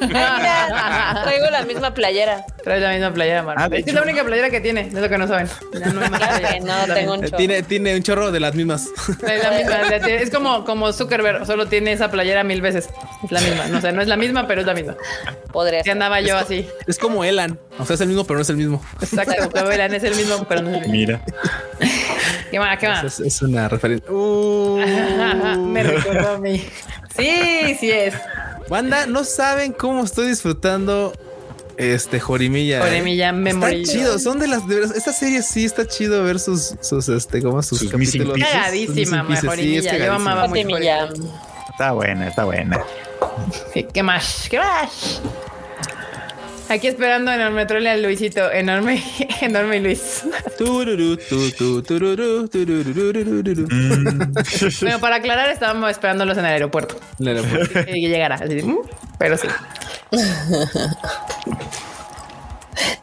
Mira, traigo la misma playera. Trae la misma playera, Marta. Ah, es hecho. la única playera que tiene, es lo que no saben. Ya no Claro playeras. no, tengo un chorro. Tiene, tiene un chorro de las mismas. Es la misma, es como, como Zuckerberg, solo tiene esa playera mil veces. Es la misma. No sé, no es la misma, pero es la misma. Podría Que ser. andaba yo así. Es como Elan. O sea, es el mismo, pero no es el mismo. Exacto, que verán, es el mismo, pero no es el mismo. Mira. ¿Qué más? ¿Qué más? Es, es una referencia. Uh. Me recordó a mí. Sí, sí es. Banda, no saben cómo estoy disfrutando este Jorimilla. ¿eh? Jorimilla Memory. Está chido, son de las de verdad, esta serie sí está chido ver sus sus este como sus, Sus capítulos. pieces. Cagadísima, Sus Jorimilla. es Yo amaba muy Jorimilla. Está buena, está buena. Sí, ¿Qué más? ¿Qué más? Aquí esperando enorme trole al Luisito, enorme, enorme Luis. Tururururururu. Bueno, para aclarar, estábamos esperándolos en el aeropuerto. El aeropuerto. Y que llegara. así de, "Mm", pero sí.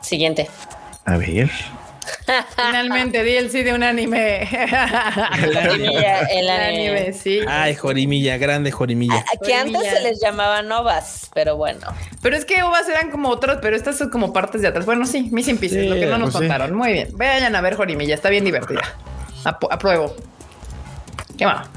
Siguiente. A ver. Finalmente di el sí de un anime. Jorimilla, el El anime. anime, sí. Ay, Jorimilla, grande Jorimilla. Que antes se les llamaba novas, pero bueno. Pero es que ovas eran como otros, pero estas son como partes de atrás. Bueno, sí, mis Pieces, Sí, lo que no nos pues sí. contaron. Muy bien. Vayan a ver Jorimilla, está bien divertida. Apruebo. ¿Qué más?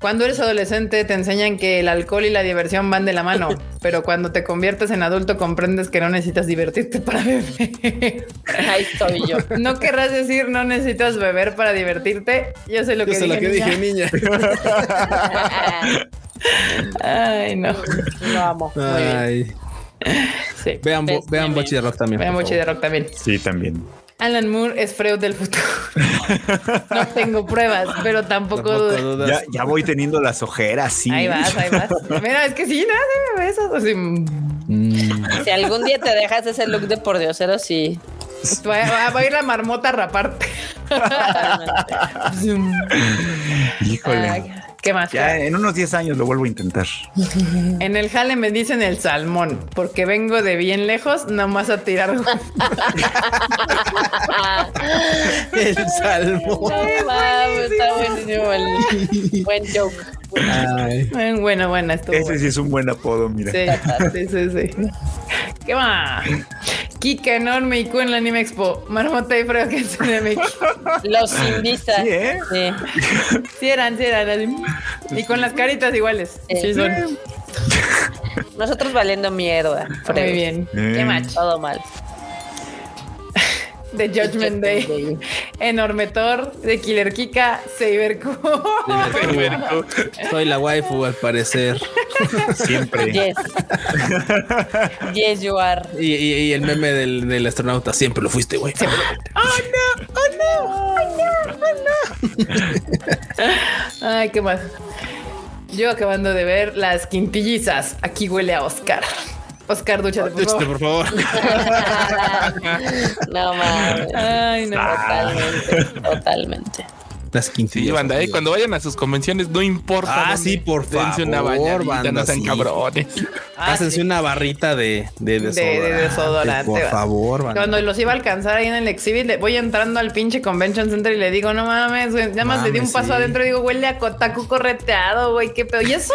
Cuando eres adolescente te enseñan que el alcohol y la diversión van de la mano, pero cuando te conviertes en adulto comprendes que no necesitas divertirte para beber. Ahí estoy yo. No querrás decir no necesitas beber para divertirte. Yo sé lo Yo que sé lo dije. que niña. dije, niña. Ay, no. Lo amo. Muy bien. Ay. Sí. Vean, Ves, vean. Bochi de Rock también. Vean Bochi de. Rock también. Sí, también. Alan Moore es Freud del futuro. No tengo pruebas, pero tampoco, Tampoco dudas. dudas. Ya, ya voy teniendo las ojeras, sí. Ahí vas, ahí vas. Mira, es que sí, nada, sí me besas. Así, mm, Mm. Si algún día te dejas ese look de por diosero, sí. va, va- va a ir la marmota a raparte. Híjole. Ay, ¿Qué más? Ya en unos 10 años lo vuelvo a intentar. En el jale me dicen el salmón, porque vengo de bien lejos, nomás a tirar. El salmón. Está buenísimo el buen joke. Ay. bueno, bueno, esto. Ese sí es un buen apodo, mira. Sí, sí, sí, sí. ¿Qué más? Kika enorme y Q en la Anime Expo. Marmota y Freo que es MX. Los invita. Sí, ¿eh? Sí. Sí eran, sí eran. Y con las caritas iguales. Sí, son. Nosotros valiendo mierda. Muy bien. Eh. ¿Qué más? Todo mal. De Judgment Day. Enorme Thor. De Killer Kika. Saber Q. Soy la waifu al parecer. Siempre. Yes. yes, you are. Y, y- y el meme del, del astronauta siempre lo fuiste, güey. Ay, ¿qué más? Yo acabando de ver las quintillizas. Aquí huele a Oscar. Oscar, dúchate, por favor. por favor. no mames. Ay, no. Totalmente. Totalmente. Las quintillas. Sí, banda, eh, cuando vayan a sus convenciones, no importa. Ah, sí, por favor. una bañadita, no sean sí. cabrones. Ah, Hácense sí. una barrita de, de desodorante. de desodorante, Por favor, banda. Cuando los iba a alcanzar ahí en el exhibit, le- voy entrando al pinche convention center y le digo, no mames, güey. Nada más le di un paso sí. adentro y digo, huele a Kotaku correteado, güey, qué pedo. Y eso,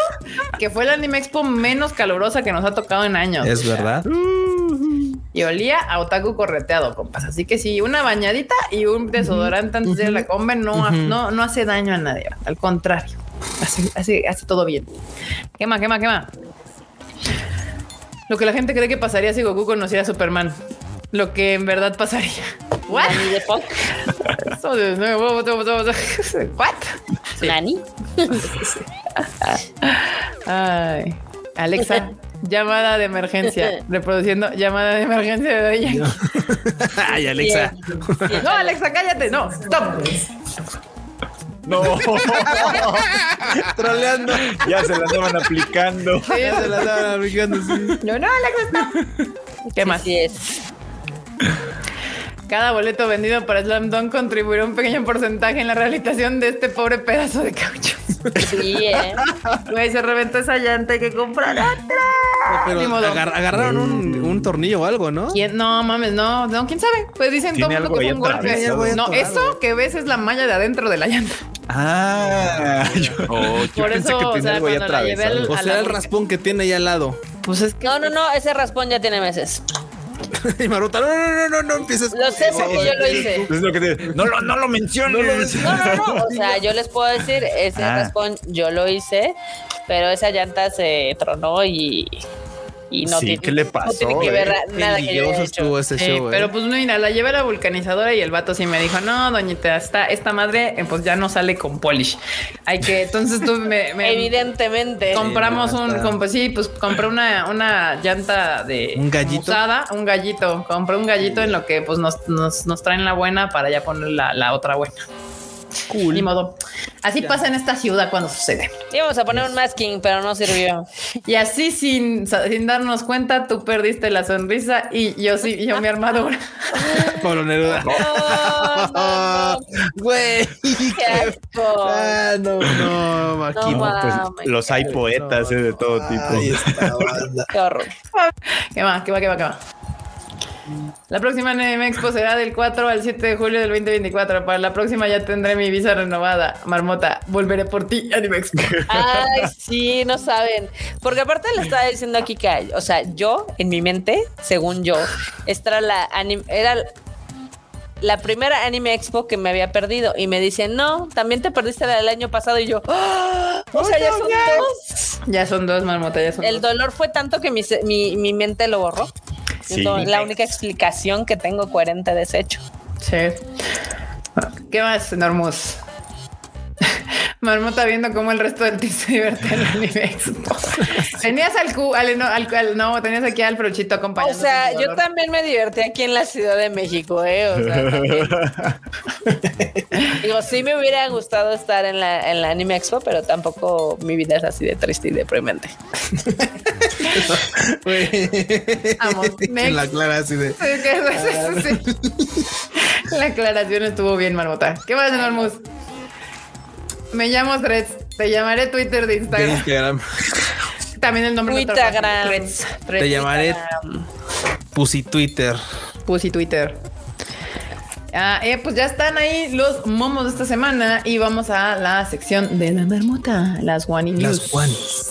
que fue la Anime Expo menos calurosa que nos ha tocado en años. Es verdad. Y olía a otaku correteado, compas. Así que sí, una bañadita y un desodorante antes de ir a la conven no, ha- no, no hace daño a nadie. Al contrario, hace, hace, hace todo bien. Quema, quema, quema. Lo que la gente cree que pasaría si Goku conociera a Superman. Lo que en verdad pasaría. ¿What? Nani de Fox. Eso de nuevo, ¿What? Sí. Nani. Ay. Alexa, llamada de emergencia. Reproduciendo llamada de emergencia de Yankee. Ay, Alexa. No, Alexa, cállate. No, stop. No, Troleando. ya se la andaban aplicando. Sí, Se la estaban aplicando, sí. No, no, Alexa, stop. ¿Qué más? Sí es. Cada boleto vendido para Slam Dunk contribuirá un pequeño porcentaje en la rehabilitación de este pobre pedazo de caucho. Sí, eh. Güey, se reventó esa llanta, hay que comprar otra. Pero agar- agarraron un, un tornillo o algo, ¿no? ¿Quién? No mames, no, no, quién sabe. Pues dicen todo mundo que fue un golpe. algo No, eso que ves es la malla de adentro de la llanta. Ah, yo, Oh, yo Por pensé eso, que o sea, algo ahí cuando la llevé al-. O sea, el raspón que tiene ahí al lado. Pues es que. No, no, no, ese raspón ya tiene meses. y Maruta, no, no, no, no, no empieces. Lo sé porque yo lo hice. Es lo que te- no, lo, no lo menciones. No, no, no. O sea, yo les puedo decir, ese Ah. raspón yo lo hice, pero esa llanta se tronó y, y no Sí, tiene, ¿qué le no pasó, tiene que ver eh? nada que yo Peligroso haya hecho. estuvo ese Sí, show, pero eh. pues mira, la llevé a la vulcanizadora y el vato sí me dijo, no, doñita, esta, esta madre eh, pues ya no sale con polish. Hay que, entonces tú me, me- Evidentemente. compramos Sí, un, com- pues sí, pues compré una, una llanta de ¿Un gallito? usada, un gallito, compré un gallito en lo que pues nos, nos, nos traen la buena para ya poner la, la otra buena. Cool. Ni modo. Así pasa en esta ciudad cuando sucede. Íbamos a poner un masking, pero no sirvió. Y así sin, sin darnos cuenta, tú perdiste la sonrisa y yo sí, yo mi armadura. Pablo Neruda. No, no, no. Güey. Qué asco. Ah, no, no, No. Pues los hay poetas eh, de todo tipo. Banda. Qué horror. ¿Qué más? ¿Qué va? ¿Qué va? ¿Qué va? La próxima Anime Expo será del 4 al 7 de julio del 2024. Para la próxima ya tendré mi visa renovada. Marmota, volveré por ti, Anime Expo. Ay, sí, no saben. Porque aparte le estaba diciendo aquí que, o sea, yo, en mi mente, según yo, esta era la anim- era la primera anime expo que me había perdido. Y me dicen, no, también te perdiste la del año pasado. Y yo, ¡Ah! o sea, ya son dos. Ya son dos, Marmota, ya son El dos. dolor fue tanto que mi, mi, mi mente lo borró. Sí. Entonces, la única explicación que tengo coherente de ese hecho. Sí. ¿Qué más, Normus? Marmota viendo cómo el resto del team se divierte en el Anime Expo. tenías al, cu- al, no, al- al- no, tenías aquí al Frochito O acompañando. sea, yo también me divertí aquí en la Ciudad de México, ¿eh? O sea. Digo, sí me hubiera gustado estar en la, en la Anime Expo, pero tampoco mi vida es así de triste y deprimente. Vamos, En la next. clara así de. Sí, que- sí, sí. La aclaración estuvo bien, Marmota. ¿Qué más, Normus? Me llamo Threads. Te llamaré Twitter de de Instagram. También el nombre. paso. Instagram. Threads. Te llamaré Pussy Twitter. Pussy Twitter. Ah, eh, pues ya están ahí los momos de esta semana y vamos a la sección de la marmota, las One News. Las Juanis.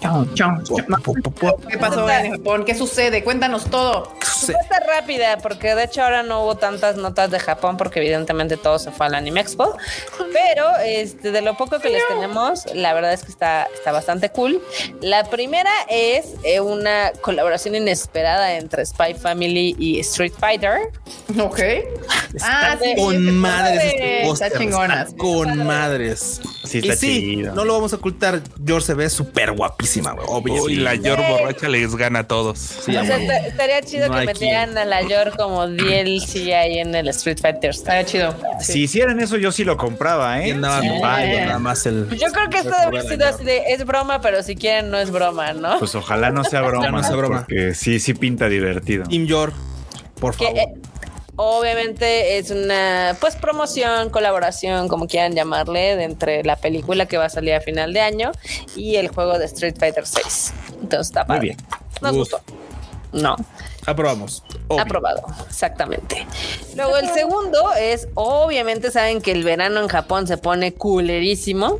Chao, chao, chao. ¿Qué pasó en Japón? ¿Qué sucede? Cuéntanos todo. Respuesta rápida, porque de hecho ahora no hubo tantas notas de Japón, porque evidentemente todo se fue al Anime Expo. Pero este, de lo poco que les tenemos, la verdad es que está, está bastante cool. La primera es eh, una colaboración inesperada entre Spy Family y Street Fighter. Ok. Está Ah, sí, con madres este está póster. chingona. Está con madres. Sí, y sí, chido. no lo vamos a ocultar. George se ve súper guapísima, güey. Obvio. Uy, la Yor borracha les gana a todos. Sí, O sea, estaría chido No que metieran a la Yor como DLC ahí en el Street Fighter. Está chido. Si hicieran eso, yo sí lo compraba, Y ¿eh? nada más el. Yo creo que esto debe haber sido así de es broma, pero si quieren no es broma, ¿no? Pues ojalá no sea broma. no sea broma. Porque sí, sí pinta divertido. Team George, por que favor. eh, obviamente es una pues promoción, colaboración, como quieran llamarle, de entre la película que va a salir a final de año y el juego de Street Fighter 6. Entonces está Muy padre. bien. Nos Uf. gustó. No, Aprobamos. Obvio. aprobado, exactamente. Luego el segundo es, obviamente saben que el verano en Japón se pone culerísimo.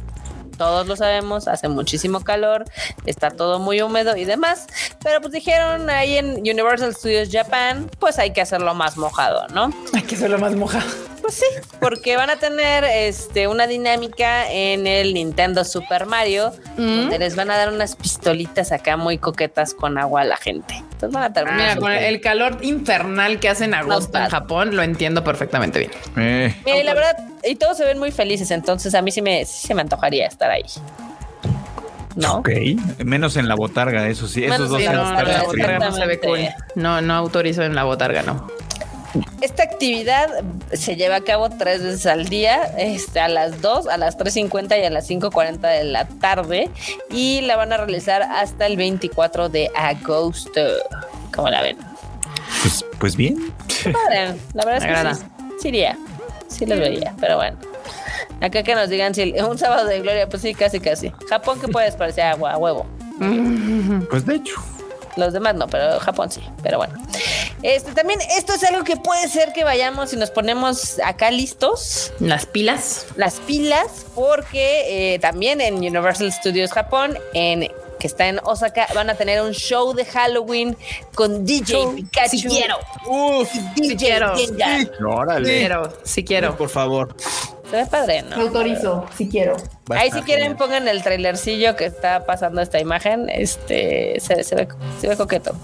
Todos lo sabemos, hace muchísimo calor, está todo muy húmedo y demás. Pero pues dijeron ahí en Universal Studios Japan, pues hay que hacerlo más mojado, ¿no? Hay que hacerlo más moja. Pues sí, porque van a tener este una dinámica en el Nintendo Super Mario, donde les van a dar unas pistolitas acá muy coquetas con agua a la gente. Entonces van a terminar. Mira, con el, calor infernal que hace en agosto en. Japón, lo entiendo perfectamente bien. Eh, Mira, y la verdad, y todos se ven muy felices, entonces a mí sí me, sí se me antojaría estar ahí. ¿No? Ok. Menos en la botarga, eso sí. Menos Esos dos en Sí, no, no, la botarga no se ve cool. No, no autorizo en la botarga, no. Esta actividad se lleva a cabo tres veces al día, este, a las 2, a las 3.50 y a las 5.40 de la tarde, y la van a realizar hasta el 24 de agosto. ¿Cómo la ven? Pues, pues bien. Padre, La verdad Me es que sí, sí iría, sí los veía, pero bueno. Acá que nos digan si un sábado de gloria, pues sí, casi, casi. Japón, que puedes parecer agua, a huevo. Pues de hecho. Los demás no, pero Japón sí. Pero bueno. Este también, esto es algo que puede ser que vayamos y nos ponemos acá listos, Las pilas. las pilas, porque eh, también en Universal Studios Japón, en que está en Osaka, van a tener un show de Halloween con DJ Pikachu. Sí quiero. Uf, DJ Sí quiero. Órale. Quiero, sí quiero. por favor. Se ve padre, ¿no? Autorizo, si quiero. Ahí si quieren pongan el trailercillo que está pasando esta imagen, este se, se ve, se ve coqueto.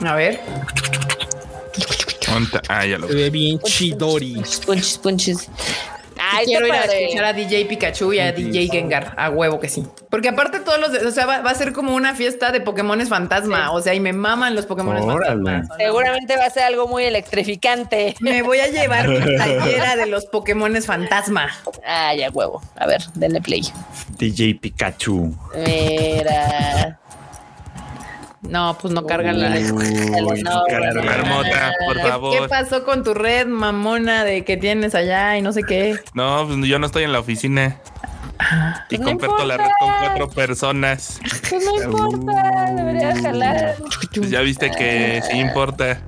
A ver. Ah, ya lo Se ve bien chidori. Punchis, punchis. Ay, quiero ir a escuchar a DJ Pikachu y a DJ Gengar. A huevo que sí. Porque aparte todos los, de- o sea, va, va a ser como una fiesta de Pokémones fantasma. O sea, y me maman los Pokémones fantasma. Seguramente va a ser algo muy electrificante. Me voy a llevar mi playera de los Pokémones fantasma. Ah, ya huevo. A ver, denle play. DJ Pikachu. Mira. No, pues no cargan la. Carga. Marmota, por ¿Qué, favor. qué pasó con tu red mamona de que tienes allá y no sé qué? No, pues yo no estoy en la oficina. Y Pues no comparto la red importa. con cuatro personas. Pues no importa, debería jalar. Pues ya viste que sí importa.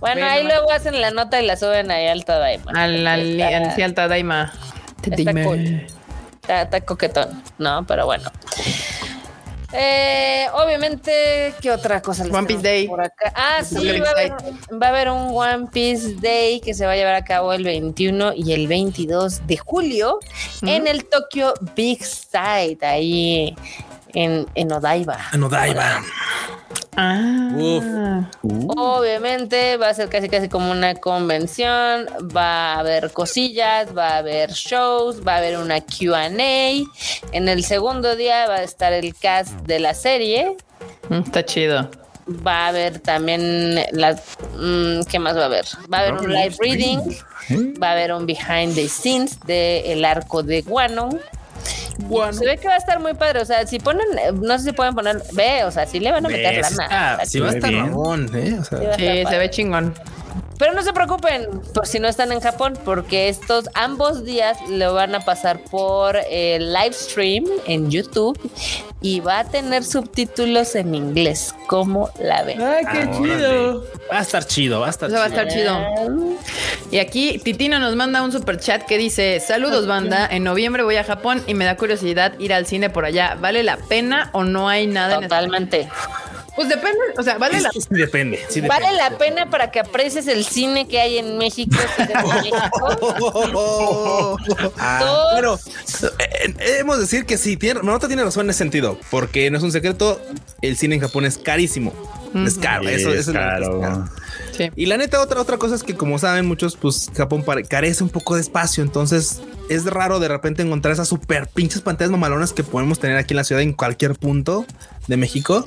Bueno, ahí luego hacen la nota y la suben ahí al Tadaima. Al, al, Está- al, sí, al Tadaima. Está cool. Está, está coquetón, ¿no? Pero bueno. Eh, obviamente, ¿qué otra cosa? les One Piece Day. por acá? Ah, sí, Doble va a, haber, va a haber un One Piece Day que se va a llevar a cabo el 21 y el 22 de julio en el Tokyo Big Sight, ahí en, en Odaiba. En Odaiba. Ah. Uf. Obviamente va a ser casi casi como una convención, va a haber cosillas, va a haber shows, va a haber una QA. En el segundo día va a estar el cast de la serie, Mm, Está chido. va a haber también las... mm, ¿Qué más va a haber? Va a haber un live reading, va a haber un behind the scenes del arco de Guano. Se ve que va a estar muy padre. O sea, si ponen, eh, no sé si pueden poner, ve, o sea, si le van a meter lana. Sí va a estar bien. Ramón, ¿eh? O sea, Sí se ve chingón. Pero no se preocupen por si no están en Japón, porque estos ambos días lo van a pasar por el live stream en YouTube y va a tener subtítulos en inglés. ¿Cómo la ven? ¡Ay, qué órale. Va a estar chido, va a estar Eso va a chido. estar chido. Y aquí Titino nos manda un super chat que dice: Saludos, banda. En noviembre voy a Japón y me da curiosidad ir al cine por allá. ¿Vale la pena o no hay nada en Totalmente. Pues depende, o sea, vale la Sí, sí depende, sí depende. Vale la pena para que aprecies el cine que hay en México. México. Ah, Todo- bueno, eh, eh, hemos de decir que sí, tiene, tiene razón en ese sentido, porque no es un secreto, el cine en Japón es carísimo. Es caro, eso, es caro. Y la neta, otra, otra cosa es que, como saben muchos, pues Japón carece un poco de espacio. Entonces es raro de repente encontrar esas super pinches pantallas mamalonas que podemos tener aquí en la ciudad en cualquier punto de México.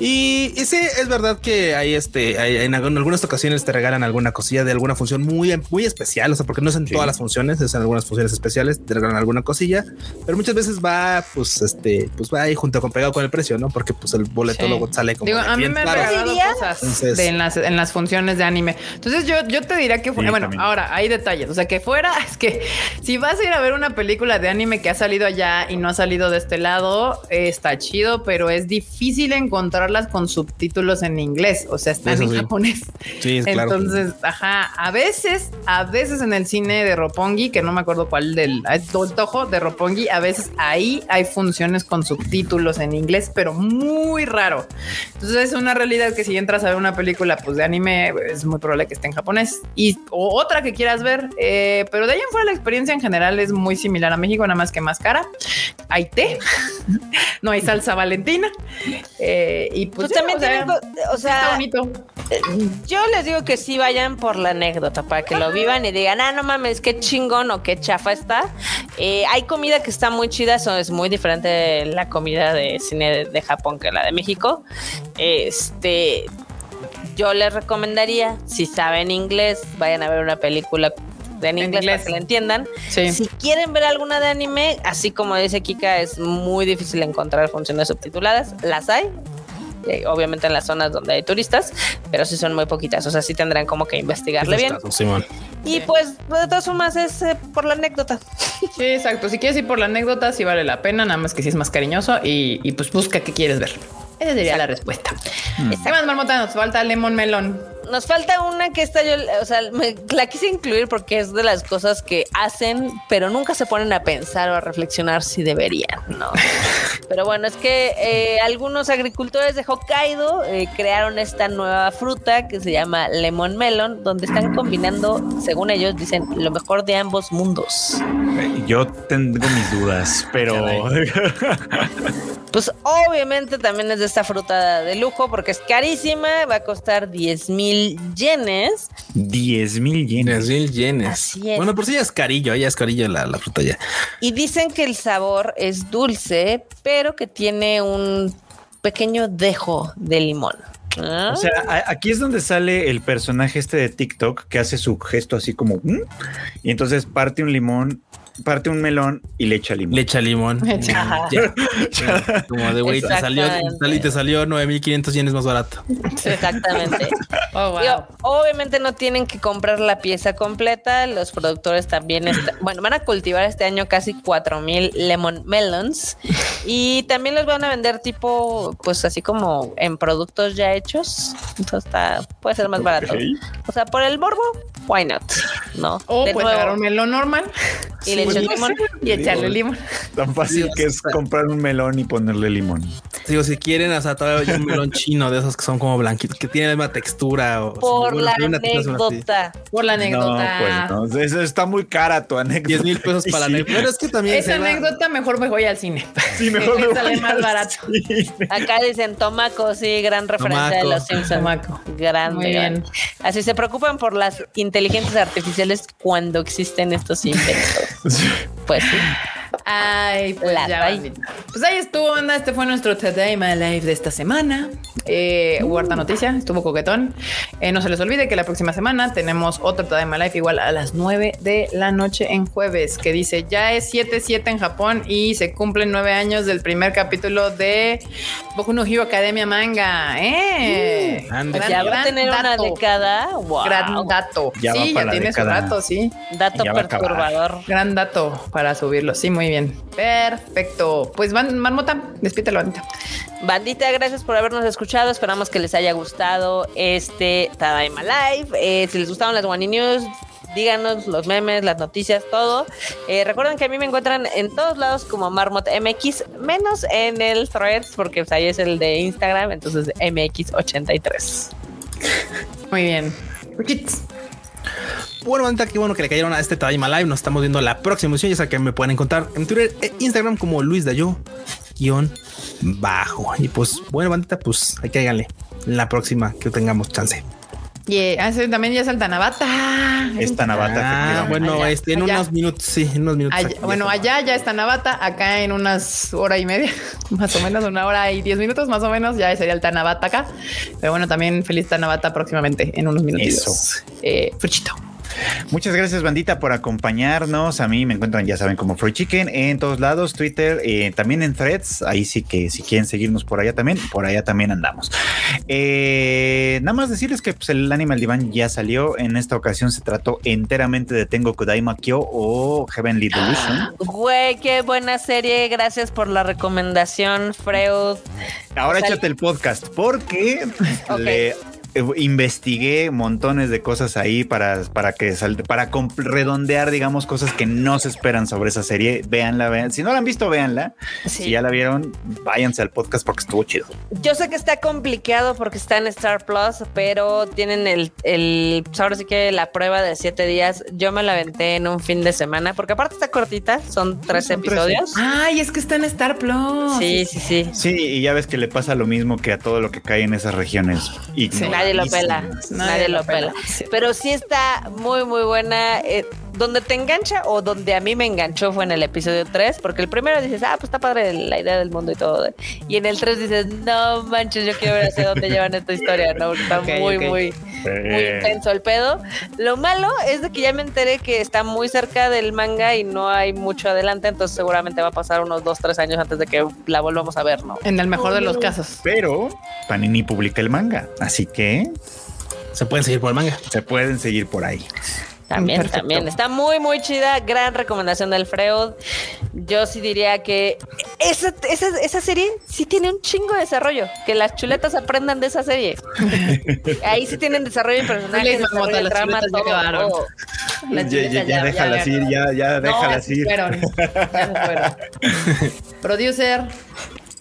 Y, sí, es verdad que hay este, en, algunas ocasiones te regalan alguna cosilla de alguna función muy, muy especial, o sea, porque no es en todas las funciones, es en algunas funciones especiales, te regalan alguna cosilla, pero muchas veces va, pues, este, pues va ahí junto con pegado con el precio, ¿no? Porque pues el boleto luego sale como. Digo, a mí me regalado cosas en, las, en las funciones de anime. Entonces yo, yo te diría que, bueno, ahora hay detalles, o sea, que fuera, es que si vas a ir a ver una película de anime que ha salido allá y no ha salido de este lado, está chido, pero es difícil encontrar con subtítulos en inglés, o sea, están en japonés. Sí, claro. Entonces, ajá, a veces, a veces en el cine de Roppongi, que no me acuerdo cuál del Tojo de Roppongi, a veces ahí hay funciones con subtítulos en inglés, pero muy raro. Entonces es una realidad que si entras a ver una película pues de anime, es muy probable que esté en japonés. Y otra que quieras ver, eh, pero de ahí en fuera la experiencia en general es muy similar a México, nada más que más cara. Hay té, no hay salsa valentina. Eh, y pues, pues también o sea, eh, yo les digo que sí vayan por la anécdota para que lo vivan y digan, ah, no mames, qué chingón o qué chafa está. Eh, hay comida que está muy chida, eso es muy diferente de la comida de cine de, Japón que la de México. Este, yo les recomendaría, si saben inglés, vayan a ver una película en inglés, para que la entiendan. Si quieren ver alguna de anime, así como dice Kika, es muy difícil encontrar funciones subtituladas. Las hay, eh, obviamente en las zonas donde hay turistas, pero sí son muy poquitas, o sea, sí tendrán como que investigarle bien. y pues, de todas formas, es eh, por la anécdota. Sí, exacto. Si quieres ir por la anécdota, sí vale la pena, nada más que si es más cariñoso y, y pues busca qué quieres ver. Esa sería la respuesta. Mm. ¿Qué más, Marmota? Nos falta lemon melón. Nos falta una que esta yo, o sea, la quise incluir porque es de las cosas que hacen, pero nunca se ponen a pensar o a reflexionar si deberían, ¿no? pero bueno, es que eh, algunos agricultores de Hokkaido eh, crearon esta nueva fruta que se llama lemon melon, donde están combinando, según ellos, dicen, lo mejor de ambos mundos. Yo tengo mis dudas, pero... pues obviamente también es de esta fruta de lujo porque es carísima, va a costar 10 mil yenes. 10 mil yenes. 10 mil yenes. Bueno, por si ya es carillo, ya es carillo la, la fruta ya. Y dicen que el sabor es dulce, pero que tiene un pequeño dejo de limón. O sea, aquí es donde sale el personaje este de TikTok que hace su gesto así como mm", y entonces parte un limón parte un melón y le echa limón. Le echa limón. Como de güey, te salió, te salió 9500 yenes más barato. Exactamente. Oh, obviamente no tienen que comprar la pieza completa. Los productores también, bueno, van a cultivar este año casi 4000 lemon melons y también los van a vender tipo, pues así como en productos ya hechos. Entonces está, puede ser más barato. O sea, por el morbo, why not? ¿No? O puede un melón normal y le echas limón y echarle limón. Tan fácil que es comprar un melón y ponerle limón. Digo, si quieren hasta todavía un melón chino de esos que son como blanquitos, que tienen la misma textura. O, por, la anécdota. por la anécdota. No, pues no. Eso está muy cara tu anécdota. 10 mil pesos para la anécdota. Pero es que también. Esa anécdota mejor me voy al cine. Sí, mejor me sale más barato. Acá dicen Tomaco, sí, gran referencia de los Simpsons. Tomaco. Grande. Muy bien. Así se preocupan por las inteligencias artificiales cuando existen estos inventos. Pues sí. Ay, pues ya. Pues ahí estuvo, anda. Este fue nuestro My Live de esta semana. Eh, hubo harta noticia, estuvo coquetón. Eh, no se les olvide que la próxima semana tenemos otro My Life igual a las 9 de la noche en jueves, que dice ya es 7-7 en Japón y se cumplen nueve años del primer capítulo de Boku no Hero Academia Manga. Eh, ya va a tener una década. Wow. Gran dato. sí, ya tiene su dato, sí. Dato perturbador. Gran dato para subirlo. Sí, muy bien. Perfecto. Pues van, Marmota, despídete bandita. Bandita, gracias por habernos escuchado. Esperamos que les haya gustado este Tadaima Live. Eh, si les gustaron las One News, díganos los memes, las noticias, todo. Eh, recuerden que a mí me encuentran en todos lados como Marmot MX, menos en el Threads, porque pues, ahí es el de Instagram, entonces MX83. Muy bien. Bueno, bandita, qué bueno que le cayeron a este Tadaima Live. Nos estamos viendo la próxima edición. Ya saben que me pueden encontrar en Twitter e Instagram como Luis Dayo guion bajo. Y pues, bueno, bandita, pues hay que en la próxima que tengamos chance. Y eh, también ya es Tanabata. Es Tanabata. Ah, bueno, este, en unos minutos, sí, en unos minutos. bueno, allá ya está Tanabata, acá en unas hora y media, más o menos, una hora y diez minutos, más o menos, ya sería el Tanabata acá. Pero bueno, también feliz Tanabata próximamente, en unos minutos. Eso. Eh, Fruchito. Muchas gracias, bandita, por acompañarnos. A mí me encuentran, ya saben, como Free Chicken en todos lados, Twitter, eh, también en Threads. Ahí sí que si quieren seguirnos por allá también, por allá también andamos. Eh, nada más decirles que pues, el Animal Divan ya salió. En esta ocasión se trató enteramente de Tengo Kudaima Kyo o Heavenly Delusion. Güey, qué buena serie. Gracias por la recomendación, Freud. Ahora échate el podcast porque le investigué montones de cosas ahí para, para que para redondear, digamos, cosas que no se esperan sobre esa serie. Véanla, vean. Si no la han visto, véanla. Si ya la vieron, váyanse al podcast porque estuvo chido. Yo sé que está complicado porque está en Star Plus, pero tienen el, el ahora sí que la prueba de siete días. Yo me la aventé en un fin de semana porque aparte está cortita, son tres episodios. Ay, es que está en Star Plus. Sí, sí, sí. Sí, y ya ves que le pasa lo mismo que a todo lo que cae en esas regiones. Y nadie lo pela, nadie, lo pela. Pero sí está muy, muy buena. Eh, donde te engancha o donde a mí me enganchó fue en el episodio 3, porque el primero dices, ah, pues está padre la idea del mundo y todo. Y en el 3 dices, no manches, yo quiero ver hacia dónde llevan esta historia, ¿no? Está muy, muy, muy intenso el pedo. Lo malo es de que ya me enteré que está muy cerca del manga y no hay mucho adelante, entonces seguramente va a pasar unos 2, 3 años antes de que la volvamos a ver, ¿no? En el mejor de los casos. Pero Panini publica el manga, así que se pueden seguir por el manga. Se pueden seguir por ahí. También, también. Está muy, muy chida. Gran recomendación del Freud. Yo sí diría que esa, esa, esa, serie sí tiene un chingo de desarrollo. Que las chuletas aprendan de esa serie. Ahí sí tienen desarrollo de personajes, desarrollo de trama, todo. Ya, ya, ya, déjalas ir, ya, ya déjalas ir. Producer.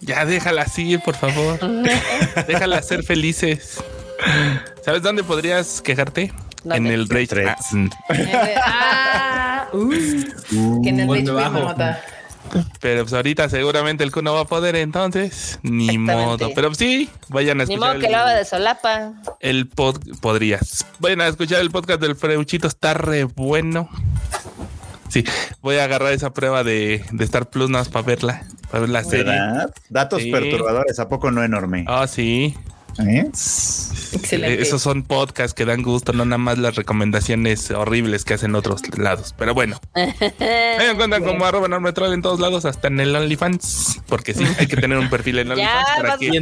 Ya déjalas ir, por favor. déjalas ser felices. ¿Sabes dónde podrías quejarte? En el Rage. Ah, uh, que en el Rage Pero pues ahorita seguramente el Q no va a poder, entonces ni modo. Pero sí, vayan a escuchar. Ni modo que lo haga de solapa. El pod podrías. Vayan a escuchar el podcast del Freuchito, está re bueno. Sí, voy a agarrar esa prueba de, de Star Plus nada más para verla, para ver la serie. Datos perturbadores, ¿a poco no enorme? Ah, sí. ¿Eh? Excelente. Esos son podcasts que dan gusto, no nada más las recomendaciones horribles que hacen otros lados. Pero bueno, me encuentran como arroba enorme troll en todos lados, hasta en el OnlyFans, porque sí, hay que tener un perfil en OnlyFans. para que...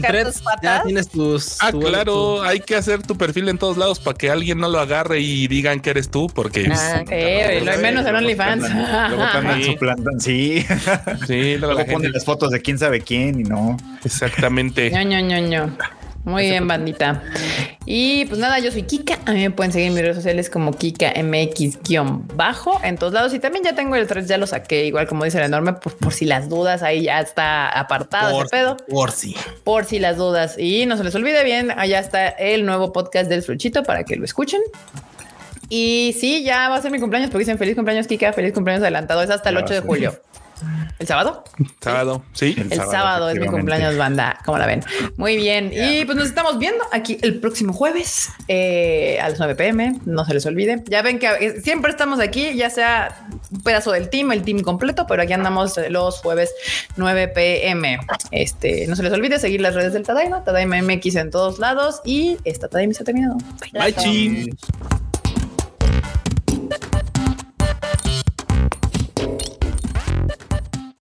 ya tienes tus. Ah, claro, hay que hacer tu perfil en todos lados para que alguien no lo agarre y digan que eres tú, porque. Ah, lo hay menos en OnlyFans. Luego también suplantan, sí. Sí, luego, ponen las fotos de quién sabe quién y no. Exactamente. ño, ño, ño, ño. Muy bien, bandita. Y pues nada, yo soy Kika. A mí me pueden seguir en mis redes sociales como Kika MX-bajo en todos lados. Y también ya tengo el 3, ya lo saqué, igual como dice el enorme, pues por si las dudas, ahí ya está apartado ese pedo. Por si. Por si las dudas. Y no se les olvide bien, allá está el nuevo podcast del Fruchito para que lo escuchen. Y sí, ya va a ser mi cumpleaños porque dicen feliz cumpleaños, Kika, feliz cumpleaños adelantado. Es hasta el 8 de julio. ¿El sábado? Sábado, sí. El, sábado, es mi cumpleaños, banda. como la ven? Muy bien. Y pues nos estamos viendo aquí el próximo jueves eh, a las 9 pm. No se les olvide. Ya ven que eh, siempre estamos aquí, ya sea un pedazo del team, el team completo, pero aquí andamos los jueves 9 pm. Este, no se les olvide seguir las redes del Tadaima, Tadaima MX en todos lados. Y esta Tadaima se ha terminado. Bye, Bye